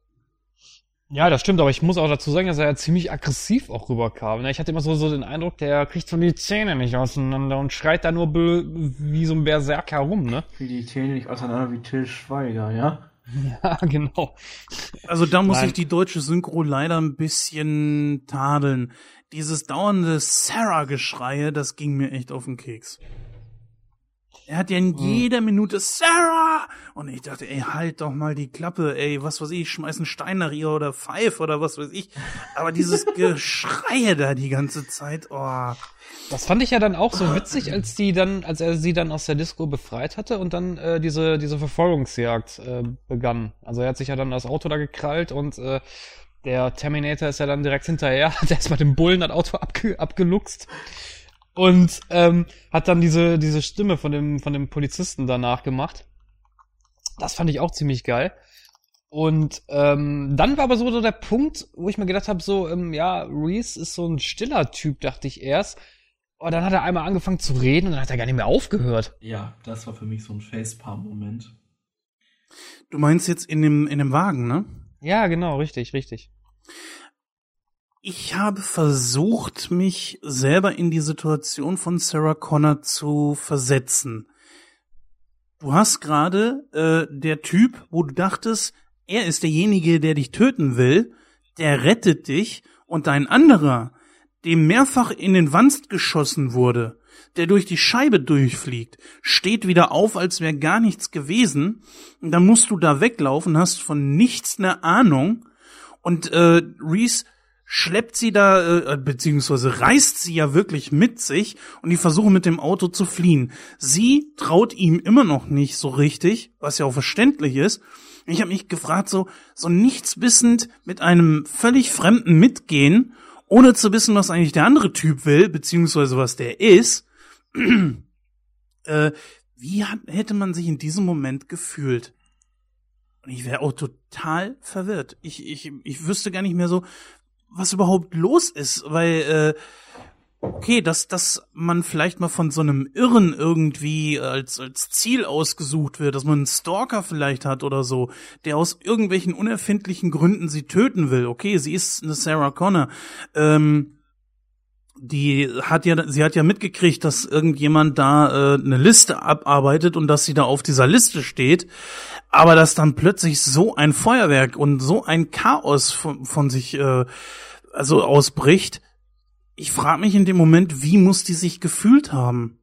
Ja, das stimmt, aber ich muss auch dazu sagen, dass er ja ziemlich aggressiv auch rüberkam. ne? Ich hatte immer so, so den Eindruck, der kriegt so die Zähne nicht auseinander und schreit da nur wie so ein Berserker rum, ne? Wie die Zähne nicht auseinander wie Till Schweiger, ja? Ja, genau. Also da muss Nein. ich die deutsche Synchro leider ein bisschen tadeln. Dieses dauernde Sarah-Geschreie, das ging mir echt auf den Keks. Er hat ja in jeder Minute Sarah! Und ich dachte, ey, halt doch mal die Klappe, ey, was weiß ich, schmeiß einen Stein nach ihr oder pfeif oder was weiß ich. Aber dieses Geschreie da die ganze Zeit, oh. Das fand ich ja dann auch so witzig, als die dann, als er sie dann aus der Disco befreit hatte und dann äh, diese diese Verfolgungsjagd äh, begann. Also er hat sich ja dann das Auto da gekrallt und äh, der Terminator ist ja dann direkt hinterher, hat erstmal dem Bullen das Auto abge abgeluchst und ähm, hat dann diese diese Stimme von dem von dem Polizisten danach gemacht. Das fand ich auch ziemlich geil. Und ähm, dann war aber so der Punkt, wo ich mir gedacht habe, so, ähm, ja, Reese ist so ein stiller Typ, dachte ich erst. Und dann hat er einmal angefangen zu reden und dann hat er gar nicht mehr aufgehört. Ja, das war für mich so ein Facepalm-Moment. Du meinst jetzt in dem, in dem Wagen, ne? Ja, genau, richtig, richtig. Ich habe versucht, mich selber in die Situation von Sarah Connor zu versetzen. Du hast gerade äh, der Typ, wo du dachtest, er ist derjenige, der dich töten will, der rettet dich und ein anderer, dem mehrfach in den Wanst geschossen wurde, der durch die Scheibe durchfliegt, steht wieder auf, als wäre gar nichts gewesen. Und dann musst du da weglaufen, hast von nichts eine Ahnung. Und äh, Reese schleppt sie da, äh, beziehungsweise reißt sie ja wirklich mit sich und die versuchen mit dem Auto zu fliehen. Sie traut ihm immer noch nicht so richtig, was ja auch verständlich ist. Ich habe mich gefragt, so, so nichts wissend mit einem völlig Fremden mitgehen, ohne zu wissen, was eigentlich der andere Typ will, beziehungsweise was der ist. äh, wie hat, hätte man sich in diesem Moment gefühlt? Und ich wäre auch total verwirrt. Ich, ich, ich wüsste gar nicht mehr so, was überhaupt los ist, weil äh, okay, dass dass man vielleicht mal von so einem Irren irgendwie als als Ziel ausgesucht wird, dass man einen Stalker vielleicht hat oder so, der aus irgendwelchen unerfindlichen Gründen sie töten will. Okay, sie ist eine Sarah Connor. Ähm, die hat ja, sie hat ja mitgekriegt, dass irgendjemand da äh, eine Liste abarbeitet und dass sie da auf dieser Liste steht, aber dass dann plötzlich so ein Feuerwerk und so ein Chaos von, von sich äh, also ausbricht. Ich frage mich in dem Moment, wie muss die sich gefühlt haben?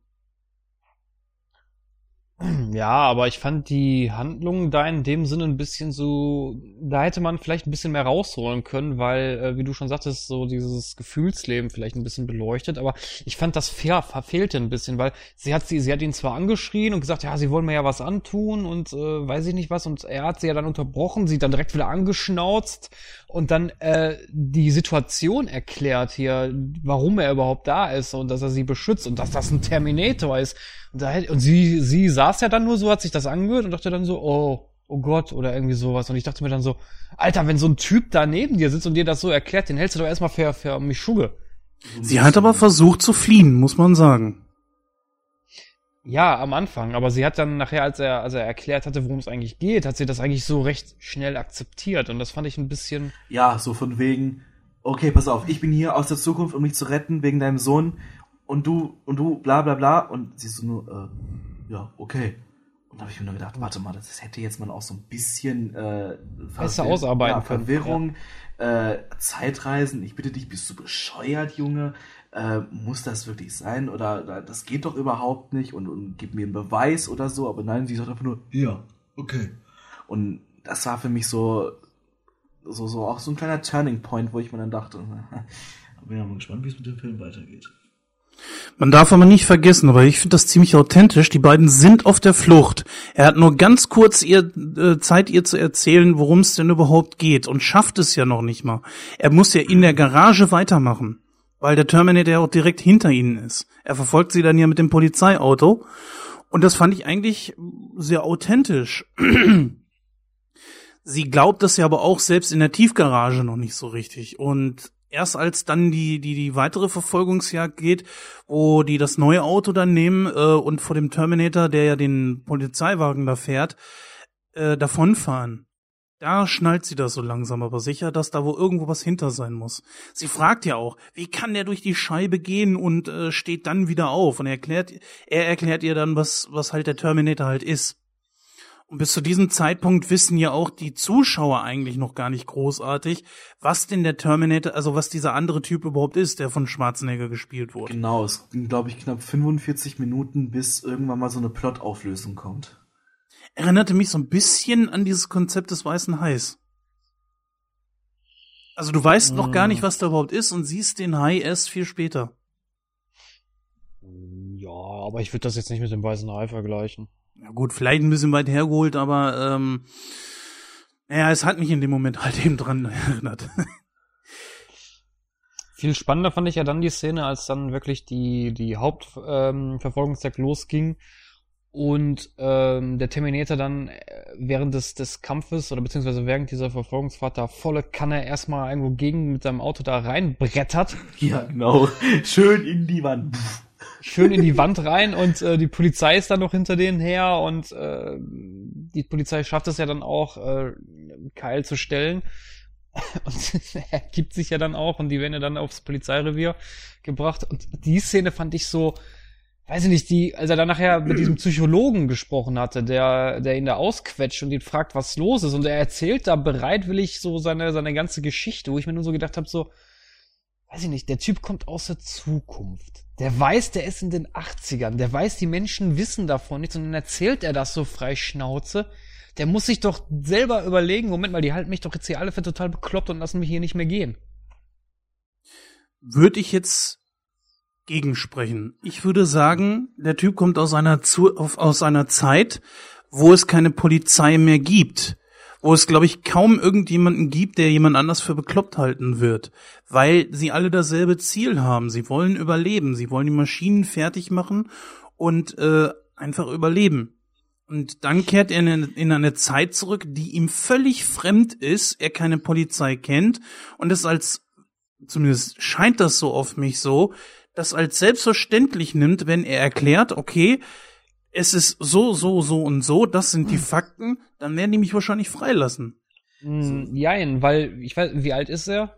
Ja, aber ich fand die Handlung da in dem Sinne ein bisschen so, da hätte man vielleicht ein bisschen mehr rausholen können, weil, äh, wie du schon sagtest, so dieses Gefühlsleben vielleicht ein bisschen beleuchtet, aber ich fand das fair, verfehlte ein bisschen, weil sie hat sie, sie hat ihn zwar angeschrien und gesagt, ja, sie wollen mir ja was antun und äh, weiß ich nicht was. Und er hat sie ja dann unterbrochen, sie dann direkt wieder angeschnauzt und dann äh, die Situation erklärt hier, warum er überhaupt da ist und dass er sie beschützt und dass das ein Terminator ist. Und, da, und sie, sie saß ja dann nur so, hat sich das angehört und dachte dann so, oh, oh Gott, oder irgendwie sowas. Und ich dachte mir dann so, Alter, wenn so ein Typ da neben dir sitzt und dir das so erklärt, den hältst du doch erstmal für, für Mischugge. Sie hat aber versucht zu fliehen, muss man sagen. Ja, am Anfang, aber sie hat dann nachher, als er, als er erklärt hatte, worum es eigentlich geht, hat sie das eigentlich so recht schnell akzeptiert. Und das fand ich ein bisschen, Ja, so von wegen, okay, pass auf, ich bin hier aus der Zukunft, um mich zu retten wegen deinem Sohn und du, und du, bla bla bla. Und sie so nur, äh, ja, okay. Und da habe ich mir nur gedacht, warte mal, das hätte jetzt man auch so ein bisschen äh, Besser ausarbeiten ja, können, Verwirrung, äh, Zeitreisen, ich bitte dich, bist du bescheuert, Junge? Äh, muss das wirklich sein? Oder, das geht doch überhaupt nicht und, und gib mir einen Beweis oder so, aber nein, sie sagt einfach nur, ja, okay. Und das war für mich so, so, so auch so ein kleiner Turning Point, wo ich mir dann dachte, bin ja mal gespannt, wie es mit dem Film weitergeht. Man darf aber nicht vergessen, aber ich finde das ziemlich authentisch. Die beiden sind auf der Flucht. Er hat nur ganz kurz ihr äh, Zeit, ihr zu erzählen, worum es denn überhaupt geht und schafft es ja noch nicht mal. Er muss ja in der Garage weitermachen, weil der Terminator ja auch direkt hinter ihnen ist. Er verfolgt sie dann ja mit dem Polizeiauto und das fand ich eigentlich sehr authentisch. Sie glaubt das ja aber auch selbst in der Tiefgarage noch nicht so richtig und erst als dann die, die, die weitere Verfolgungsjagd geht, wo die das neue Auto dann nehmen äh, und vor dem Terminator, der ja den Polizeiwagen da fährt, äh, davonfahren. Da schnallt sie das so langsam aber sicher, dass da wo irgendwo was hinter sein muss. Sie fragt ja auch, wie kann der durch die Scheibe gehen und äh, steht dann wieder auf und er erklärt, er erklärt ihr dann, was, was halt der Terminator halt ist. Und bis zu diesem Zeitpunkt wissen ja auch die Zuschauer eigentlich noch gar nicht großartig, was denn der Terminator, also was dieser andere Typ überhaupt ist, der von Schwarzenegger gespielt wurde. Genau, es ging, glaube ich, knapp 45 Minuten, bis irgendwann mal so eine Plotauflösung kommt. Erinnerte mich so ein bisschen an dieses Konzept des weißen Hais. Also du weißt noch gar nicht, was da überhaupt ist und siehst den Hai erst viel später. Ja, aber ich würde das jetzt nicht mit dem weißen Hai vergleichen. Ja gut, vielleicht ein bisschen weit hergeholt, aber ähm, naja, es hat mich in dem Moment halt eben dran erinnert. Viel spannender fand ich ja dann die Szene, als dann wirklich die, die Hauptverfolgungsjagd ähm, losging und ähm, der Terminator dann äh, während des, des Kampfes oder beziehungsweise während dieser Verfolgungsfahrt da volle Kanne erstmal irgendwo gegen mit seinem Auto da reinbrettert. Ja, genau. Schön in die Wand. Schön in die Wand rein und äh, die Polizei ist dann noch hinter denen her und äh, die Polizei schafft es ja dann auch, äh, Keil zu stellen. Und er gibt sich ja dann auch und die werden ja dann aufs Polizeirevier gebracht. Und die Szene fand ich so, weiß ich nicht, die, als er dann nachher mit diesem Psychologen gesprochen hatte, der, der ihn da ausquetscht und ihn fragt, was los ist. Und er erzählt da bereitwillig so seine, seine ganze Geschichte, wo ich mir nur so gedacht habe, so, weiß ich nicht, der Typ kommt aus der Zukunft. Der weiß, der ist in den 80ern. Der weiß, die Menschen wissen davon nichts. Und dann erzählt er das so frei Schnauze. Der muss sich doch selber überlegen, Moment mal, die halten mich doch jetzt hier alle für total bekloppt und lassen mich hier nicht mehr gehen. Würde ich jetzt gegensprechen. Ich würde sagen, der Typ kommt aus einer, Zu aus einer Zeit, wo es keine Polizei mehr gibt. Wo es, glaube ich, kaum irgendjemanden gibt, der jemand anders für bekloppt halten wird. Weil sie alle dasselbe Ziel haben. Sie wollen überleben. Sie wollen die Maschinen fertig machen und äh, einfach überleben. Und dann kehrt er in, in eine Zeit zurück, die ihm völlig fremd ist, er keine Polizei kennt und es als, zumindest scheint das so auf mich so, das als selbstverständlich nimmt, wenn er erklärt, okay, es ist so, so, so und so, das sind die Fakten, dann werden die mich wahrscheinlich freilassen. Mm, jein, weil, ich weiß, wie alt ist er?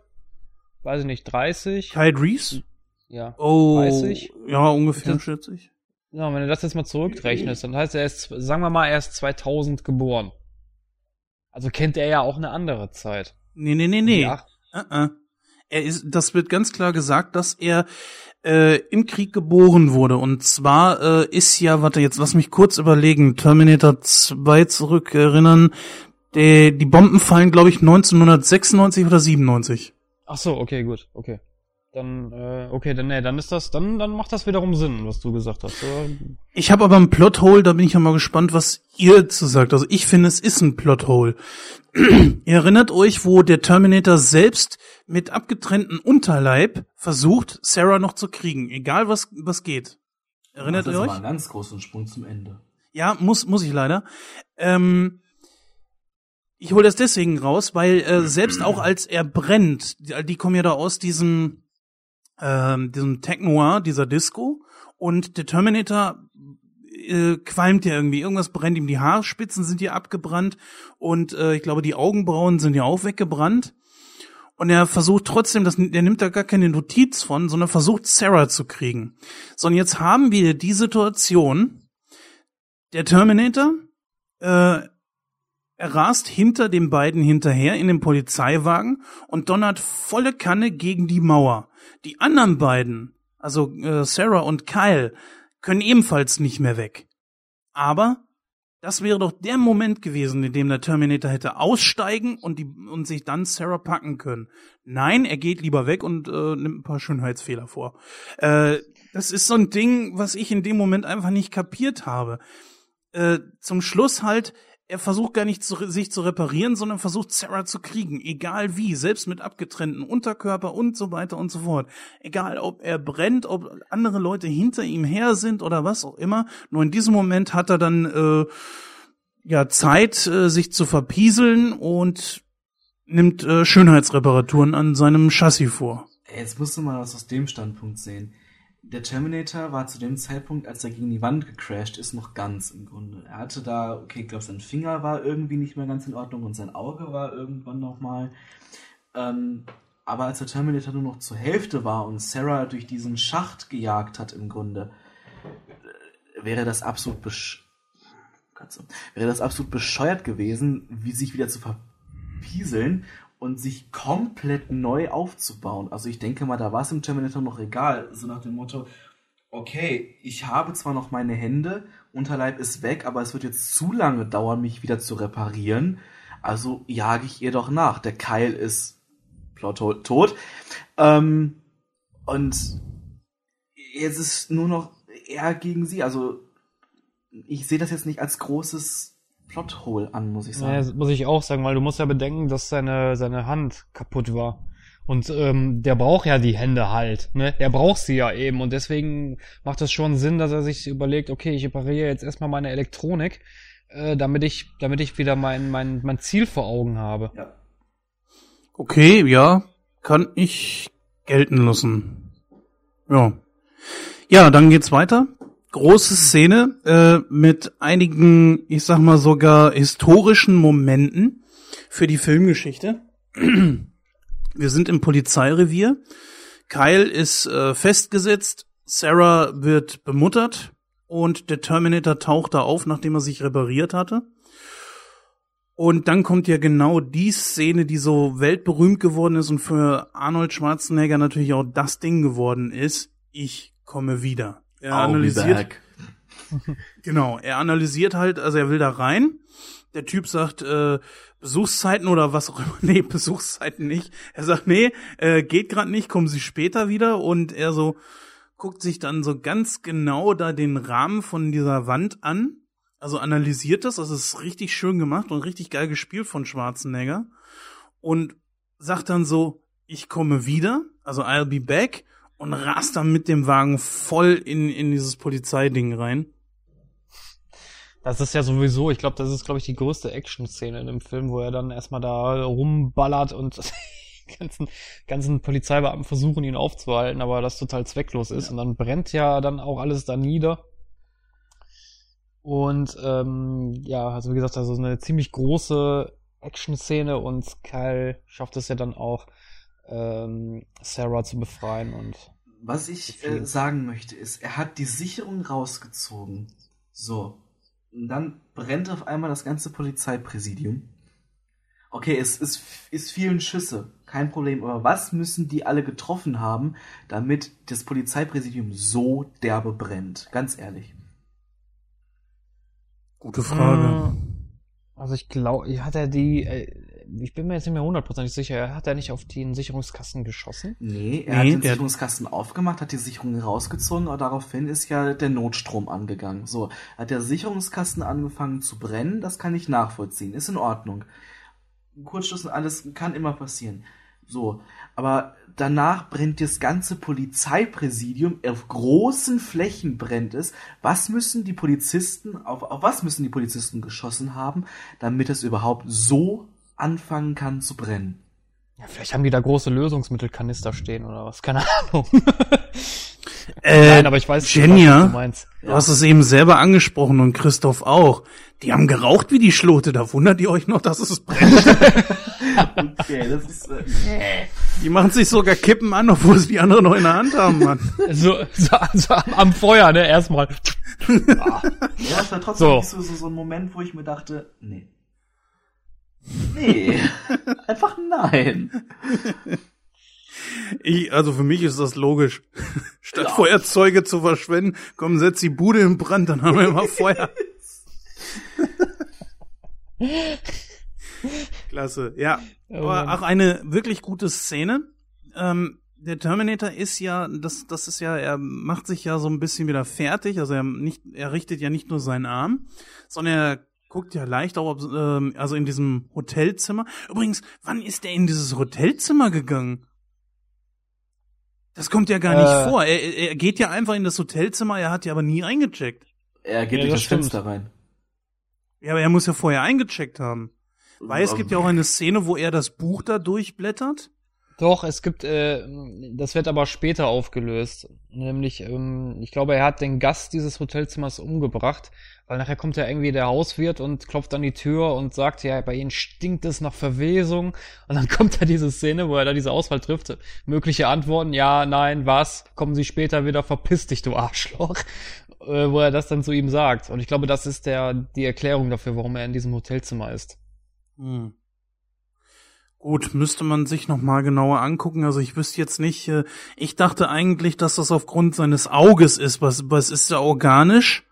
Weiß ich nicht, 30? Kyle Reese? Ja. Oh, 30? ja, ungefähr, Das- schätze ich. Ja, wenn du das jetzt mal zurückrechnest, dann heißt er ist, sagen wir mal, er ist 2000 geboren. Also kennt er ja auch eine andere Zeit. Nee, nee, nee, nee. Ja, Uh-uh. Er ist, das wird ganz klar gesagt, dass er äh, im Krieg geboren wurde. Und zwar äh, ist ja, warte, jetzt lass mich kurz überlegen, Terminator 2 zurückerinnern. Die, die Bomben fallen, glaube ich, 1996 oder 97. ach so, okay, gut, okay. Dann, äh, okay, dann, nee, dann ist das, dann, dann macht das wiederum Sinn, was du gesagt hast. Äh, Ich habe aber einen Plothole, da bin ich ja mal gespannt, was ihr zu sagt. Also ich finde, es ist ein Plothole. ihr erinnert euch, wo der Terminator selbst mit abgetrennten Unterleib versucht, Sarah noch zu kriegen, egal was, was geht. Erinnert das ihr ist euch? aber ein ganz großen Sprung zum Ende. Ja, muss, muss ich leider. Ähm, ich hole das deswegen raus, weil äh, selbst auch als er brennt, die, die kommen ja da aus diesem, ähm, diesem Technoir, dieser Disco, und der Terminator äh, qualmt ja irgendwie, irgendwas brennt ihm, die Haarspitzen sind ja abgebrannt und äh, ich glaube, die Augenbrauen sind ja auch weggebrannt. Und er versucht trotzdem, das, der nimmt da gar keine Notiz von, sondern versucht Sarah zu kriegen. So, und jetzt haben wir die Situation, der Terminator, äh, er rast hinter den beiden hinterher in den Polizeiwagen und donnert volle Kanne gegen die Mauer. Die anderen beiden, also äh, Sarah und Kyle, können ebenfalls nicht mehr weg. Aber das wäre doch der Moment gewesen, in dem der Terminator hätte aussteigen und, die, und sich dann Sarah packen können. Nein, er geht lieber weg und äh, nimmt ein paar Schönheitsfehler vor. Äh, das ist so ein Ding, was ich in dem Moment einfach nicht kapiert habe. Äh, zum Schluss halt, er versucht gar nicht zu, sich zu reparieren, sondern versucht Sarah zu kriegen, egal wie, selbst mit abgetrennten Unterkörper und so weiter und so fort. Egal, ob er brennt, ob andere Leute hinter ihm her sind oder was auch immer. Nur in diesem Moment hat er dann äh, ja Zeit, äh, sich zu verpieseln und nimmt äh, Schönheitsreparaturen an seinem Chassis vor. Jetzt musst du mal das aus dem Standpunkt sehen. Der Terminator war zu dem Zeitpunkt, als er gegen die Wand gecrashed ist, noch ganz im Grunde. Er hatte da, okay, ich glaube, sein Finger war irgendwie nicht mehr ganz in Ordnung und sein Auge war irgendwann nochmal. Ähm, aber als der Terminator nur noch zur Hälfte war und Sarah durch diesen Schacht gejagt hat im Grunde, äh, wäre das absolut besch wäre das absolut bescheuert gewesen, wie sich wieder zu verpieseln und sich komplett neu aufzubauen. Also ich denke mal, da war es im Terminator noch egal, so nach dem Motto, okay, ich habe zwar noch meine Hände, Unterleib ist weg, aber es wird jetzt zu lange dauern, mich wieder zu reparieren, also jage ich ihr doch nach. Der Keil ist plot tot. Ähm, und jetzt ist nur noch er gegen sie. Also ich sehe das jetzt nicht als großes Plothole an, muss ich sagen. Ja, das muss ich auch sagen, weil du musst ja bedenken, dass seine, seine Hand kaputt war. Und ähm, der braucht ja die Hände halt, ne? Der braucht sie ja eben und deswegen macht es schon Sinn, dass er sich überlegt, okay, ich repariere jetzt erstmal meine Elektronik, äh, damit ich, damit ich wieder mein, mein, mein Ziel vor Augen habe. Ja. Okay, ja, kann ich gelten lassen. Ja. Ja, dann geht's weiter. Große Szene äh, mit einigen, ich sag mal sogar historischen Momenten für die Filmgeschichte. Wir sind im Polizeirevier. Kyle ist äh, festgesetzt, Sarah wird bemuttert und der Terminator taucht da auf, nachdem er sich repariert hatte. Und dann kommt ja genau die Szene, die so weltberühmt geworden ist und für Arnold Schwarzenegger natürlich auch das Ding geworden ist. Ich komme wieder. Er analysiert, genau, er analysiert halt, also er will da rein. Der Typ sagt, äh, Besuchszeiten oder was auch immer. Nee, Besuchszeiten nicht. Er sagt, nee, äh, geht gerade nicht, kommen Sie später wieder. Und er so guckt sich dann so ganz genau da den Rahmen von dieser Wand an. Also analysiert das, das ist richtig schön gemacht und richtig geil gespielt von Schwarzenegger. Und sagt dann so, ich komme wieder, also I'll be back und rast dann mit dem Wagen voll in, in dieses Polizeiding rein. Das ist ja sowieso, ich glaube, das ist, glaube ich, die größte Action-Szene in dem Film, wo er dann erstmal da rumballert und die ganzen, ganzen Polizeibeamten versuchen, ihn aufzuhalten, aber das total zwecklos ist. Und dann brennt ja dann auch alles da nieder. Und ähm, ja, also wie gesagt, also eine ziemlich große Action-Szene und Kyle schafft es ja dann auch, ähm, Sarah zu befreien und Was ich äh, sagen möchte, ist, er hat die Sicherung rausgezogen. So. Und dann brennt auf einmal das ganze Polizeipräsidium. Okay, es ist, ist vielen Schüsse, kein Problem. Aber was müssen die alle getroffen haben, damit das Polizeipräsidium so derbe brennt? Ganz ehrlich. Gute Frage. Also ich glaube, hat er die, äh, ich bin mir jetzt nicht mehr hundertprozentig sicher, hat er nicht auf den Sicherungskasten geschossen? Nee, er Nee, hat den der- Sicherungskasten aufgemacht, hat die Sicherung rausgezogen, aber daraufhin ist ja der Notstrom angegangen. So, hat der Sicherungskasten angefangen zu brennen, das kann ich nachvollziehen, ist in Ordnung. Kurzschluss und alles kann immer passieren. So, aber danach brennt das ganze Polizeipräsidium, auf großen Flächen brennt es. Was müssen die Polizisten, auf, auf was müssen die Polizisten geschossen haben, damit es überhaupt so anfangen kann zu brennen? Ja, vielleicht haben die da große Lösungsmittelkanister stehen oder was, keine Ahnung. Äh, Nein, aber ich weiß, Genia, was du meinst. du hast es eben selber angesprochen und Christoph auch. Die haben geraucht wie die Schlote, da wundert ihr euch noch, dass es brennt. Okay, das ist, äh, Die machen sich sogar Kippen an, obwohl sie die anderen noch in der Hand haben, Mann. So, so, so am, am Feuer, ne, erstmal. Ja, das war trotzdem So. so, so, so ein Moment, wo ich mir dachte, nee. Nee, einfach nein. Ich, also für mich ist das logisch. Statt Ja. Feuerzeuge zu verschwenden, komm, setz die Bude in Brand, dann haben wir immer Feuer. Klasse, ja. Oh Aber auch eine wirklich gute Szene. Ähm, der Terminator ist ja, das, das ist ja, er macht sich ja so ein bisschen wieder fertig. Also er nicht, er richtet ja nicht nur seinen Arm, sondern er guckt ja leicht auch, ob, ähm, also in diesem Hotelzimmer. Übrigens, wann ist er in dieses Hotelzimmer gegangen? Das kommt ja gar Äh. nicht vor. Er, er geht ja einfach in das Hotelzimmer, er hat ja aber nie eingecheckt. Er geht Ja, durch das das. Fenster rein. Ja, aber er muss ja vorher eingecheckt haben. Weil es gibt ja auch eine Szene, wo er das Buch da durchblättert. Doch, es gibt, äh, das wird aber später aufgelöst. Nämlich, ähm, ich glaube, er hat den Gast dieses Hotelzimmers umgebracht, weil nachher kommt ja irgendwie der Hauswirt und klopft an die Tür und sagt, ja, bei ihnen stinkt es nach Verwesung. Und dann kommt da diese Szene, wo er da diese Auswahl trifft. Mögliche Antworten, ja, nein, was, kommen sie später wieder, verpiss dich, du Arschloch. Äh, wo er das dann zu ihm sagt. Und ich glaube, das ist der, die Erklärung dafür, warum er in diesem Hotelzimmer ist. Hm. Gut, müsste man sich noch mal genauer angucken. Also ich wüsste jetzt nicht. Äh, ich dachte eigentlich, dass das aufgrund seines Auges ist. Was, was ist da organisch?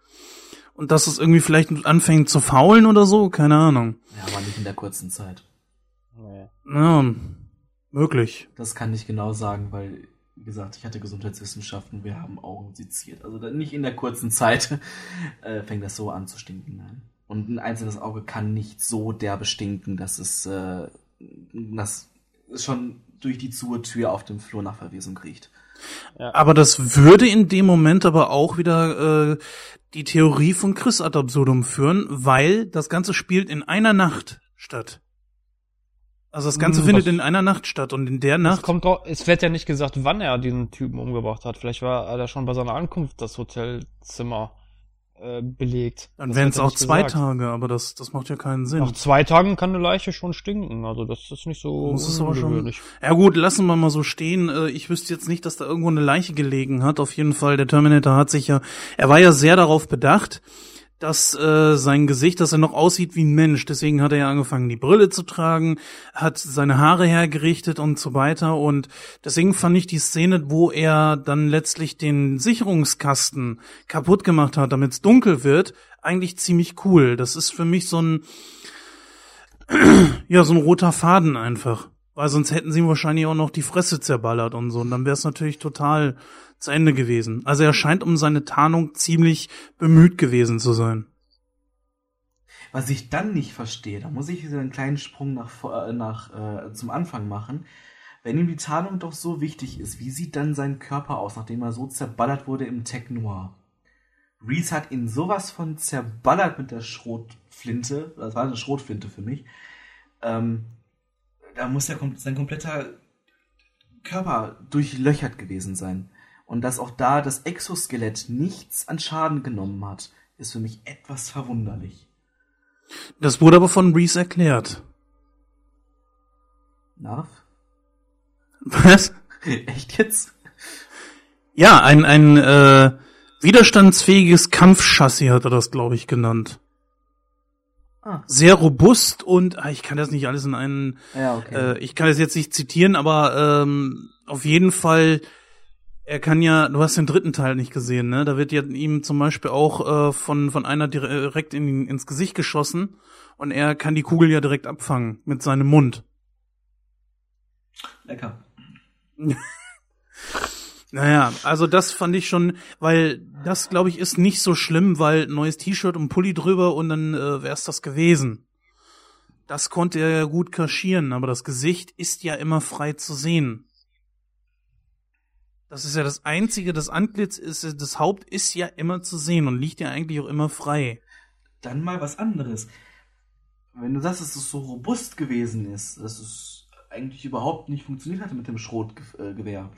Und dass es irgendwie vielleicht anfängt zu faulen oder so? Keine Ahnung. Ja, aber nicht in der kurzen Zeit. Nee. Ja, möglich. Das kann ich genau sagen, weil, wie gesagt, ich hatte Gesundheitswissenschaften, wir haben Augen seziert. Also nicht in der kurzen Zeit äh, fängt das so an zu stinken. Nein. Und ein einzelnes Auge kann nicht so derbe stinken, dass es, äh, dass es schon durch die Zur-Tür auf dem Flur nach Verwesung riecht. Aber das würde in dem Moment aber auch wieder äh, die Theorie von Chris ad absurdum führen, weil das Ganze spielt in einer Nacht statt. Also das Ganze Hm, findet in einer Nacht statt und in der Es Nacht. kommt doch, es wird ja nicht gesagt, wann er diesen Typen umgebracht hat. Vielleicht war er da schon bei seiner Ankunft das Hotelzimmer äh, belegt. Dann wären es auch zwei gesagt. Tage, aber das, das macht ja keinen Sinn. Nach zwei Tagen kann eine Leiche schon stinken. Also das ist nicht so Muss es aber schon- ungewöhnlich. Ja gut, lassen wir mal so stehen. Äh, Ich wüsste jetzt nicht, dass da irgendwo eine Leiche gelegen hat. Auf jeden Fall, der Terminator hat sich ja, er war ja sehr darauf bedacht, dass äh, sein Gesicht, dass er noch aussieht wie ein Mensch. Deswegen hat er ja angefangen, die Brille zu tragen, hat seine Haare hergerichtet und so weiter. Und deswegen fand ich die Szene, wo er dann letztlich den Sicherungskasten kaputt gemacht hat, damit es dunkel wird, eigentlich ziemlich cool. Das ist für mich so ein ja, so ein roter Faden einfach. Weil sonst hätten sie ihm wahrscheinlich auch noch die Fresse zerballert und so. Und dann wäre es natürlich total zu Ende gewesen. Also er scheint um seine Tarnung ziemlich bemüht gewesen zu sein. Was ich dann nicht verstehe, da muss ich wieder einen kleinen Sprung nach, äh, nach äh, zum Anfang machen. Wenn ihm die Tarnung doch so wichtig ist, wie sieht dann sein Körper aus, nachdem er so zerballert wurde im Tech Noir? Reese hat ihn sowas von zerballert mit der Schrotflinte, das war eine Schrotflinte für mich. Ähm, da muss ja sein kompletter Körper durchlöchert gewesen sein. Und dass auch da das Exoskelett nichts an Schaden genommen hat, ist für mich etwas verwunderlich. Das wurde aber von Reese erklärt. Narf? Was? Echt jetzt? Ja, ein, ein äh, widerstandsfähiges Kampfchassis hat er das, glaube ich, genannt. Ah, Sehr robust und ah, ich kann das nicht alles in einen ja, okay. Äh, ich kann es jetzt nicht zitieren, aber ähm, auf jeden Fall, er kann ja, du hast den dritten Teil nicht gesehen, ne? Da wird ja ihm zum Beispiel auch äh, von, von einer direkt in, ins Gesicht geschossen und er kann die Kugel ja direkt abfangen mit seinem Mund. Lecker. Naja, also das fand ich schon, weil das, glaube ich, ist nicht so schlimm, weil neues T-Shirt und Pulli drüber und dann äh, wär's das gewesen. Das konnte er ja gut kaschieren, aber das Gesicht ist ja immer frei zu sehen. Das ist ja das Einzige, das Antlitz ist, das Haupt ist ja immer zu sehen und liegt ja eigentlich auch immer frei. Dann mal was anderes. Wenn du sagst, dass es so robust gewesen ist, dass es eigentlich überhaupt nicht funktioniert hatte mit dem Schrotgewehr.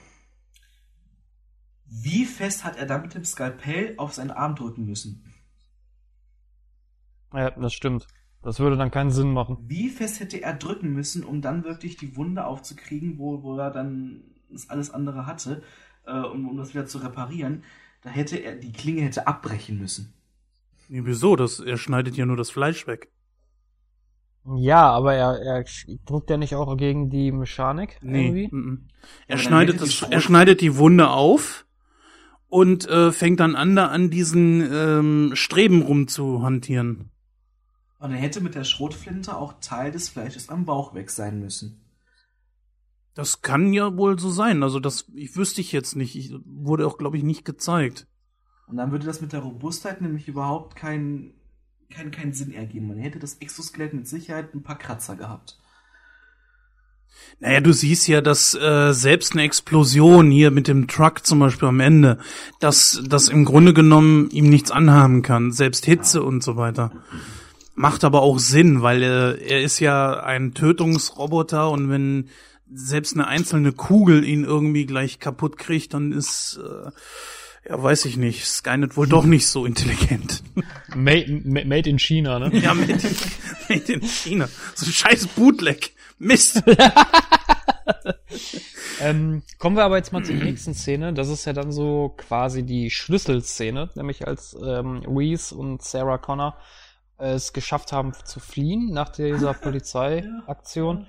Wie fest hat er dann mit dem Skalpell auf seinen Arm drücken müssen? Ja, das stimmt. Das würde dann keinen Sinn machen. Wie fest hätte er drücken müssen, um dann wirklich die Wunde aufzukriegen, wo, wo er dann das alles andere hatte, äh, um, um das wieder zu reparieren? Da hätte er, die Klinge hätte abbrechen müssen. Nee, wieso? Das, er schneidet ja nur das Fleisch weg. Ja, aber er, er drückt ja nicht auch gegen die Mechanik Nee. irgendwie? mhm. Er Aber dann schneidet das, er schneidet die Wunde auf und äh, fängt dann an, da an diesen ähm, Streben rumzuhantieren. Und er hätte mit der Schrotflinte auch Teil des Fleisches am Bauch weg sein müssen. Das kann ja wohl so sein. Also das, ich wüsste ich jetzt nicht. Ich, wurde auch, glaube ich, nicht gezeigt. Und dann würde das mit der Robustheit nämlich überhaupt keinen kein, keinen Sinn ergeben. Man hätte das Exoskelett mit Sicherheit ein paar Kratzer gehabt. Naja, du siehst ja, dass äh, selbst eine Explosion hier mit dem Truck zum Beispiel am Ende, dass das im Grunde genommen ihm nichts anhaben kann. Selbst Hitze und so weiter. Macht aber auch Sinn, weil er, er ist ja ein Tötungsroboter und wenn selbst eine einzelne Kugel ihn irgendwie gleich kaputt kriegt, dann ist, äh, ja, weiß ich nicht, Skynet wohl doch nicht so intelligent. Made, made in China, ne? ja, made, made in China. So ein scheiß Bootleg. Mist. ähm, kommen wir aber jetzt mal zur nächsten Szene. Das ist ja dann so quasi die Schlüsselszene, nämlich als ähm, Reese und Sarah Connor es geschafft haben zu fliehen nach dieser Polizeiaktion.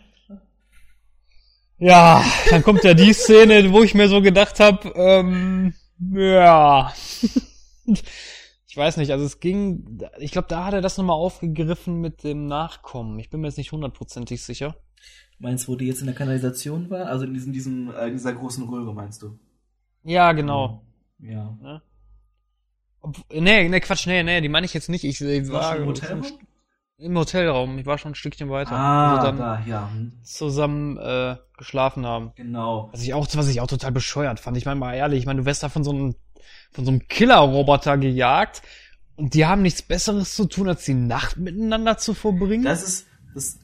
Ja, dann kommt ja die Szene, wo ich mir so gedacht habe, ähm, ja. ich weiß nicht, also es ging, ich glaube, da hat er das nochmal aufgegriffen mit dem Nachkommen. Ich bin mir jetzt nicht hundertprozentig sicher. Meinst du, wo die jetzt in der Kanalisation war? Also in diesem, diesem, äh, dieser großen Röhre, meinst du? Ja, genau. Ja. Ja. Nee, nee, Quatsch, nee, nee, die meine ich jetzt nicht. Ich, ich war, war im Hotelraum? Im Hotelraum. Ich war schon ein Stückchen weiter. Ah, dann da, ja. zusammen äh, geschlafen haben. Genau. Was ich auch, was ich auch total bescheuert fand. Ich meine mal ehrlich, ich meine, du wirst da von so einem, von so einem Killer-Roboter gejagt und die haben nichts Besseres zu tun, als die Nacht miteinander zu verbringen. Das ist das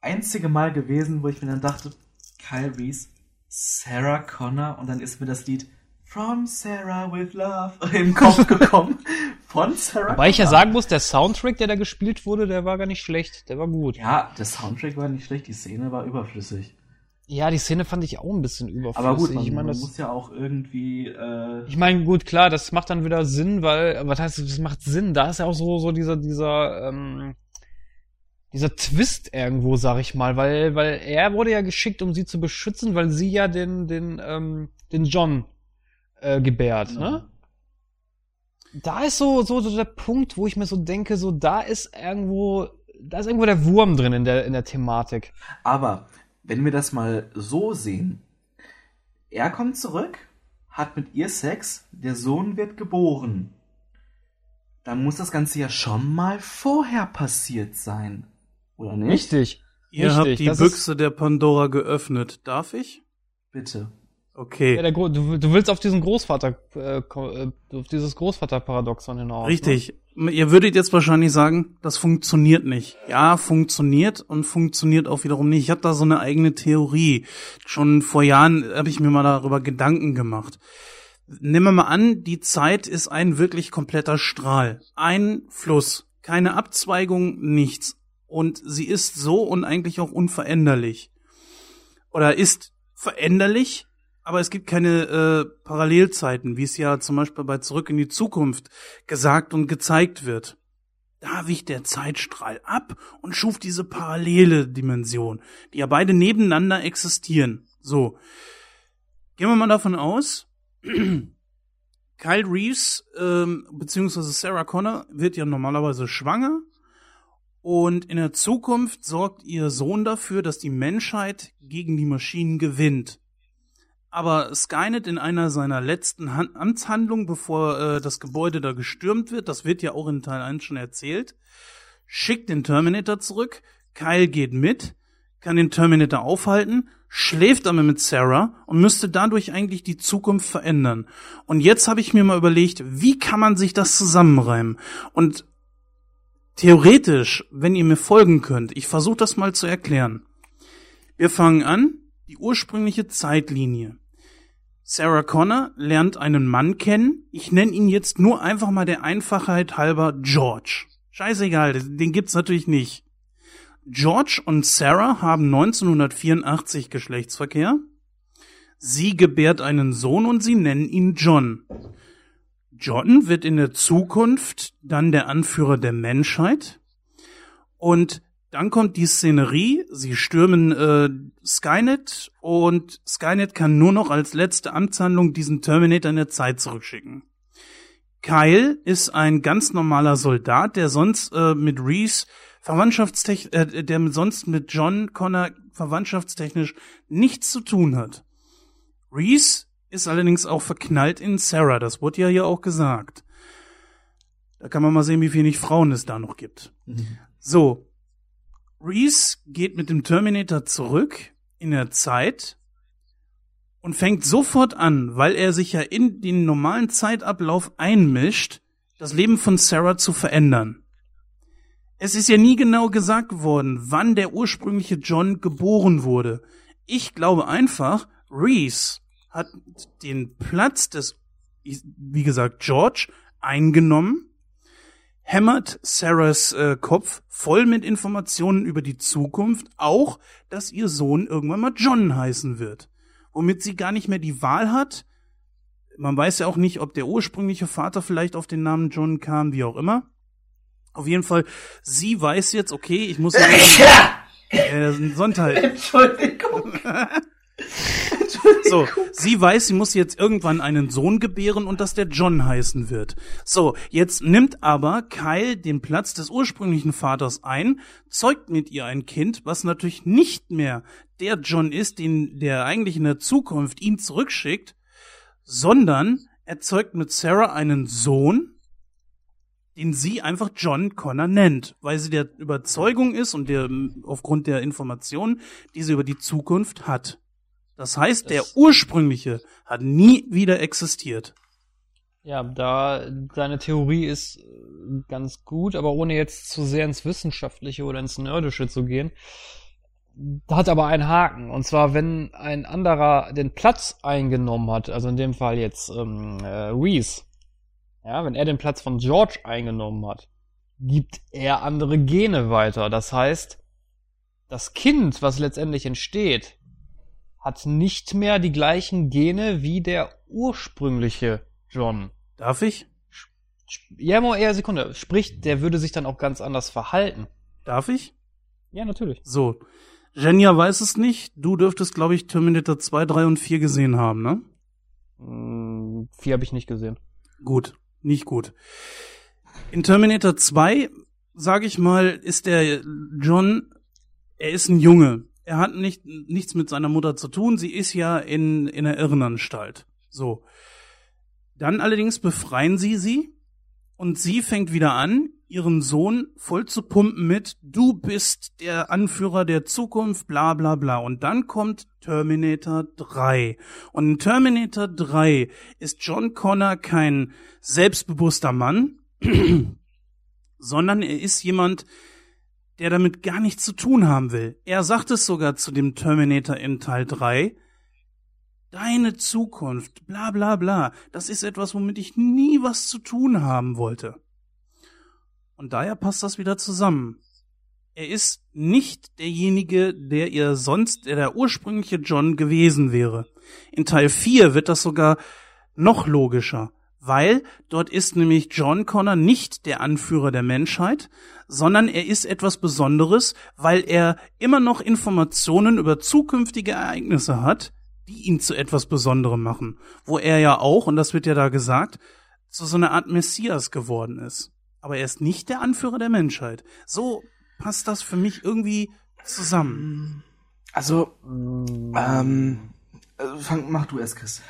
einzige Mal gewesen, wo ich mir dann dachte, Kyle Reese, Sarah Connor und dann ist mir das Lied From Sarah with Love im Kopf gekommen. Von Sarah Wobei ich ja sagen muss, der Soundtrack, der da gespielt wurde, der war gar nicht schlecht. Der war gut. Ja, Ja, der Soundtrack war nicht schlecht, die Szene war überflüssig. die Szene fand ich auch ein bisschen überflüssig. Aber gut, man, ich meine, man das, muss ja auch irgendwie äh, ich meine, gut, klar, das macht dann wieder Sinn, weil, was heißt, das macht Sinn? Da ist ja auch so, so dieser, dieser, ähm, dieser Twist irgendwo, sag ich mal, weil, weil er wurde ja geschickt, um sie zu beschützen, weil sie ja den, den, ähm, den John äh, gebärt, ne? Da ist so, so, so der Punkt, wo ich mir so denke, so da ist irgendwo, da ist irgendwo der Wurm drin in der, in der Thematik. Aber wenn wir das mal so sehen, er kommt zurück, hat mit ihr Sex, der Sohn wird geboren. Dann muss das Ganze ja schon mal vorher passiert sein. Oder nicht? Richtig. Ihr Richtig, habt die das Büchse der Pandora geöffnet. Darf ich? Bitte. Okay. Ja, der, Gro- du, du willst auf diesen Großvater, äh, äh, auf dieses Großvaterparadoxon hinaus. Ne? Richtig. Ihr würdet jetzt wahrscheinlich sagen, das funktioniert nicht. Ja, funktioniert und funktioniert auch wiederum nicht. Ich habe da so eine eigene Theorie. Schon vor Jahren habe ich mir mal darüber Gedanken gemacht. Nehmen wir mal an, die Zeit ist ein wirklich kompletter Strahl. Ein Fluss. Keine Abzweigung, nichts. Und sie ist so und eigentlich auch unveränderlich. Oder ist veränderlich, aber es gibt keine äh, Parallelzeiten, wie es ja zum Beispiel bei Zurück in die Zukunft gesagt und gezeigt wird. Da wich der Zeitstrahl ab und schuf diese parallele Dimension, die ja beide nebeneinander existieren. So. Gehen wir mal davon aus, Kyle Reeves ähm, beziehungsweise Sarah Connor wird ja normalerweise schwanger und in der Zukunft sorgt ihr Sohn dafür, dass die Menschheit gegen die Maschinen gewinnt. Aber Skynet in einer seiner letzten Han Amtshandlungen, bevor äh, das Gebäude da gestürmt wird, das wird ja auch in Teil 1 schon erzählt, schickt den Terminator zurück, Kyle geht mit, kann den Terminator aufhalten, schläft aber mit Sarah und müsste dadurch eigentlich die Zukunft verändern. Und jetzt habe ich mir mal überlegt, wie kann man sich das zusammenreimen? Und theoretisch, wenn ihr mir folgen könnt, ich versuche das mal zu erklären. Wir fangen an, die ursprüngliche Zeitlinie. Sarah Connor lernt einen Mann kennen. Ich nenne ihn jetzt nur einfach mal der Einfachheit halber George. Scheißegal, den gibt's natürlich nicht. George und Sarah haben 1984 Geschlechtsverkehr. Sie gebärt einen Sohn und sie nennen ihn John. John wird in der Zukunft dann der Anführer der Menschheit. Und dann kommt die Szenerie, sie stürmen äh, Skynet und Skynet kann nur noch als letzte Amtshandlung diesen Terminator in der Zeit zurückschicken. Kyle ist ein ganz normaler Soldat, der sonst äh, mit Reese verwandtschaftstechnisch, äh, der sonst mit John Connor verwandtschaftstechnisch nichts zu tun hat. Reese ist allerdings auch verknallt in Sarah, das wurde ja hier auch gesagt. Da kann man mal sehen, wie wenig Frauen es da noch gibt. So, Reese geht mit dem Terminator zurück in der Zeit und fängt sofort an, weil er sich ja in den normalen Zeitablauf einmischt, das Leben von Sarah zu verändern. Es ist ja nie genau gesagt worden, wann der ursprüngliche John geboren wurde. Ich glaube einfach, Reese hat den Platz des, wie gesagt, George eingenommen, hämmert Sarahs äh, Kopf voll mit Informationen über die Zukunft, auch, dass ihr Sohn irgendwann mal John heißen wird. Womit sie gar nicht mehr die Wahl hat. Man weiß ja auch nicht, ob der ursprüngliche Vater vielleicht auf den Namen John kam, wie auch immer. Auf jeden Fall, sie weiß jetzt, okay, ich muss Ja! äh, Sonntag. Entschuldigung. So, sie weiß, sie muss jetzt irgendwann einen Sohn gebären und dass der John heißen wird. So, jetzt nimmt aber Kyle den Platz des ursprünglichen Vaters ein, zeugt mit ihr ein Kind, was natürlich nicht mehr der John ist, den der eigentlich in der Zukunft ihn zurückschickt, sondern erzeugt mit Sarah einen Sohn, den sie einfach John Connor nennt, weil sie der Überzeugung ist und der aufgrund der Informationen, die sie über die Zukunft hat. Das heißt, der Das- ursprüngliche hat nie wieder existiert. Ja, da deine Theorie ist äh, ganz gut, aber ohne jetzt zu sehr ins Wissenschaftliche oder ins Nerdische zu gehen, hat aber einen Haken. Und zwar, wenn ein anderer den Platz eingenommen hat, also in dem Fall jetzt ähm, äh, Reese, ja, wenn er den Platz von George eingenommen hat, gibt er andere Gene weiter. Das heißt, das Kind, was letztendlich entsteht, hat nicht mehr die gleichen Gene wie der ursprüngliche John. Darf ich? Ja, mal eher Sekunde. Sprich, der würde sich dann auch ganz anders verhalten. Darf ich? Ja, natürlich. So. Jenja weiß es nicht. Du dürftest, glaube ich, Terminator 2, 3 und 4 gesehen haben, ne? Hm, vier habe ich nicht gesehen. Gut, nicht gut. In Terminator 2, sage ich mal, ist der John, er ist ein Junge. Er hat nicht, nichts mit seiner Mutter zu tun. Sie ist ja in, in der Irrenanstalt. So. Dann allerdings befreien sie sie und sie fängt wieder an, ihren Sohn voll zu pumpen mit, du bist der Anführer der Zukunft, bla bla bla. Und dann kommt Terminator 3. Und in Terminator 3 ist John Connor kein selbstbewusster Mann, sondern er ist jemand, der damit gar nichts zu tun haben will. Er sagt es sogar zu dem Terminator in Teil 3, deine Zukunft, bla bla bla, das ist etwas, womit ich nie was zu tun haben wollte. Und daher passt das wieder zusammen. Er ist nicht derjenige, der ihr sonst, der der ursprüngliche John gewesen wäre. In Teil 4 wird das sogar noch logischer, weil dort ist nämlich John Connor nicht der Anführer der Menschheit, sondern er ist etwas Besonderes, weil er immer noch Informationen über zukünftige Ereignisse hat, die ihn zu etwas Besonderem machen, wo er ja auch, und das wird ja da gesagt, zu so einer Art Messias geworden ist. Aber er ist nicht der Anführer der Menschheit. So passt das für mich irgendwie zusammen. Also, ähm, äh, fang, mach du erst, Chris.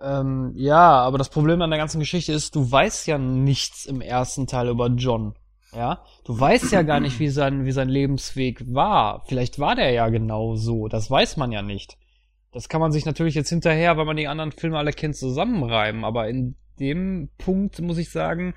Ähm, ja, aber das Problem an der ganzen Geschichte ist, du weißt ja nichts im ersten Teil über John. Ja, du weißt ja gar nicht, wie sein, wie sein Lebensweg war. Vielleicht war der ja genau so. Das weiß man ja nicht. Das kann man sich natürlich jetzt hinterher, weil man die anderen Filme alle kennt, zusammenreimen. Aber in dem Punkt muss ich sagen,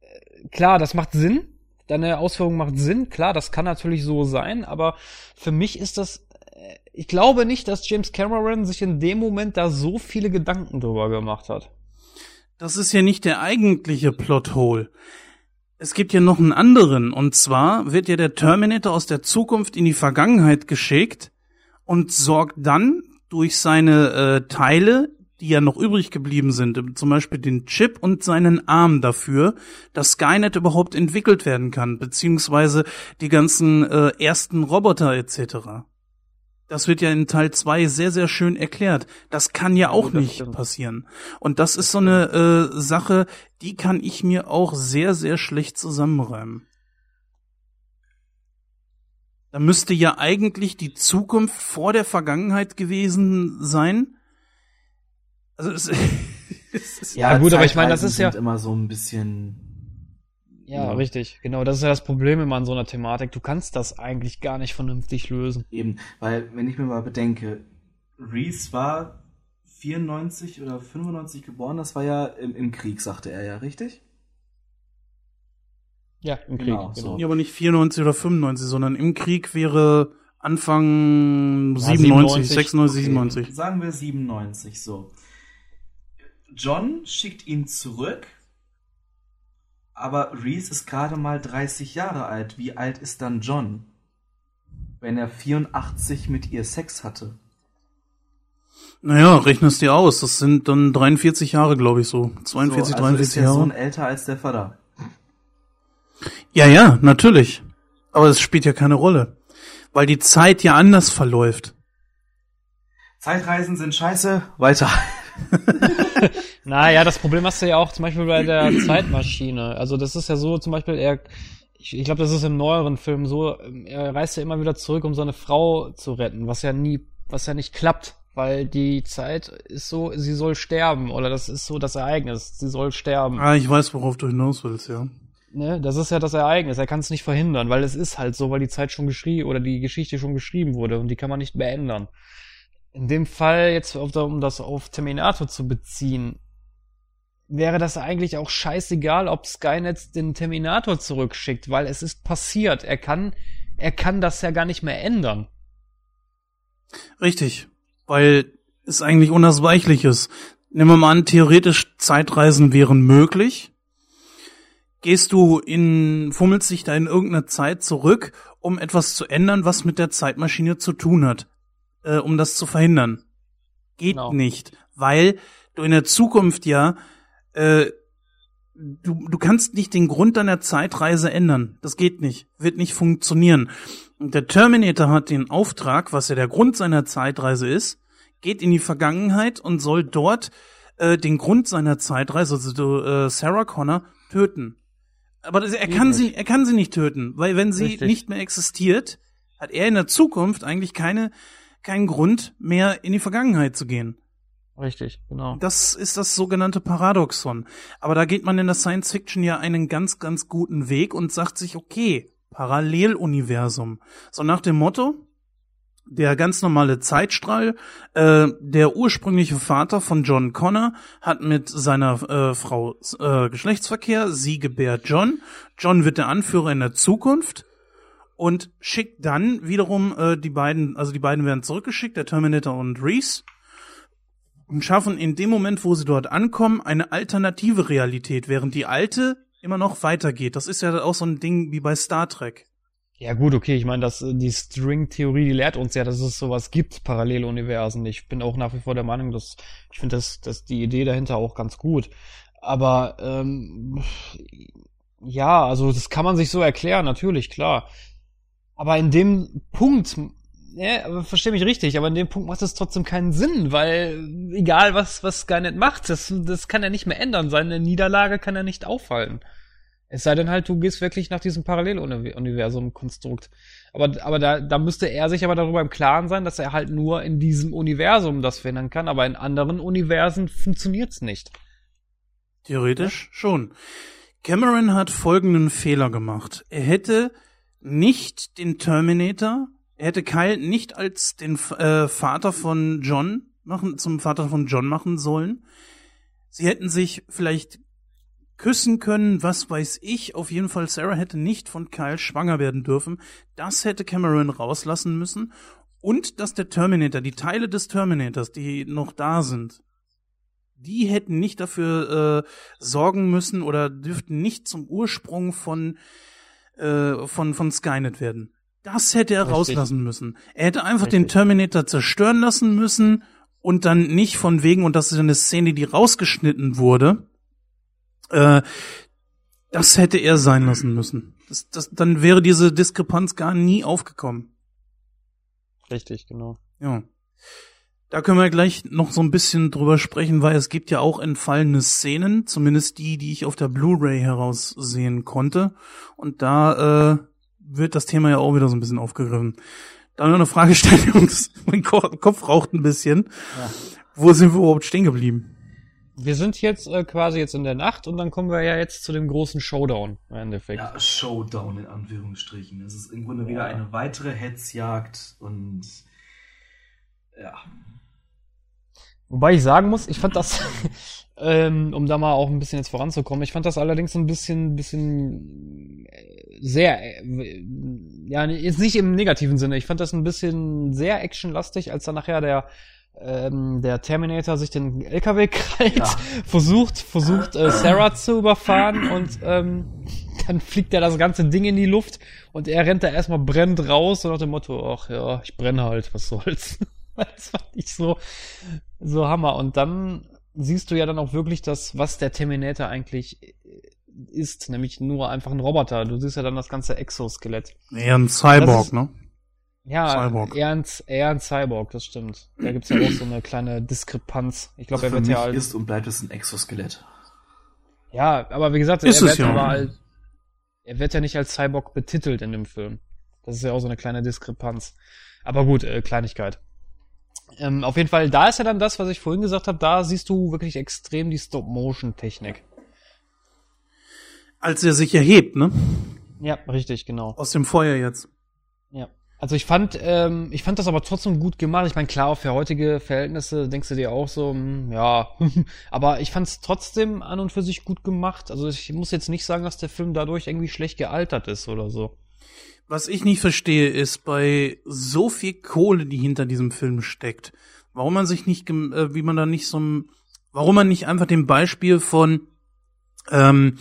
äh, klar, das macht Sinn. Deine Ausführung macht Sinn. Klar, das kann natürlich so sein. Aber für mich ist das äh, ich glaube nicht, dass James Cameron sich in dem Moment da so viele Gedanken drüber gemacht hat. Das ist ja nicht der eigentliche Plothole. Es gibt ja noch einen anderen, und zwar wird ja der Terminator aus der Zukunft in die Vergangenheit geschickt und sorgt dann durch seine äh, Teile, die ja noch übrig geblieben sind, zum Beispiel den Chip und seinen Arm dafür, dass Skynet überhaupt entwickelt werden kann, beziehungsweise die ganzen äh, ersten Roboter etc. Das wird ja in Teil 2 sehr, sehr schön erklärt. Das kann ja auch nicht stimmt. passieren. Und das ist so eine äh, Sache, die kann ich mir auch sehr, sehr schlecht zusammenreimen. Da müsste ja eigentlich die Zukunft vor der Vergangenheit gewesen sein. Also es, es ist, Ja, gut, aber ich meine, das ist ja- immer so ein bisschen. Ja, Ja. richtig. Genau, das ist ja das Problem immer an so einer Thematik. Du kannst das eigentlich gar nicht vernünftig lösen. Eben, weil, wenn ich mir mal bedenke, Reese war 94 oder 95 geboren, das war ja im, im Krieg, sagte er ja, richtig? Ja, im Krieg, Genau, genau. so. Ja, aber nicht 94 oder 95, sondern im Krieg wäre Anfang Ja, 97, 97, 96, 97. Sagen wir 97 so. John schickt ihn zurück, aber Reese ist gerade mal 30 Jahre alt. Wie alt ist dann John? Wenn er 84 mit ihr Sex hatte. Naja, rechnest dir aus. Das sind dann 43 Jahre, glaube ich, so. 42, so, also ist 43 der Jahre. Sohn älter als der Vater. Ja, ja, natürlich. Aber es spielt ja keine Rolle. Weil die Zeit ja anders verläuft. Zeitreisen sind scheiße. Weiter. Naja, das Problem hast du ja auch zum Beispiel bei der Zeitmaschine. Also das ist ja so, zum Beispiel, er, ich, ich glaube, das ist im neueren Film so, er reist ja immer wieder zurück, um seine Frau zu retten, was ja nie, was ja nicht klappt, weil die Zeit ist so, sie soll sterben, oder das ist so das Ereignis, sie soll sterben. Ah, ich weiß, worauf du hinaus willst, ja. Ne? Das ist ja das Ereignis, er kann es nicht verhindern, weil es ist halt so, weil die Zeit schon geschrieben, oder die Geschichte schon geschrieben wurde und die kann man nicht mehr ändern. In dem Fall, jetzt um das auf Terminator zu beziehen, wäre das eigentlich auch scheißegal, ob Skynet den Terminator zurückschickt, weil es ist passiert. Er kann, er kann das ja gar nicht mehr ändern. Richtig. Weil es eigentlich unausweichlich ist. Nehmen wir mal an, theoretisch Zeitreisen wären möglich. Gehst du in, fummelst dich da in irgendeine Zeit zurück, um etwas zu ändern, was mit der Zeitmaschine zu tun hat, äh, um das zu verhindern. Geht Genau. nicht, weil du in der Zukunft ja, äh, du, du kannst nicht den Grund deiner Zeitreise ändern. Das geht nicht, wird nicht funktionieren. Und der Terminator hat den Auftrag, was ja der Grund seiner Zeitreise ist, geht in die Vergangenheit und soll dort äh, den Grund seiner Zeitreise, also äh, Sarah Connor, töten. Aber das, er Geht kann nicht. sie, er kann sie nicht töten, weil wenn sie Richtig. nicht mehr existiert, hat er in der Zukunft eigentlich keine, keinen Grund mehr in die Vergangenheit zu gehen. Richtig, genau. Das ist das sogenannte Paradoxon. Aber da geht man in der Science Fiction ja einen ganz, ganz guten Weg und sagt sich, okay, Paralleluniversum. So nach dem Motto, der ganz normale Zeitstrahl, äh, der ursprüngliche Vater von John Connor hat mit seiner äh, Frau äh, Geschlechtsverkehr, sie gebärt John. John wird der Anführer in der Zukunft und schickt dann wiederum äh, die beiden, also die beiden werden zurückgeschickt, der Terminator und Reese und schaffen in dem Moment, wo sie dort ankommen, eine alternative Realität, während die alte immer noch weitergeht. Das ist ja auch so ein Ding wie bei Star Trek. Ja gut, okay, ich meine, dass äh, die String-Theorie, die lehrt uns ja, dass es sowas gibt, Paralleluniversen. Ich bin auch nach wie vor der Meinung, dass ich finde, dass, dass die Idee dahinter auch ganz gut. Aber ähm, ja, also das kann man sich so erklären, natürlich, klar. Aber in dem Punkt, ja, aber versteh mich richtig, aber in dem Punkt macht es trotzdem keinen Sinn, weil egal was was Skynet macht, das, das kann er nicht mehr ändern. Seine Niederlage kann er nicht aufhalten. Es sei denn halt, du gehst wirklich nach diesem Paralleluniversum-Konstrukt. Aber, aber da, da müsste er sich aber darüber im Klaren sein, dass er halt nur in diesem Universum das verhindern kann, aber in anderen Universen funktioniert's nicht. Theoretisch schon. Cameron hat folgenden Fehler gemacht. Er hätte nicht den Terminator, er hätte Kyle nicht als den äh, Vater von John machen, zum Vater von John machen sollen. Sie hätten sich vielleicht küssen können, was weiß ich. Auf jeden Fall, Sarah hätte nicht von Kyle schwanger werden dürfen. Das hätte Cameron rauslassen müssen. Und dass der Terminator, die Teile des Terminators, die noch da sind, die hätten nicht dafür äh, sorgen müssen oder dürften nicht zum Ursprung von äh, von von Skynet werden. Das hätte er Richtig. rauslassen müssen. Er hätte einfach Richtig. den Terminator zerstören lassen müssen und dann nicht von wegen und das ist eine Szene, die rausgeschnitten wurde. Äh, das hätte er sein lassen müssen. Das, das, dann wäre diese Diskrepanz gar nie aufgekommen. Richtig, genau. Ja. Da können wir gleich noch so ein bisschen drüber sprechen, weil es gibt ja auch entfallene Szenen, zumindest die, die ich auf der Blu-ray heraussehen konnte. Und da äh, wird das Thema ja auch wieder so ein bisschen aufgegriffen. Da noch eine Frage stellen, Jungs. Mein Ko Kopf raucht ein bisschen. Ja. Wo sind wir überhaupt stehen geblieben? Wir sind jetzt äh, quasi jetzt in der Nacht und dann kommen wir ja jetzt zu dem großen Showdown im Endeffekt. Ja, Showdown in Anführungsstrichen. Es ist im Grunde wieder eine weitere Hetzjagd und ja. Wobei ich sagen muss, ich fand das, ähm, um da mal auch ein bisschen jetzt voranzukommen, ich fand das allerdings ein bisschen, bisschen äh, sehr, äh, ja, jetzt nicht im negativen Sinne, ich fand das ein bisschen sehr actionlastig, als dann nachher der ähm, der Terminator sich den LKW krallt, Ja. versucht, versucht äh, Sarah zu überfahren und ähm, dann fliegt er das ganze Ding in die Luft und er rennt da erstmal brennend raus und nach dem Motto, ach ja, ich brenne halt, was soll's. das fand ich so, so Hammer. Und dann siehst du ja dann auch wirklich das, was der Terminator eigentlich äh, ist, nämlich nur einfach ein Roboter. Du siehst ja dann das ganze Exoskelett. Eher ein Cyborg, ist- ne? Ja, Cyborg. eher ein, eher ein Cyborg, das stimmt. Da gibt's ja auch so eine kleine Diskrepanz. Ich glaube, Also er für wird ja als, ist und bleibt es ein Exoskelett. ja, aber wie gesagt, Ist er es wird ja. aber als, er wird ja nicht als Cyborg betitelt in dem Film. Das ist ja auch so eine kleine Diskrepanz. Aber gut, äh, Kleinigkeit. Ähm, auf jeden Fall, da ist ja dann das, was ich vorhin gesagt habe, da siehst du wirklich extrem die Stop-Motion-Technik. Als er sich erhebt, ne? Ja, richtig, genau. Aus dem Feuer jetzt. Ja. Also ich fand, ähm, ich fand das aber trotzdem gut gemacht. Ich meine, klar, für heutige Verhältnisse denkst du dir auch so, hm, ja, aber ich fand es trotzdem an und für sich gut gemacht. Also ich muss jetzt nicht sagen, dass der Film dadurch irgendwie schlecht gealtert ist oder so. Was ich nicht verstehe, ist bei so viel Kohle, die hinter diesem Film steckt, warum man sich nicht, äh, wie man da nicht so, warum man nicht einfach dem Beispiel von, ähm,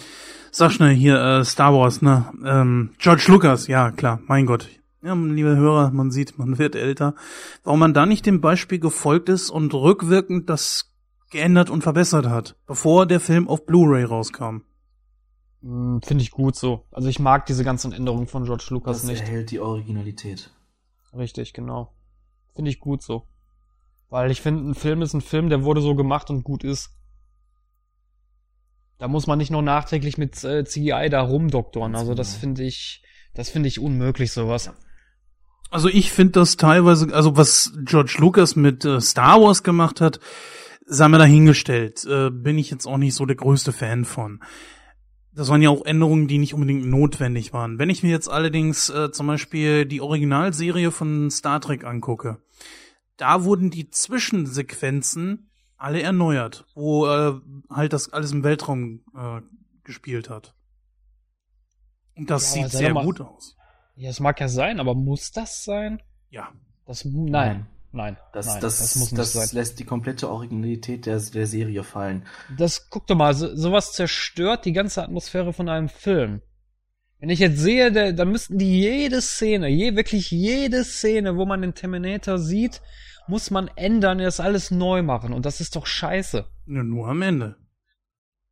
sag schnell hier, äh, Star Wars, ne, ähm, George Lucas, ja klar, mein Gott. Ja, liebe Hörer, man sieht, man wird älter. Warum man da nicht dem Beispiel gefolgt ist und rückwirkend das geändert und verbessert hat, bevor der Film auf Blu-ray rauskam. Hm, Finde ich gut so. Also ich mag diese ganzen Änderungen von George Lucas Das nicht. erhält die Originalität. Richtig, genau. Finde ich gut so. Weil ich finde, ein Film ist ein Film, der wurde so gemacht und gut ist. Da muss man nicht noch nachträglich mit äh, CGI da rumdoktoren. Also das Genau. finde ich, das finde ich unmöglich, sowas. Also ich finde das teilweise, also was George Lucas mit äh, Star Wars gemacht hat, sei mir dahingestellt, äh, bin ich jetzt auch nicht so der größte Fan von. Das waren ja auch Änderungen, die nicht unbedingt notwendig waren. Wenn ich mir jetzt allerdings äh, zum Beispiel die Originalserie von Star Trek angucke, da wurden die Zwischensequenzen alle erneuert, wo äh, halt das alles im Weltraum äh, gespielt hat. Und das Ja, sieht sehr mal- gut aus. Ja, es mag ja sein, aber muss das sein? Ja. Das, nein, nein, Das, nein, das, das muss nicht das sein. lässt die komplette Originalität der, der Serie fallen. Das, guck doch mal, so, sowas zerstört die ganze Atmosphäre von einem Film. Wenn ich jetzt sehe, der, dann müssten die jede Szene, je, wirklich jede Szene, wo man den Terminator sieht, muss man ändern, das alles neu machen. Und das ist doch scheiße. Ja, nur am Ende.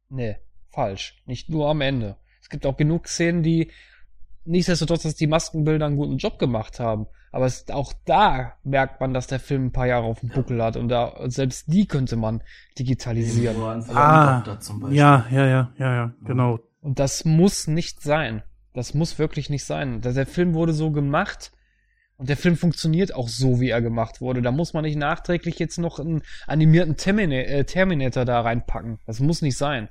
Nee, falsch. Nicht nur am Ende. Es gibt auch genug Szenen, die nichtsdestotrotz, dass die Maskenbilder einen guten Job gemacht haben. Aber es, auch da merkt man, dass der Film ein paar Jahre auf dem Buckel hat. Und da, selbst die könnte man digitalisieren. Ah, Helikopter zum Beispiel. ja, ja, ja, ja, ja, genau. Und das muss nicht sein. Das muss wirklich nicht sein. Der, der Film wurde so gemacht und der Film funktioniert auch so, wie er gemacht wurde. Da muss man nicht nachträglich jetzt noch einen animierten Termina äh, Terminator da reinpacken. Das muss nicht sein.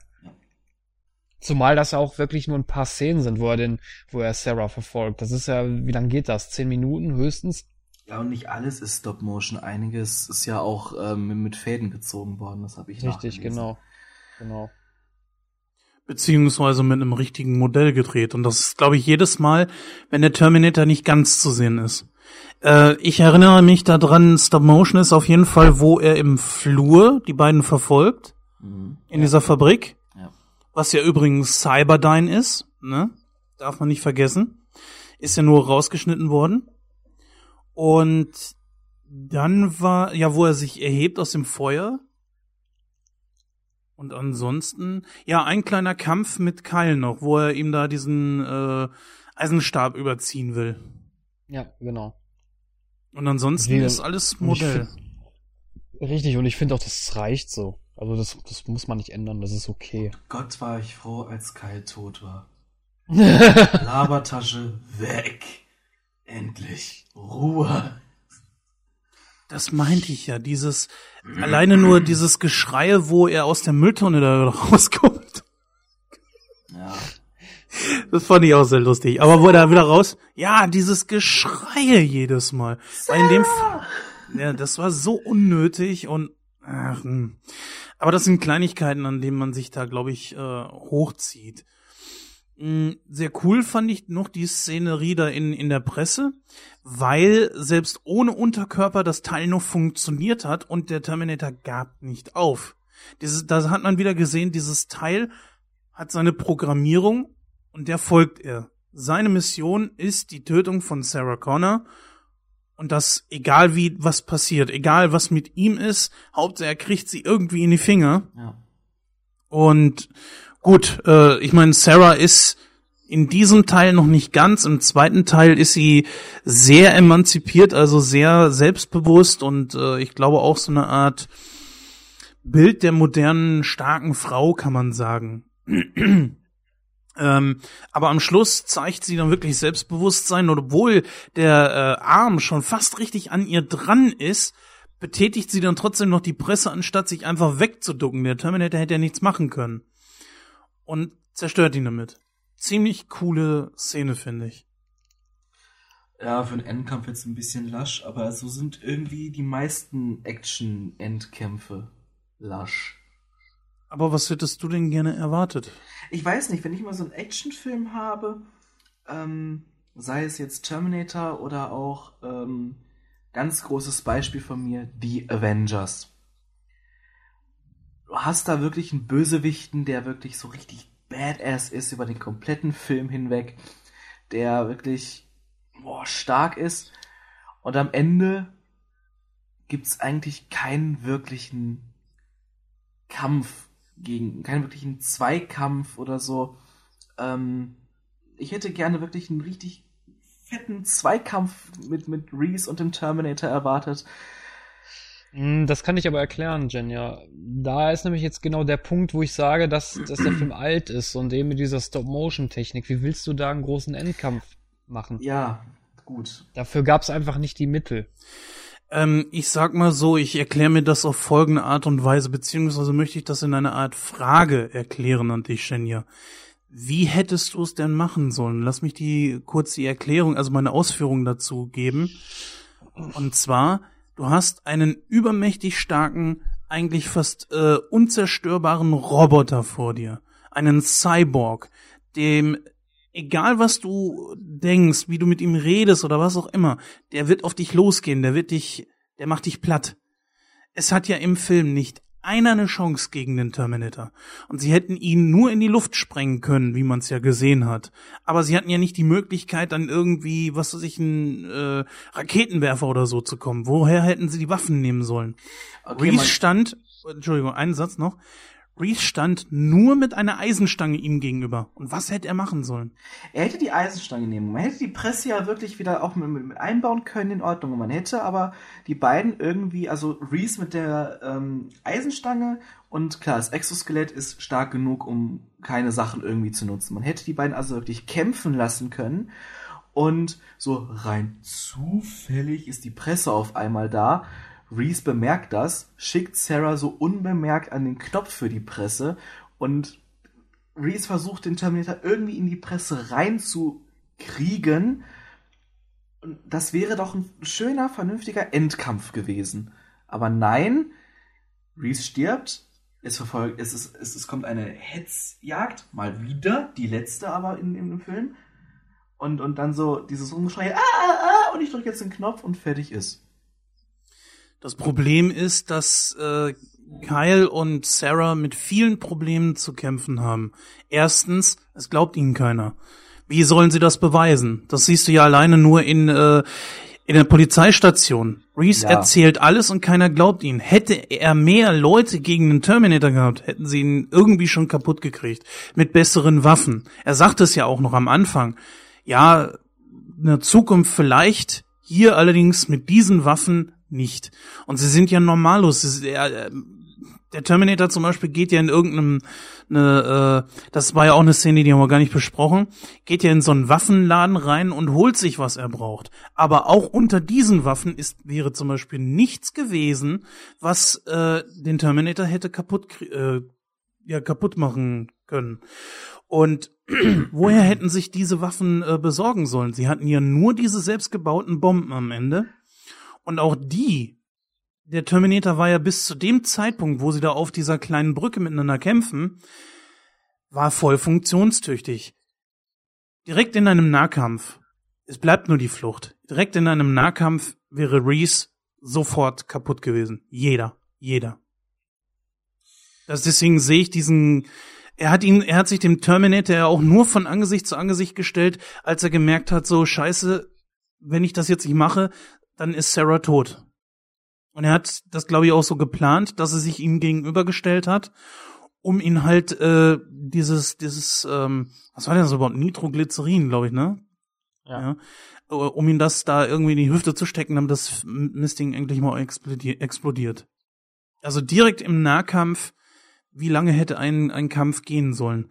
Zumal das ja auch wirklich nur ein paar Szenen sind, wo er den, wo er Sarah verfolgt. Das ist ja, wie lange geht das? Zehn Minuten höchstens? Ja, und nicht alles ist Stop Motion. Einiges ist ja auch ähm, mit Fäden gezogen worden. Das habe ich Richtig, nachgelesen. genau. Genau. Beziehungsweise mit einem richtigen Modell gedreht. Und das ist, glaube ich, jedes Mal, wenn der Terminator nicht ganz zu sehen ist. Äh, ich erinnere mich daran, Stop Motion ist auf jeden Fall, wo er im Flur die beiden verfolgt, Mhm. in dieser Fabrik. Was ja übrigens Cyberdyne ist, ne? Darf man nicht vergessen. Ist ja nur rausgeschnitten worden. Und dann war, ja, wo er sich erhebt aus dem Feuer. Und ansonsten, ja, ein kleiner Kampf mit Kyle noch, wo er ihm da diesen äh, Eisenstab überziehen will. Ja, genau. Und ansonsten Wie- ist alles Modell. Richtig, und ich finde auch, das reicht so. Also das, das muss man nicht ändern, das ist okay. Gott war ich froh, als Kyle tot war. Labertasche weg. Endlich. Ruhe. Das meinte ich ja, dieses, alleine nur dieses Geschreie, wo er aus der Mülltonne da rauskommt. Ja. Das fand ich auch sehr lustig. Aber wo er da wieder raus, ja, dieses Geschreie jedes Mal. Weil in dem Fall, ja, das war so unnötig und, Ach, hm. Aber das sind Kleinigkeiten, an denen man sich da, glaube ich, äh, hochzieht. Hm, Sehr cool fand ich noch die Szenerie da in, in der Presse, weil selbst ohne Unterkörper das Teil noch funktioniert hat und der Terminator gab nicht auf. Dieses, da hat man wieder gesehen, dieses Teil hat seine Programmierung und der folgt er. Seine Mission ist die Tötung von Sarah Connor und das egal wie was passiert, egal was mit ihm ist, Hauptsache er kriegt sie irgendwie in die Finger. Ja. Und gut, äh, ich meine, Sarah ist in diesem Teil noch nicht ganz. Im zweiten Teil ist sie sehr emanzipiert, also sehr selbstbewusst und äh, ich glaube auch so eine Art Bild der modernen, starken Frau, kann man sagen. Ähm, aber am Schluss zeigt sie dann wirklich Selbstbewusstsein und obwohl der äh, Arm schon fast richtig an ihr dran ist, betätigt sie dann trotzdem noch die Presse, anstatt sich einfach wegzuducken. Der Terminator hätte ja nichts machen können. Und zerstört ihn damit. Ziemlich coole Szene, finde ich. Ja, für einen Endkampf jetzt ein bisschen lasch, aber so sind irgendwie die meisten Action-Endkämpfe lasch. Aber was hättest du denn gerne erwartet? Ich weiß nicht, wenn ich mal so einen Actionfilm habe, ähm, sei es jetzt Terminator oder auch ähm, ganz großes Beispiel von mir, The Avengers. Du hast da wirklich einen Bösewichten, der wirklich so richtig badass ist über den kompletten Film hinweg, der wirklich boah, stark ist und am Ende gibt's eigentlich keinen wirklichen Kampf gegen, keinen wirklichen Zweikampf oder so. Ähm, ich hätte gerne wirklich einen richtig fetten Zweikampf mit, mit Reese und dem Terminator erwartet. Hm, Das kann ich aber erklären, Jenja. Da ist nämlich jetzt genau der Punkt, wo ich sage, dass, dass der Film alt ist und eben mit dieser Stop-Motion-Technik. Wie willst du da einen großen Endkampf machen? Ja, gut. Dafür gab es einfach nicht die Mittel. Ähm, ich sag mal so, ich erkläre mir das auf folgende Art und Weise, beziehungsweise möchte ich das in einer Art Frage erklären an dich, Shenya. Wie hättest du es denn machen sollen? Lass mich die kurz die Erklärung, also meine Ausführungen dazu geben. Und zwar, du hast einen übermächtig starken, eigentlich fast äh, unzerstörbaren Roboter vor dir. Einen Cyborg, dem egal was du denkst, wie du mit ihm redest oder was auch immer, der wird auf dich losgehen, der wird dich, der macht dich platt. Es hat ja im Film nicht einer eine Chance gegen den Terminator. Und sie hätten ihn nur in die Luft sprengen können, wie man es ja gesehen hat. Aber sie hatten ja nicht die Möglichkeit, dann irgendwie, was weiß ich, einen äh, Raketenwerfer oder so zu kommen. Woher hätten sie die Waffen nehmen sollen? Okay, Reese stand, Entschuldigung, einen Satz noch. Reese stand nur mit einer Eisenstange ihm gegenüber. Und was hätte er machen sollen? Er hätte die Eisenstange nehmen. Man hätte die Presse ja wirklich wieder auch mit, mit, einbauen können in Ordnung. Man hätte aber die beiden irgendwie, also Reese mit der ähm, Eisenstange und klar, das Exoskelett ist stark genug, um keine Sachen irgendwie zu nutzen. Man hätte die beiden also wirklich kämpfen lassen können. Und so rein zufällig ist die Presse auf einmal da. Reese bemerkt das, schickt Sarah so unbemerkt an den Knopf für die Presse und Reese versucht den Terminator irgendwie in die Presse reinzukriegen. Das wäre doch ein schöner, vernünftiger Endkampf gewesen. Aber nein, Reese stirbt. Es verfolgt, es, ist, es, es kommt eine Hetzjagd, mal wieder, die letzte aber in, in dem Film. Und, und dann so dieses Rumgeschrei, ah, ah, ah, und ich drücke jetzt den Knopf und fertig ist. Das Problem ist, dass äh, Kyle und Sarah mit vielen Problemen zu kämpfen haben. Erstens, es glaubt ihnen keiner. Wie sollen sie das beweisen? Das siehst du ja alleine nur in, äh, in der Polizeistation. Reese Ja. erzählt alles und keiner glaubt ihn. Hätte er mehr Leute gegen den Terminator gehabt, hätten sie ihn irgendwie schon kaputt gekriegt. Mit besseren Waffen. Er sagt es ja auch noch am Anfang. Ja, in der Zukunft vielleicht, hier allerdings mit diesen Waffen nicht. Und sie sind ja normallos. Sie- Der, der Terminator zum Beispiel geht ja in irgendeinem, ne, äh, das war ja auch eine Szene, die haben wir gar nicht besprochen, geht ja in so einen Waffenladen rein und holt sich, was er braucht. Aber auch unter diesen Waffen ist, wäre zum Beispiel nichts gewesen, was äh, den Terminator hätte kaputt, äh, ja, kaputt machen können. Und woher hätten sich diese Waffen äh, besorgen sollen? Sie hatten ja nur diese selbstgebauten Bomben am Ende. Und auch die der Terminator war ja bis zu dem Zeitpunkt, wo sie da auf dieser kleinen Brücke miteinander kämpfen, war voll funktionstüchtig. Direkt in einem Nahkampf, es bleibt nur die Flucht. Direkt in einem Nahkampf wäre Reese sofort kaputt gewesen. Jeder, jeder. Das deswegen sehe ich diesen, er hat ihn, er hat sich dem Terminator ja auch nur von Angesicht zu Angesicht gestellt, als er gemerkt hat, so scheiße, wenn ich das jetzt nicht mache, dann ist Sarah tot. Und er hat das, glaube ich, auch so geplant, dass er sich ihm gegenübergestellt hat, um ihn halt äh, dieses, dieses, ähm, was war denn das überhaupt? Nitroglycerin, glaube ich, ne? Ja. ja. Äh, Um ihn das da irgendwie in die Hüfte zu stecken, damit das Mistding endlich mal explodi- explodiert. Also direkt im Nahkampf, wie lange hätte ein, ein Kampf gehen sollen?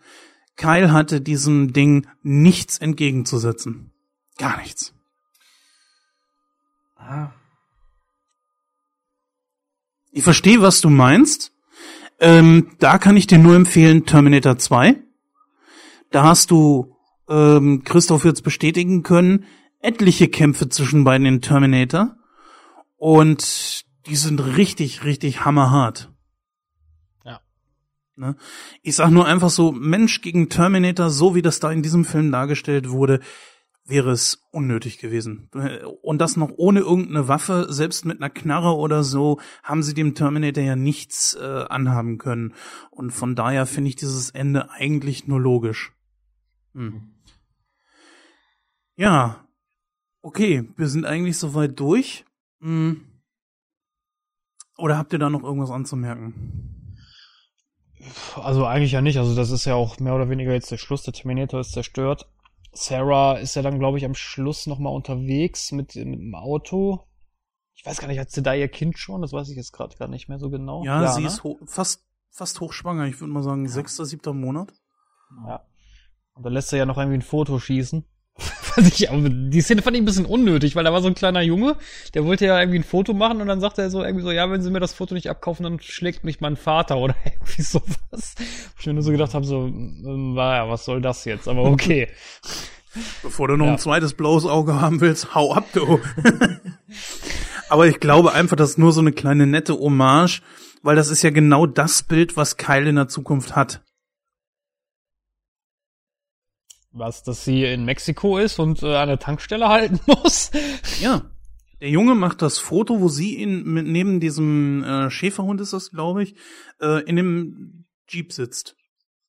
Kyle hatte diesem Ding nichts entgegenzusetzen. Gar nichts. Ah, Ich verstehe, was du meinst. Ähm, da kann ich dir nur empfehlen Terminator 2. Da hast du, ähm, Christoph wird's bestätigen können, etliche Kämpfe zwischen beiden in Terminator. Und die sind richtig, richtig hammerhart. Ja. Ne? Ich sag nur einfach so, Mensch gegen Terminator, so wie das da in diesem Film dargestellt wurde, wäre es unnötig gewesen. Und das noch ohne irgendeine Waffe, selbst mit einer Knarre oder so, haben sie dem Terminator ja nichts äh, anhaben können. Und von daher finde ich dieses Ende eigentlich nur logisch. Hm. Ja, okay, wir sind eigentlich soweit durch. Hm. Oder habt ihr da noch irgendwas anzumerken? Also eigentlich ja nicht. Also das ist ja auch mehr oder weniger jetzt der Schluss. Der Terminator ist zerstört. Sarah ist ja dann, glaube ich, am Schluss nochmal unterwegs mit, mit dem Auto. Ich weiß gar nicht, hat sie da ihr Kind schon? Das weiß ich jetzt gerade gar nicht mehr so genau. Ja, sie ne? ist ho fast, fast hochschwanger. Ich würde mal sagen, sechster, siebter Monat. Ja. Und dann lässt er ja noch irgendwie ein Foto schießen. Ich, die Szene fand ich ein bisschen unnötig, weil da war so ein kleiner Junge, der wollte ja irgendwie ein Foto machen und dann sagt er so irgendwie so, ja, wenn sie mir das Foto nicht abkaufen, dann schlägt mich mein Vater oder irgendwie sowas. Ich mir nur so gedacht habe, so, ähm, naja, was soll das jetzt? Aber okay. Bevor du noch Ja. ein zweites blaues Auge haben willst, hau ab, du. Aber ich glaube einfach, das ist nur so eine kleine nette Hommage, weil das ist ja genau das Bild, was Kyle in der Zukunft hat. Was, dass sie in Mexiko ist und äh, an der Tankstelle halten muss? Ja. Der Junge macht das Foto, wo sie in, mit, neben diesem äh, Schäferhund ist das, glaube ich, äh, in dem Jeep sitzt.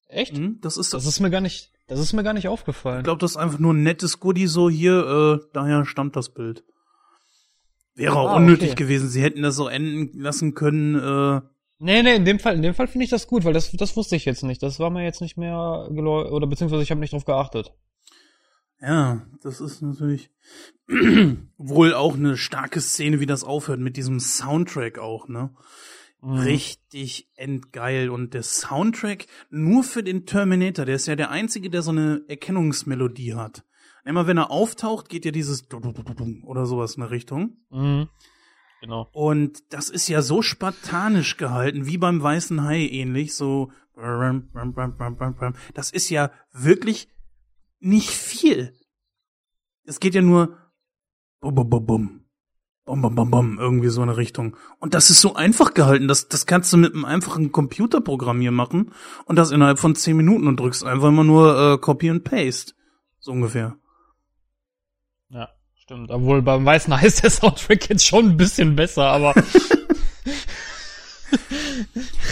Echt? Hm? Das ist Das ist mir gar nicht, das ist mir gar nicht Ich aufgefallen. glaube, das ist einfach nur ein nettes Goodie so hier, äh, daher stammt das Bild. Wäre auch Ah, unnötig okay. gewesen. Sie hätten das so enden lassen können, äh, Nee, nee, in dem Fall, in dem Fall finde ich das gut, weil das, das wusste ich jetzt nicht. Das war mir jetzt nicht mehr geläu oder beziehungsweise ich habe nicht drauf geachtet. Ja, das ist natürlich wohl auch eine starke Szene, wie das aufhört mit diesem Soundtrack auch, ne? Mhm. Richtig endgeil. Und der Soundtrack nur für den Terminator, der ist ja der einzige, der so eine Erkennungsmelodie hat. Immer wenn er auftaucht, geht ja dieses oder sowas in eine Richtung. Mhm. Genau. Und das ist ja so spartanisch gehalten, wie beim Weißen Hai ähnlich, so. Das ist ja wirklich nicht viel. Es geht ja nur bum, bum, bum, bum. Bum, bum, bum, bum, irgendwie so eine Richtung. Und das ist so einfach gehalten. Das, das kannst du mit einem einfachen Computerprogramm hier machen und das innerhalb von zehn Minuten und drückst einfach immer nur äh, Copy and Paste. So ungefähr. Ja, stimmt. Obwohl beim Weißen Hai ist der Soundtrack jetzt schon ein bisschen besser, aber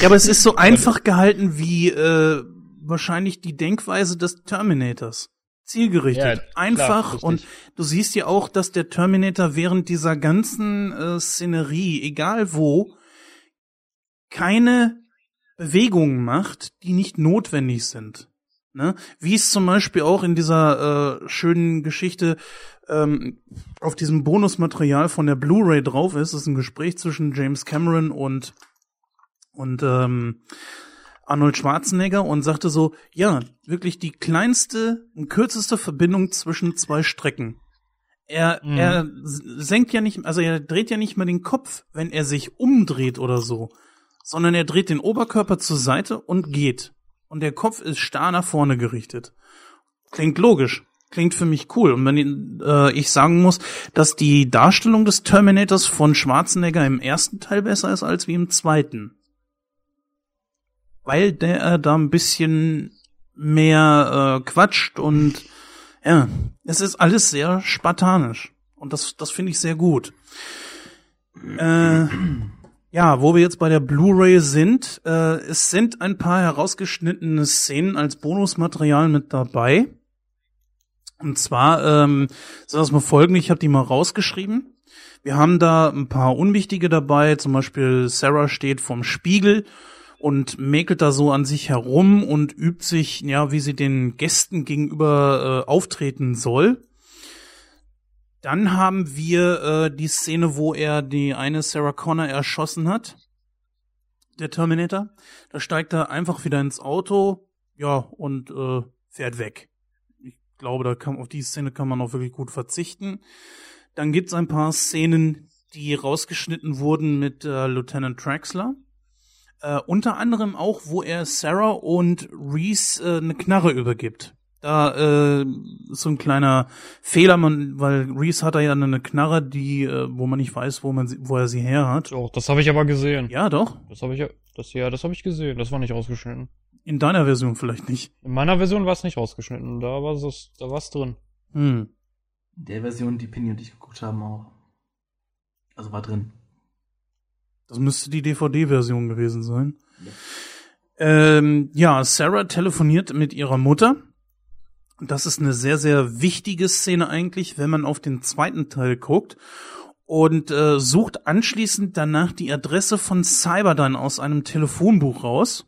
Ja, aber es ist so einfach gehalten wie äh, wahrscheinlich die Denkweise des Terminators. Zielgerichtet. Ja, klar, einfach. richtig. und du siehst ja auch, dass der Terminator während dieser ganzen äh, Szenerie, egal wo, keine Bewegungen macht, die nicht notwendig sind. Ne? Wie es zum Beispiel auch in dieser äh, schönen Geschichte ähm, auf diesem Bonusmaterial von der Blu-ray drauf ist, ist ein Gespräch zwischen James Cameron und und ähm, Arnold Schwarzenegger und sagte so, ja, wirklich die kleinste und kürzeste Verbindung zwischen zwei Strecken. Er, Mhm. er senkt ja nicht, also er dreht ja nicht mal den Kopf, wenn er sich umdreht oder so, sondern er dreht den Oberkörper zur Seite und geht. Und der Kopf ist starr nach vorne gerichtet. Klingt logisch. klingt für mich cool. Und wenn äh, ich sagen muss, dass die Darstellung des Terminators von Schwarzenegger im ersten Teil besser ist als wie im zweiten. Weil der äh, da ein bisschen mehr äh, quatscht und ja, es ist alles sehr spartanisch. Und das, das finde ich sehr gut. Äh, ja, wo wir jetzt bei der Blu-ray sind, äh, es sind ein paar herausgeschnittene Szenen als Bonusmaterial mit dabei. Und zwar ähm, sind das mal folgende, ich habe die mal rausgeschrieben. Wir haben da ein paar unwichtige dabei, zum Beispiel Sarah steht vorm Spiegel und mäkelt da so an sich herum und übt sich, ja, wie sie den Gästen gegenüber äh, auftreten soll. Dann haben wir äh, die Szene, wo er die eine Sarah Connor erschossen hat. Der Terminator. Da steigt er einfach wieder ins Auto, ja, und äh, fährt weg glaube, da kann, auf die Szene kann man auch wirklich gut verzichten. Dann gibt's ein paar Szenen, die rausgeschnitten wurden mit äh, Lieutenant Traxler. Äh, unter anderem auch, wo er Sarah und Reese äh, eine Knarre übergibt. Da äh, ist so ein kleiner Fehler, man, weil Reese hat da ja eine Knarre, die, äh, wo man nicht weiß, wo man sie, wo er sie her hat. Doch, das habe ich aber gesehen. Ja, doch. Das habe ich ja, das ja, das habe ich gesehen. Das war nicht rausgeschnitten. In deiner Version vielleicht nicht. In meiner Version war es nicht rausgeschnitten. Da war es, da war's drin. Hm. In der Version, die Pinny und ich geguckt haben, auch. Also war drin. Das müsste die DVD-Version gewesen sein. Ja. Ähm, ja, Sarah telefoniert mit ihrer Mutter. Das ist eine sehr, sehr wichtige Szene eigentlich, wenn man auf den zweiten Teil guckt. Und äh, sucht anschließend danach die Adresse von Cyberdyne aus einem Telefonbuch raus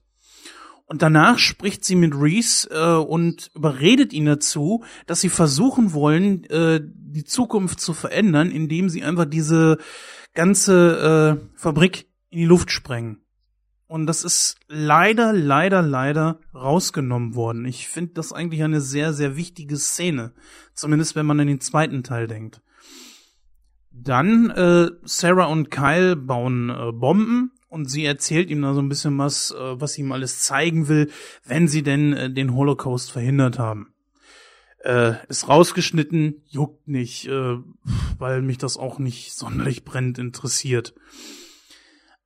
und danach spricht sie mit Reese äh, und überredet ihn dazu, dass sie versuchen wollen, äh, die Zukunft zu verändern, indem sie einfach diese ganze äh, Fabrik in die Luft sprengen. Und das ist leider, leider, leider rausgenommen worden. Ich finde das eigentlich eine sehr, sehr wichtige Szene. Zumindest wenn man an den zweiten Teil denkt. Dann äh, Sarah und Kyle bauen äh, Bomben und sie erzählt ihm da so ein bisschen was, äh, was sie ihm alles zeigen will, wenn sie denn äh, den Holocaust verhindert haben. Äh, ist rausgeschnitten, juckt nicht, äh, weil mich das auch nicht sonderlich brennend interessiert.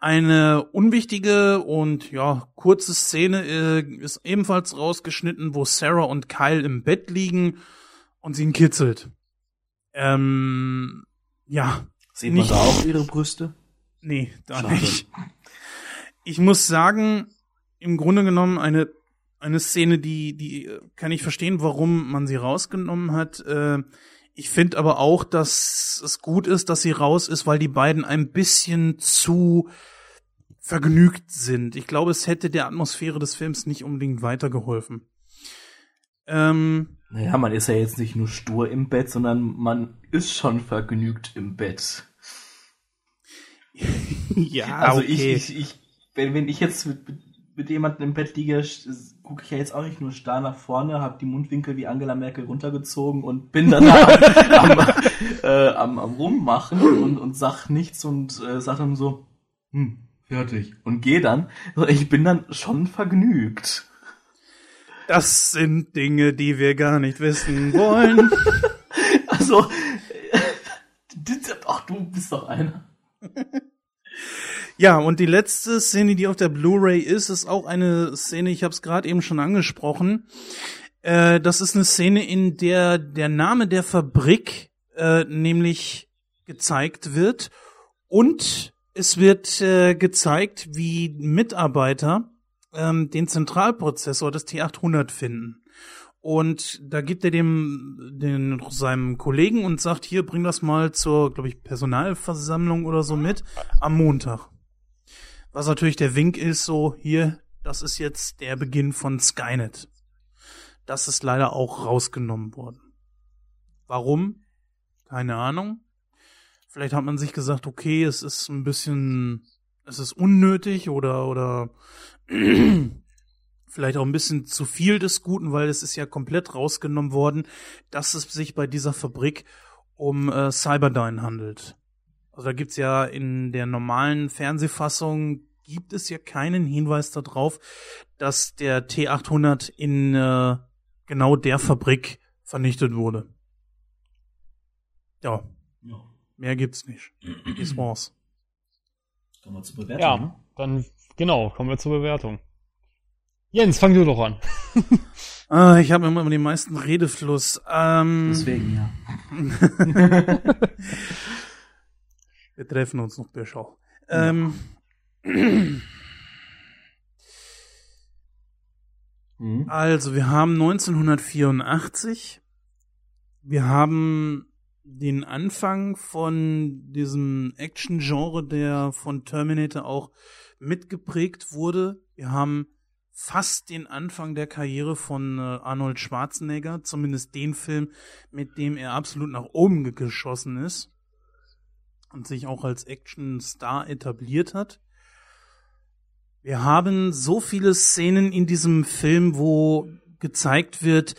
Eine unwichtige und ja kurze Szene äh, ist ebenfalls rausgeschnitten, wo Sarah und Kyle im Bett liegen und sie ihn kitzelt. Ähm, ja. Sehen wir da auch ihre Brüste? Nee, da Schade. nicht ich muss sagen, im Grunde genommen eine eine Szene, die die kann ich verstehen, warum man sie rausgenommen hat. Äh, ich finde aber auch, dass es gut ist, dass sie raus ist, weil die beiden ein bisschen zu vergnügt sind. Ich glaube, es hätte der Atmosphäre des Films nicht unbedingt weitergeholfen. Ähm, naja, man ist ja jetzt nicht nur stur im Bett, sondern man ist schon vergnügt im Bett. ja, also okay. ich, ich, ich wenn, wenn ich jetzt mit, mit jemandem im Bett liege, gucke ich ja jetzt auch nicht nur starr nach vorne, habe die Mundwinkel wie Angela Merkel runtergezogen und bin dann am, äh, am, am rummachen und, und sag nichts und äh, sag dann so, hm, fertig. Und gehe dann. Ich bin dann schon vergnügt. Das sind Dinge, die wir gar nicht wissen wollen. also, ach, du bist doch einer. Ja, und die letzte Szene, die auf der Blu-ray ist, ist auch eine Szene, ich habe es gerade eben schon angesprochen. Äh, das ist eine Szene, in der der Name der Fabrik äh, nämlich gezeigt wird und es wird äh, gezeigt, wie Mitarbeiter ähm, den Zentralprozessor des T800 finden. Und da gibt er dem den, seinem Kollegen und sagt, hier, bring das mal zur, glaube ich, Personalversammlung oder so mit am Montag. Was natürlich der Wink ist, so hier, das ist jetzt der Beginn von Skynet. Das ist leider auch rausgenommen worden. Warum? Keine Ahnung. Vielleicht hat man sich gesagt, okay, es ist ein bisschen, es ist unnötig oder, oder vielleicht auch ein bisschen zu viel des Guten, weil es ist ja komplett rausgenommen worden, dass es sich bei dieser Fabrik um äh, Cyberdyne handelt. Also da gibt's ja in der normalen Fernsehfassung gibt es ja keinen Hinweis darauf, dass der T800 in äh, genau der Fabrik vernichtet wurde. Ja, Ja. mehr gibt's nicht. Das war's. Kommen wir zur Bewertung. Ja, ne? dann, genau, kommen wir zur Bewertung. Jens, fang du doch an. Ah, ich habe immer den meisten Redefluss. Ähm, Deswegen, ja. wir treffen uns noch, Birschau. Ähm, Mhm. Also, wir haben 1984. Wir haben den Anfang von diesem Action-Genre, der von Terminator auch mitgeprägt wurde. Wir haben fast den Anfang der Karriere von äh, Arnold Schwarzenegger, zumindest den Film, mit dem er absolut nach oben ge- geschossen ist und sich auch als Action-Star etabliert hat. Wir haben so viele Szenen in diesem Film, wo gezeigt wird,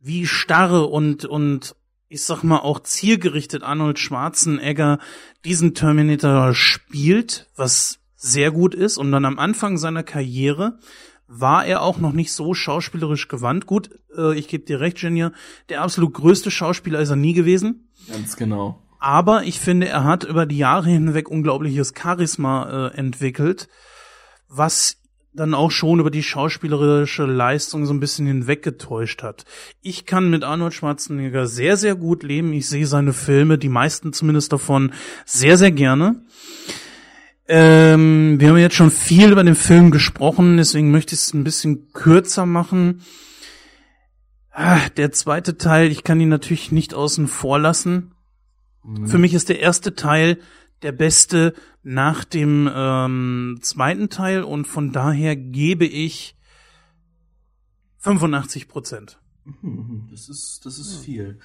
wie starre und, und ich sag mal auch zielgerichtet Arnold Schwarzenegger diesen Terminator spielt, was sehr gut ist. Und dann am Anfang seiner Karriere war er auch noch nicht so schauspielerisch gewandt. Gut, äh, ich gebe dir recht, Genia, der absolut größte Schauspieler ist er nie gewesen. Ganz genau. Aber ich finde, er hat über die Jahre hinweg unglaubliches Charisma äh, entwickelt, was dann auch schon über die schauspielerische Leistung so ein bisschen hinweggetäuscht hat. Ich kann mit Arnold Schwarzenegger sehr, sehr gut leben. Ich sehe seine Filme, die meisten zumindest davon, sehr, sehr gerne. Ähm, wir haben jetzt schon viel über den Film gesprochen, deswegen möchte ich es ein bisschen kürzer machen. Ah, der zweite Teil, ich kann ihn natürlich nicht außen vor lassen. Mhm. Für mich ist der erste Teil der beste nach dem ähm, zweiten Teil und von daher gebe ich 85 Prozent. Mhm, Das ist, das ist viel.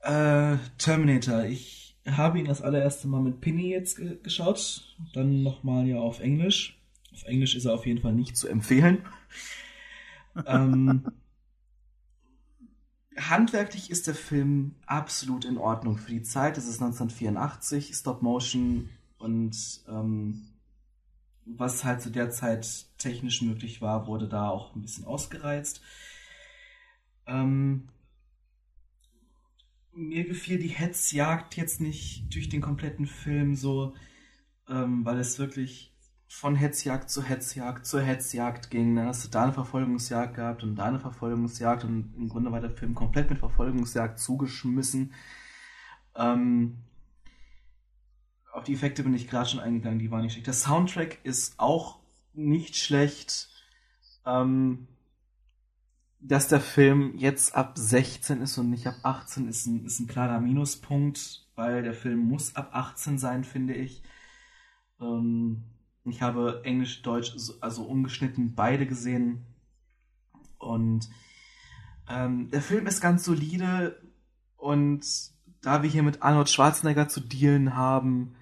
Äh, Terminator. Ich habe ihn das allererste Mal mit Pinny jetzt ge geschaut. Dann nochmal ja auf Englisch. Auf Englisch ist er auf jeden Fall nicht zu empfehlen. ähm, handwerklich ist der Film absolut in Ordnung für die Zeit. Es ist 1984, Stop Motion und ähm, was halt zu der Zeit technisch möglich war, wurde da auch ein bisschen ausgereizt. Ähm, mir gefiel die Hetzjagd jetzt nicht durch den kompletten Film so, ähm, weil es wirklich von Hetzjagd zu Hetzjagd zu Hetzjagd ging. Dann hast du da eine Verfolgungsjagd gehabt und da eine Verfolgungsjagd und im Grunde war der Film komplett mit Verfolgungsjagd zugeschmissen. Ähm, auf die Effekte bin ich gerade schon eingegangen, die waren nicht schlecht. Der Soundtrack ist auch nicht schlecht. Ähm, dass der Film jetzt ab 16 ist und nicht ab 18 ist ein, ist ein klarer Minuspunkt, weil der Film muss ab 18 sein, finde ich. Ähm, ich habe Englisch, Deutsch, so- also ungeschnitten beide gesehen. Und ähm, der Film ist ganz solide und da wir hier mit Arnold Schwarzenegger zu dealen haben,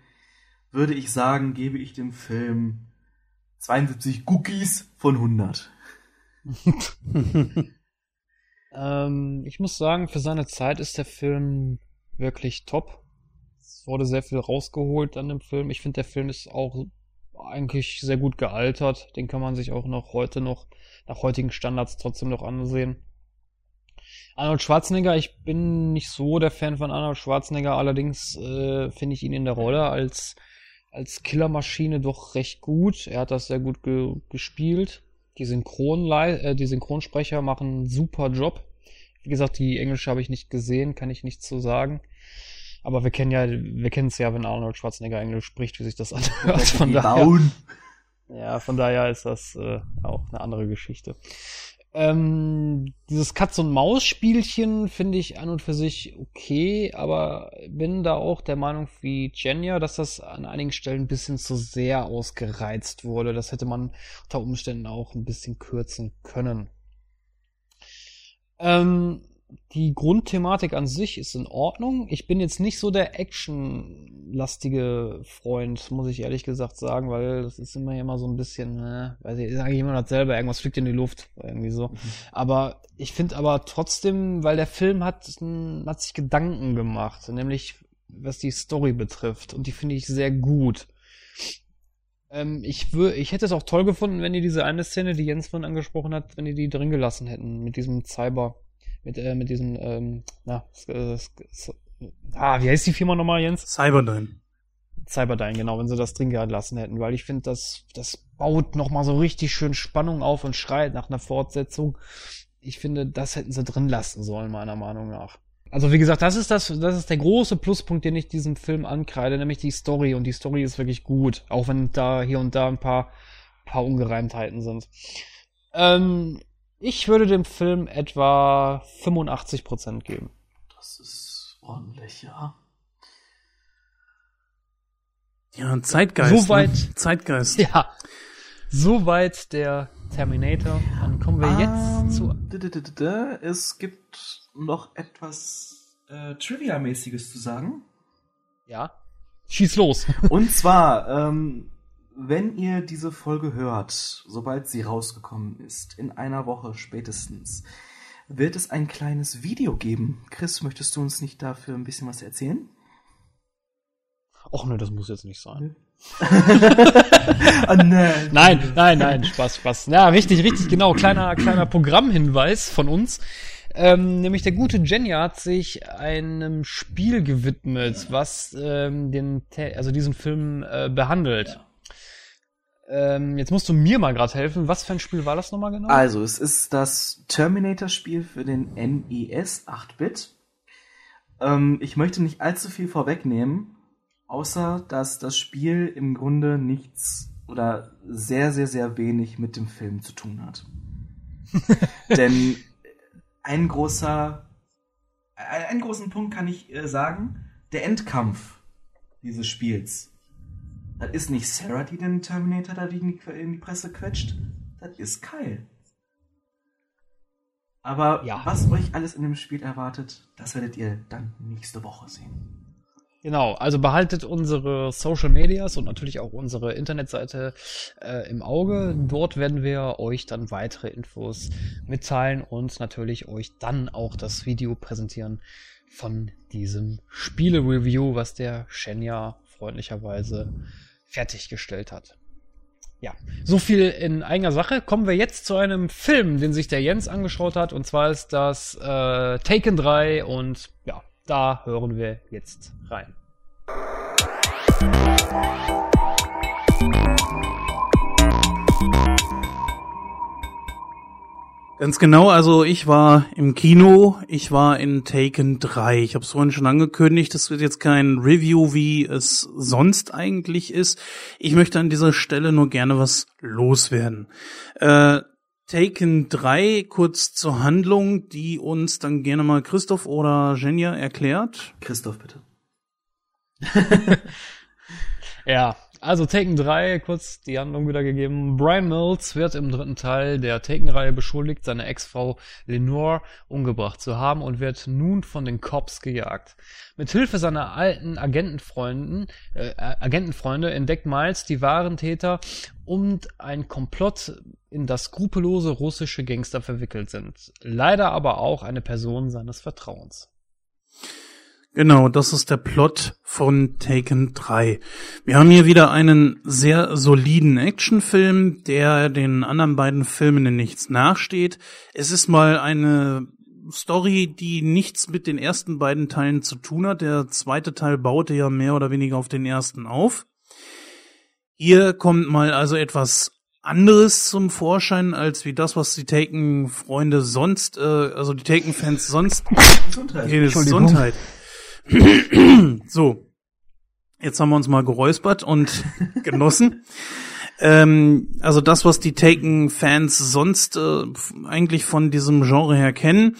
würde ich sagen, gebe ich dem Film 72 Cookies von 100. Ähm, ich muss sagen, für seine Zeit ist der Film wirklich top. Es wurde sehr viel rausgeholt an dem Film. Ich finde, der Film ist auch eigentlich sehr gut gealtert. Den kann man sich auch noch heute noch nach heutigen Standards trotzdem noch ansehen. Arnold Schwarzenegger, ich bin nicht so der Fan von Arnold Schwarzenegger, allerdings äh, finde ich ihn in der Rolle als, als Killermaschine doch recht gut. Er hat das sehr gut ge gespielt. Die, Synchronlei äh, die Synchronsprecher machen einen super Job. Wie gesagt, die Englische habe ich nicht gesehen, kann ich nichts zu sagen. Aber wir kennen ja, wir kennen es ja, wenn Arnold Schwarzenegger Englisch spricht, wie sich das anhört. Von daher, Bauen. ja, von daher ist das äh, auch eine andere Geschichte. Ähm, dieses Katz-und-Maus-Spielchen finde ich an und für sich okay, aber bin da auch der Meinung wie Jenya, dass das an einigen Stellen ein bisschen zu sehr ausgereizt wurde. Das hätte man unter Umständen auch ein bisschen kürzen können. Ähm, die Grundthematik an sich ist in Ordnung. Ich bin jetzt nicht so der actionlastige Freund, muss ich ehrlich gesagt sagen, weil das ist immer immer so ein bisschen, äh, weiß ich, sage ich immer dasselbe, irgendwas fliegt in die Luft, irgendwie so. Aber ich finde aber trotzdem, weil der Film hat, hat sich Gedanken gemacht, nämlich was die Story betrifft und die finde ich sehr gut. Ähm, ich wür ich hätte es auch toll gefunden, wenn die diese eine Szene, die Jens vorhin angesprochen hat, wenn die die drin gelassen hätten mit diesem Cyber mit, äh, mit diesem, ähm, na, äh, ah, wie heißt die Firma nochmal, Jens? Cyberdyne. Cyberdyne, genau, wenn sie das drin gelassen hätten, weil ich finde, das, das baut nochmal so richtig schön Spannung auf und schreit nach einer Fortsetzung. Ich finde, das hätten sie drin lassen sollen, meiner Meinung nach. Also wie gesagt, das ist das, das ist der große Pluspunkt, den ich diesem Film ankreide, nämlich die Story. Und die Story ist wirklich gut, auch wenn da hier und da ein paar, paar Ungereimtheiten sind. Ähm, ich würde dem Film etwa 85% geben. Das ist ordentlich, ja. Ja, Zeitgeist. Soweit. Ne? Zeitgeist. Ja. Soweit der Terminator. Dann kommen wir jetzt Ähm, zu. Es gibt noch etwas äh, Trivia-mäßiges zu sagen. Ja. Schieß los. Und zwar, ähm, wenn ihr diese Folge hört, sobald sie rausgekommen ist, in einer Woche spätestens, wird es ein kleines Video geben. Chris, möchtest du uns nicht dafür ein bisschen was erzählen? Och ne, das muss jetzt nicht sein. ah, nein. Nein, nein, nein, Spaß, Spaß. Ja, richtig, richtig, genau. Kleiner, kleiner Programmhinweis von uns. Ähm, nämlich der gute Jenja hat sich einem Spiel gewidmet, was ähm, den, also diesen Film äh, behandelt. Ähm, jetzt musst du mir mal gerade helfen. Was für ein Spiel war das nochmal genau? Also, es ist das Terminator-Spiel für den NES 8-Bit. Ähm, ich möchte nicht allzu viel vorwegnehmen, außer dass das Spiel im Grunde nichts oder sehr, sehr, sehr wenig mit dem Film zu tun hat. Denn ein großer, ein- einen großen Punkt kann ich äh, sagen, der Endkampf dieses Spiels. Das ist nicht Sarah, die den Terminator da in die, in die Presse quetscht. Das ist Kyle. Aber Ja. was euch alles in dem Spiel erwartet, das werdet ihr dann nächste Woche sehen. Genau, also behaltet unsere Social Medias und natürlich auch unsere Internetseite äh, im Auge. Dort werden wir euch dann weitere Infos mitteilen und natürlich euch dann auch das Video präsentieren von diesem Spiele-Review, was der Shenya freundlicherweise fertiggestellt hat. Ja, so viel in eigener Sache. Kommen wir jetzt zu einem Film, den sich der Jens angeschaut hat, und zwar ist das äh, Taken 3 und ja, da hören wir jetzt rein. Ganz genau, also ich war im Kino, ich war in Taken 3. Ich habe es vorhin schon angekündigt, das wird jetzt kein Review, wie es sonst eigentlich ist. Ich möchte an dieser Stelle nur gerne was loswerden. Äh, Taken 3, kurz zur Handlung, die uns dann gerne mal Christoph oder Jenja erklärt. Christoph, bitte. Ja, also Taken 3, kurz die Handlung wiedergegeben. Brian Mills wird im dritten Teil der Taken-Reihe beschuldigt, seine Ex-Frau Lenore umgebracht zu haben und wird nun von den Cops gejagt. Mit Hilfe seiner alten Agentenfreunden, äh, Agentenfreunde entdeckt Miles die wahren Täter und ein Komplott, in das skrupellose russische Gangster verwickelt sind. Leider aber auch eine Person seines Vertrauens. Genau, das ist der Plot von Taken 3. Wir haben hier wieder einen sehr soliden Actionfilm, der den anderen beiden Filmen in nichts nachsteht. Es ist mal eine Story, die nichts mit den ersten beiden Teilen zu tun hat. Der zweite Teil baute ja mehr oder weniger auf den ersten auf. Hier kommt mal also etwas anderes zum Vorschein, als wie das, was die Taken-Freunde sonst, äh, also die Taken-Fans sonst Gesundheit. Gesundheit. So. Jetzt haben wir uns mal geräuspert und genossen. Ähm, also das, was die Taken-Fans sonst äh, eigentlich von diesem Genre her kennen,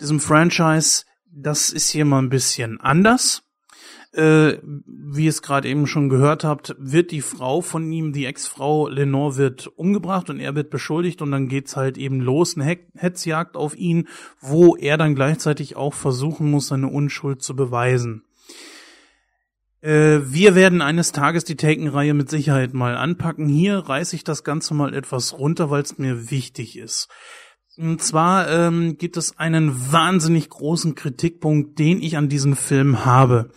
diesem Franchise, das ist hier mal ein bisschen anders. Äh, wie ihr es gerade eben schon gehört habt, wird die Frau von ihm, die Ex-Frau Lenore, wird umgebracht und er wird beschuldigt und dann geht's halt eben los, eine Hetzjagd auf ihn, wo er dann gleichzeitig auch versuchen muss, seine Unschuld zu beweisen. Äh, wir werden eines Tages die Taken-Reihe mit Sicherheit mal anpacken. Hier reiße ich das Ganze mal etwas runter, weil es mir wichtig ist. Und zwar ähm, gibt es einen wahnsinnig großen Kritikpunkt, den ich an diesem Film habe.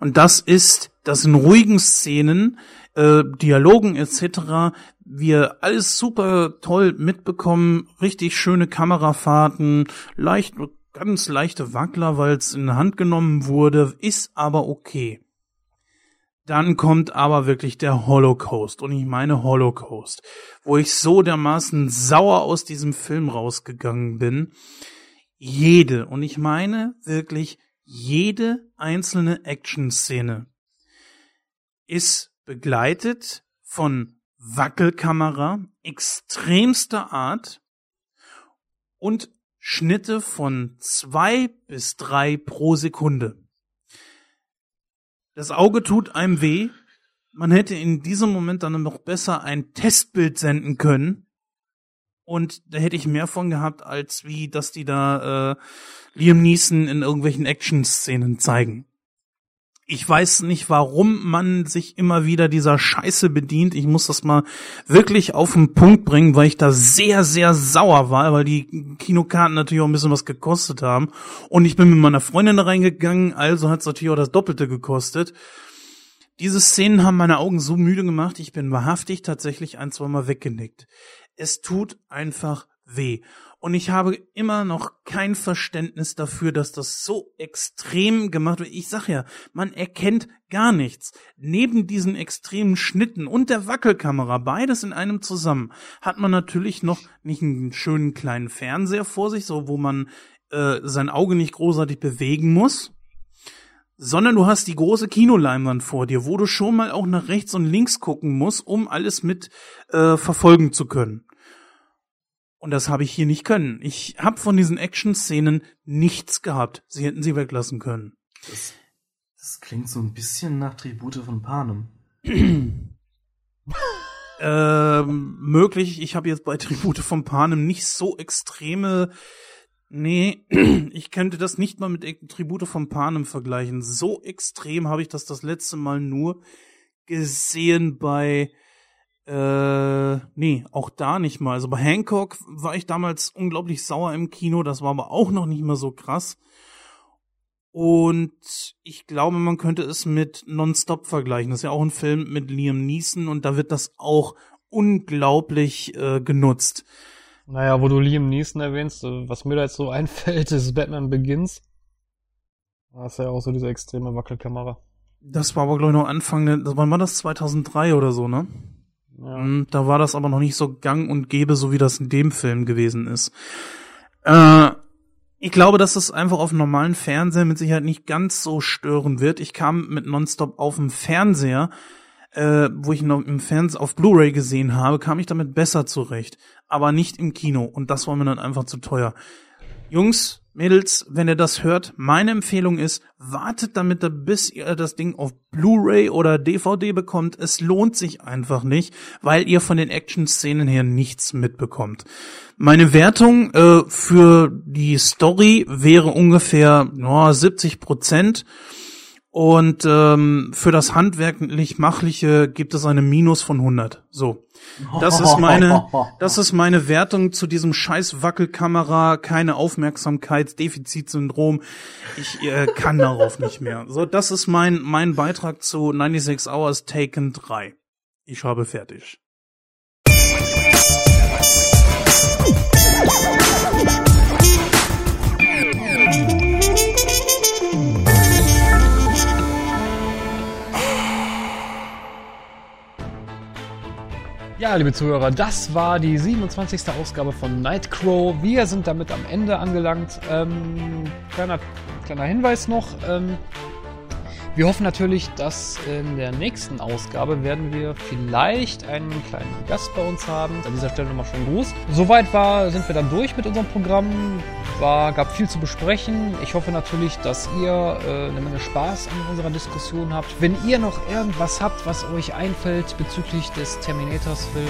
Und das ist, dass in ruhigen Szenen, äh, Dialogen etc. wir alles super toll mitbekommen, richtig schöne Kamerafahrten, leicht, ganz leichte Wackler, weil es in Hand genommen wurde, ist aber okay. Dann kommt aber wirklich der Holocaust und ich meine Holocaust, wo ich so dermaßen sauer aus diesem Film rausgegangen bin. Jede, und ich meine wirklich jede einzelne Action-Szene ist begleitet von Wackelkamera extremster Art und Schnitte von zwei bis drei pro Sekunde. Das Auge tut einem weh. Man hätte in diesem Moment dann noch besser ein Testbild senden können. Und da hätte ich mehr von gehabt, als wie, dass die da äh, Liam Neeson in irgendwelchen Action-Szenen zeigen. Ich weiß nicht, warum man sich immer wieder dieser Scheiße bedient. Ich muss das mal wirklich auf den Punkt bringen, weil ich da sehr, sehr sauer war, weil die Kinokarten natürlich auch ein bisschen was gekostet haben. Und ich bin mit meiner Freundin da reingegangen, also hat es natürlich auch das Doppelte gekostet. Diese Szenen haben meine Augen so müde gemacht, ich bin wahrhaftig tatsächlich ein, zwei Mal weggenickt. Es tut einfach weh. Und ich habe immer noch kein Verständnis dafür, dass das so extrem gemacht wird. Ich sag ja, man erkennt gar nichts. Neben diesen extremen Schnitten und der Wackelkamera, beides in einem zusammen, hat man natürlich noch nicht einen schönen kleinen Fernseher vor sich, so wo man äh, sein Auge nicht großartig bewegen muss sondern du hast die große Kinoleinwand vor dir, wo du schon mal auch nach rechts und links gucken musst, um alles mit äh, verfolgen zu können. Und das habe ich hier nicht können. Ich habe von diesen Action-Szenen nichts gehabt. Sie hätten sie weglassen können. Das, das klingt so ein bisschen nach Tribute von Panem. ähm, möglich. Ich habe jetzt bei Tribute von Panem nicht so extreme. Nee, ich könnte das nicht mal mit Tribute von Panem vergleichen. So extrem habe ich das das letzte Mal nur gesehen bei äh, nee, auch da nicht mal. Also bei Hancock war ich damals unglaublich sauer im Kino, das war aber auch noch nicht mal so krass. Und ich glaube, man könnte es mit Nonstop vergleichen. Das ist ja auch ein Film mit Liam Neeson und da wird das auch unglaublich äh, genutzt. Naja, wo du Liam Neeson erwähnst, äh, was mir da jetzt so einfällt, ist Batman Begins. Da ist ja auch so diese extreme Wackelkamera. Das war aber, glaube ich, noch Anfang, wann war das? 2003 oder so, ne? Hm, da war das aber noch nicht so gang und gäbe, so wie das in dem Film gewesen ist. Äh, ich glaube, dass es einfach auf normalen Fernseher mit Sicherheit nicht ganz so stören wird. Ich kam mit Nonstop auf dem Fernseher, äh, wo ich noch im Fernseher auf Blu-ray gesehen habe, kam ich damit besser zurecht. Aber nicht im Kino. Und das war mir dann einfach zu teuer. Jungs, Mädels, wenn ihr das hört, meine Empfehlung ist, wartet damit, bis ihr das Ding auf Blu-ray oder DVD bekommt. Es lohnt sich einfach nicht, weil ihr von den Action-Szenen her nichts mitbekommt. Meine Wertung äh, für die Story wäre ungefähr oh, 70 Prozent. Und ähm, für das handwerklich-machliche gibt es eine Minus von 100. So. Das ist meine, das ist meine Wertung zu diesem scheiß Wackelkamera, keine Aufmerksamkeitsdefizitsyndrom. Ich äh, kann darauf nicht mehr. So, das ist mein, mein Beitrag zu 96 Hours Taken 3. Ich habe fertig. Ja, liebe Zuhörer, das war die 27. Ausgabe von Nightcrow. Wir sind damit am Ende angelangt. Ähm, kleiner, kleiner Hinweis noch. Ähm, wir hoffen natürlich, dass in der nächsten Ausgabe werden wir vielleicht einen kleinen Gast bei uns haben. An dieser Stelle nochmal schon Gruß. Soweit war, sind wir dann durch mit unserem Programm. War, gab viel zu besprechen. Ich hoffe natürlich, dass ihr äh, eine Menge Spaß an unserer Diskussion habt. Wenn ihr noch irgendwas habt, was euch einfällt bezüglich des Terminators Film,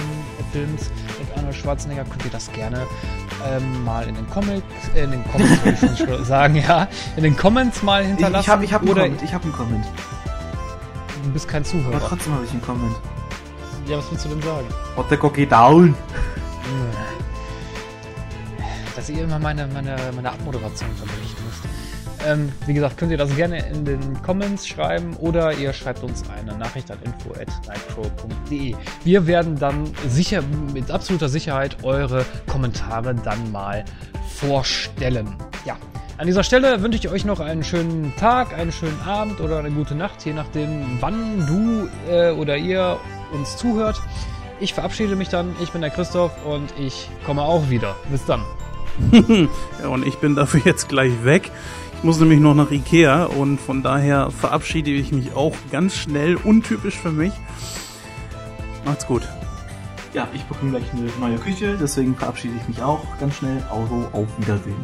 äh, mit Arnold Schwarzenegger, könnt ihr das gerne ähm, mal in den Comics, äh, in den Comments, würde ich schon sagen, ja, in den Comments mal hinterlassen. Ich, ich habe ich hab einen Comment. Ich hab einen Comment. Du bist kein Zuhörer. Aber trotzdem habe ich einen Comment. Ja, was willst du denn sagen? The cookie down? Dass ihr immer meine, meine, meine Abmoderation unterbrechen müsst. Ähm, wie gesagt, könnt ihr das gerne in den Comments schreiben oder ihr schreibt uns eine Nachricht an info.nightcrow.de. Wir werden dann sicher, mit absoluter Sicherheit eure Kommentare dann mal vorstellen. Ja, an dieser Stelle wünsche ich euch noch einen schönen Tag, einen schönen Abend oder eine gute Nacht, je nachdem, wann du äh, oder ihr uns zuhört. Ich verabschiede mich dann. Ich bin der Christoph und ich komme auch wieder. Bis dann. und ich bin dafür jetzt gleich weg. Ich muss nämlich noch nach Ikea und von daher verabschiede ich mich auch ganz schnell, untypisch für mich. Macht's gut. Ja, ich bekomme gleich eine neue Küche, deswegen verabschiede ich mich auch ganz schnell. Also auf Wiedersehen.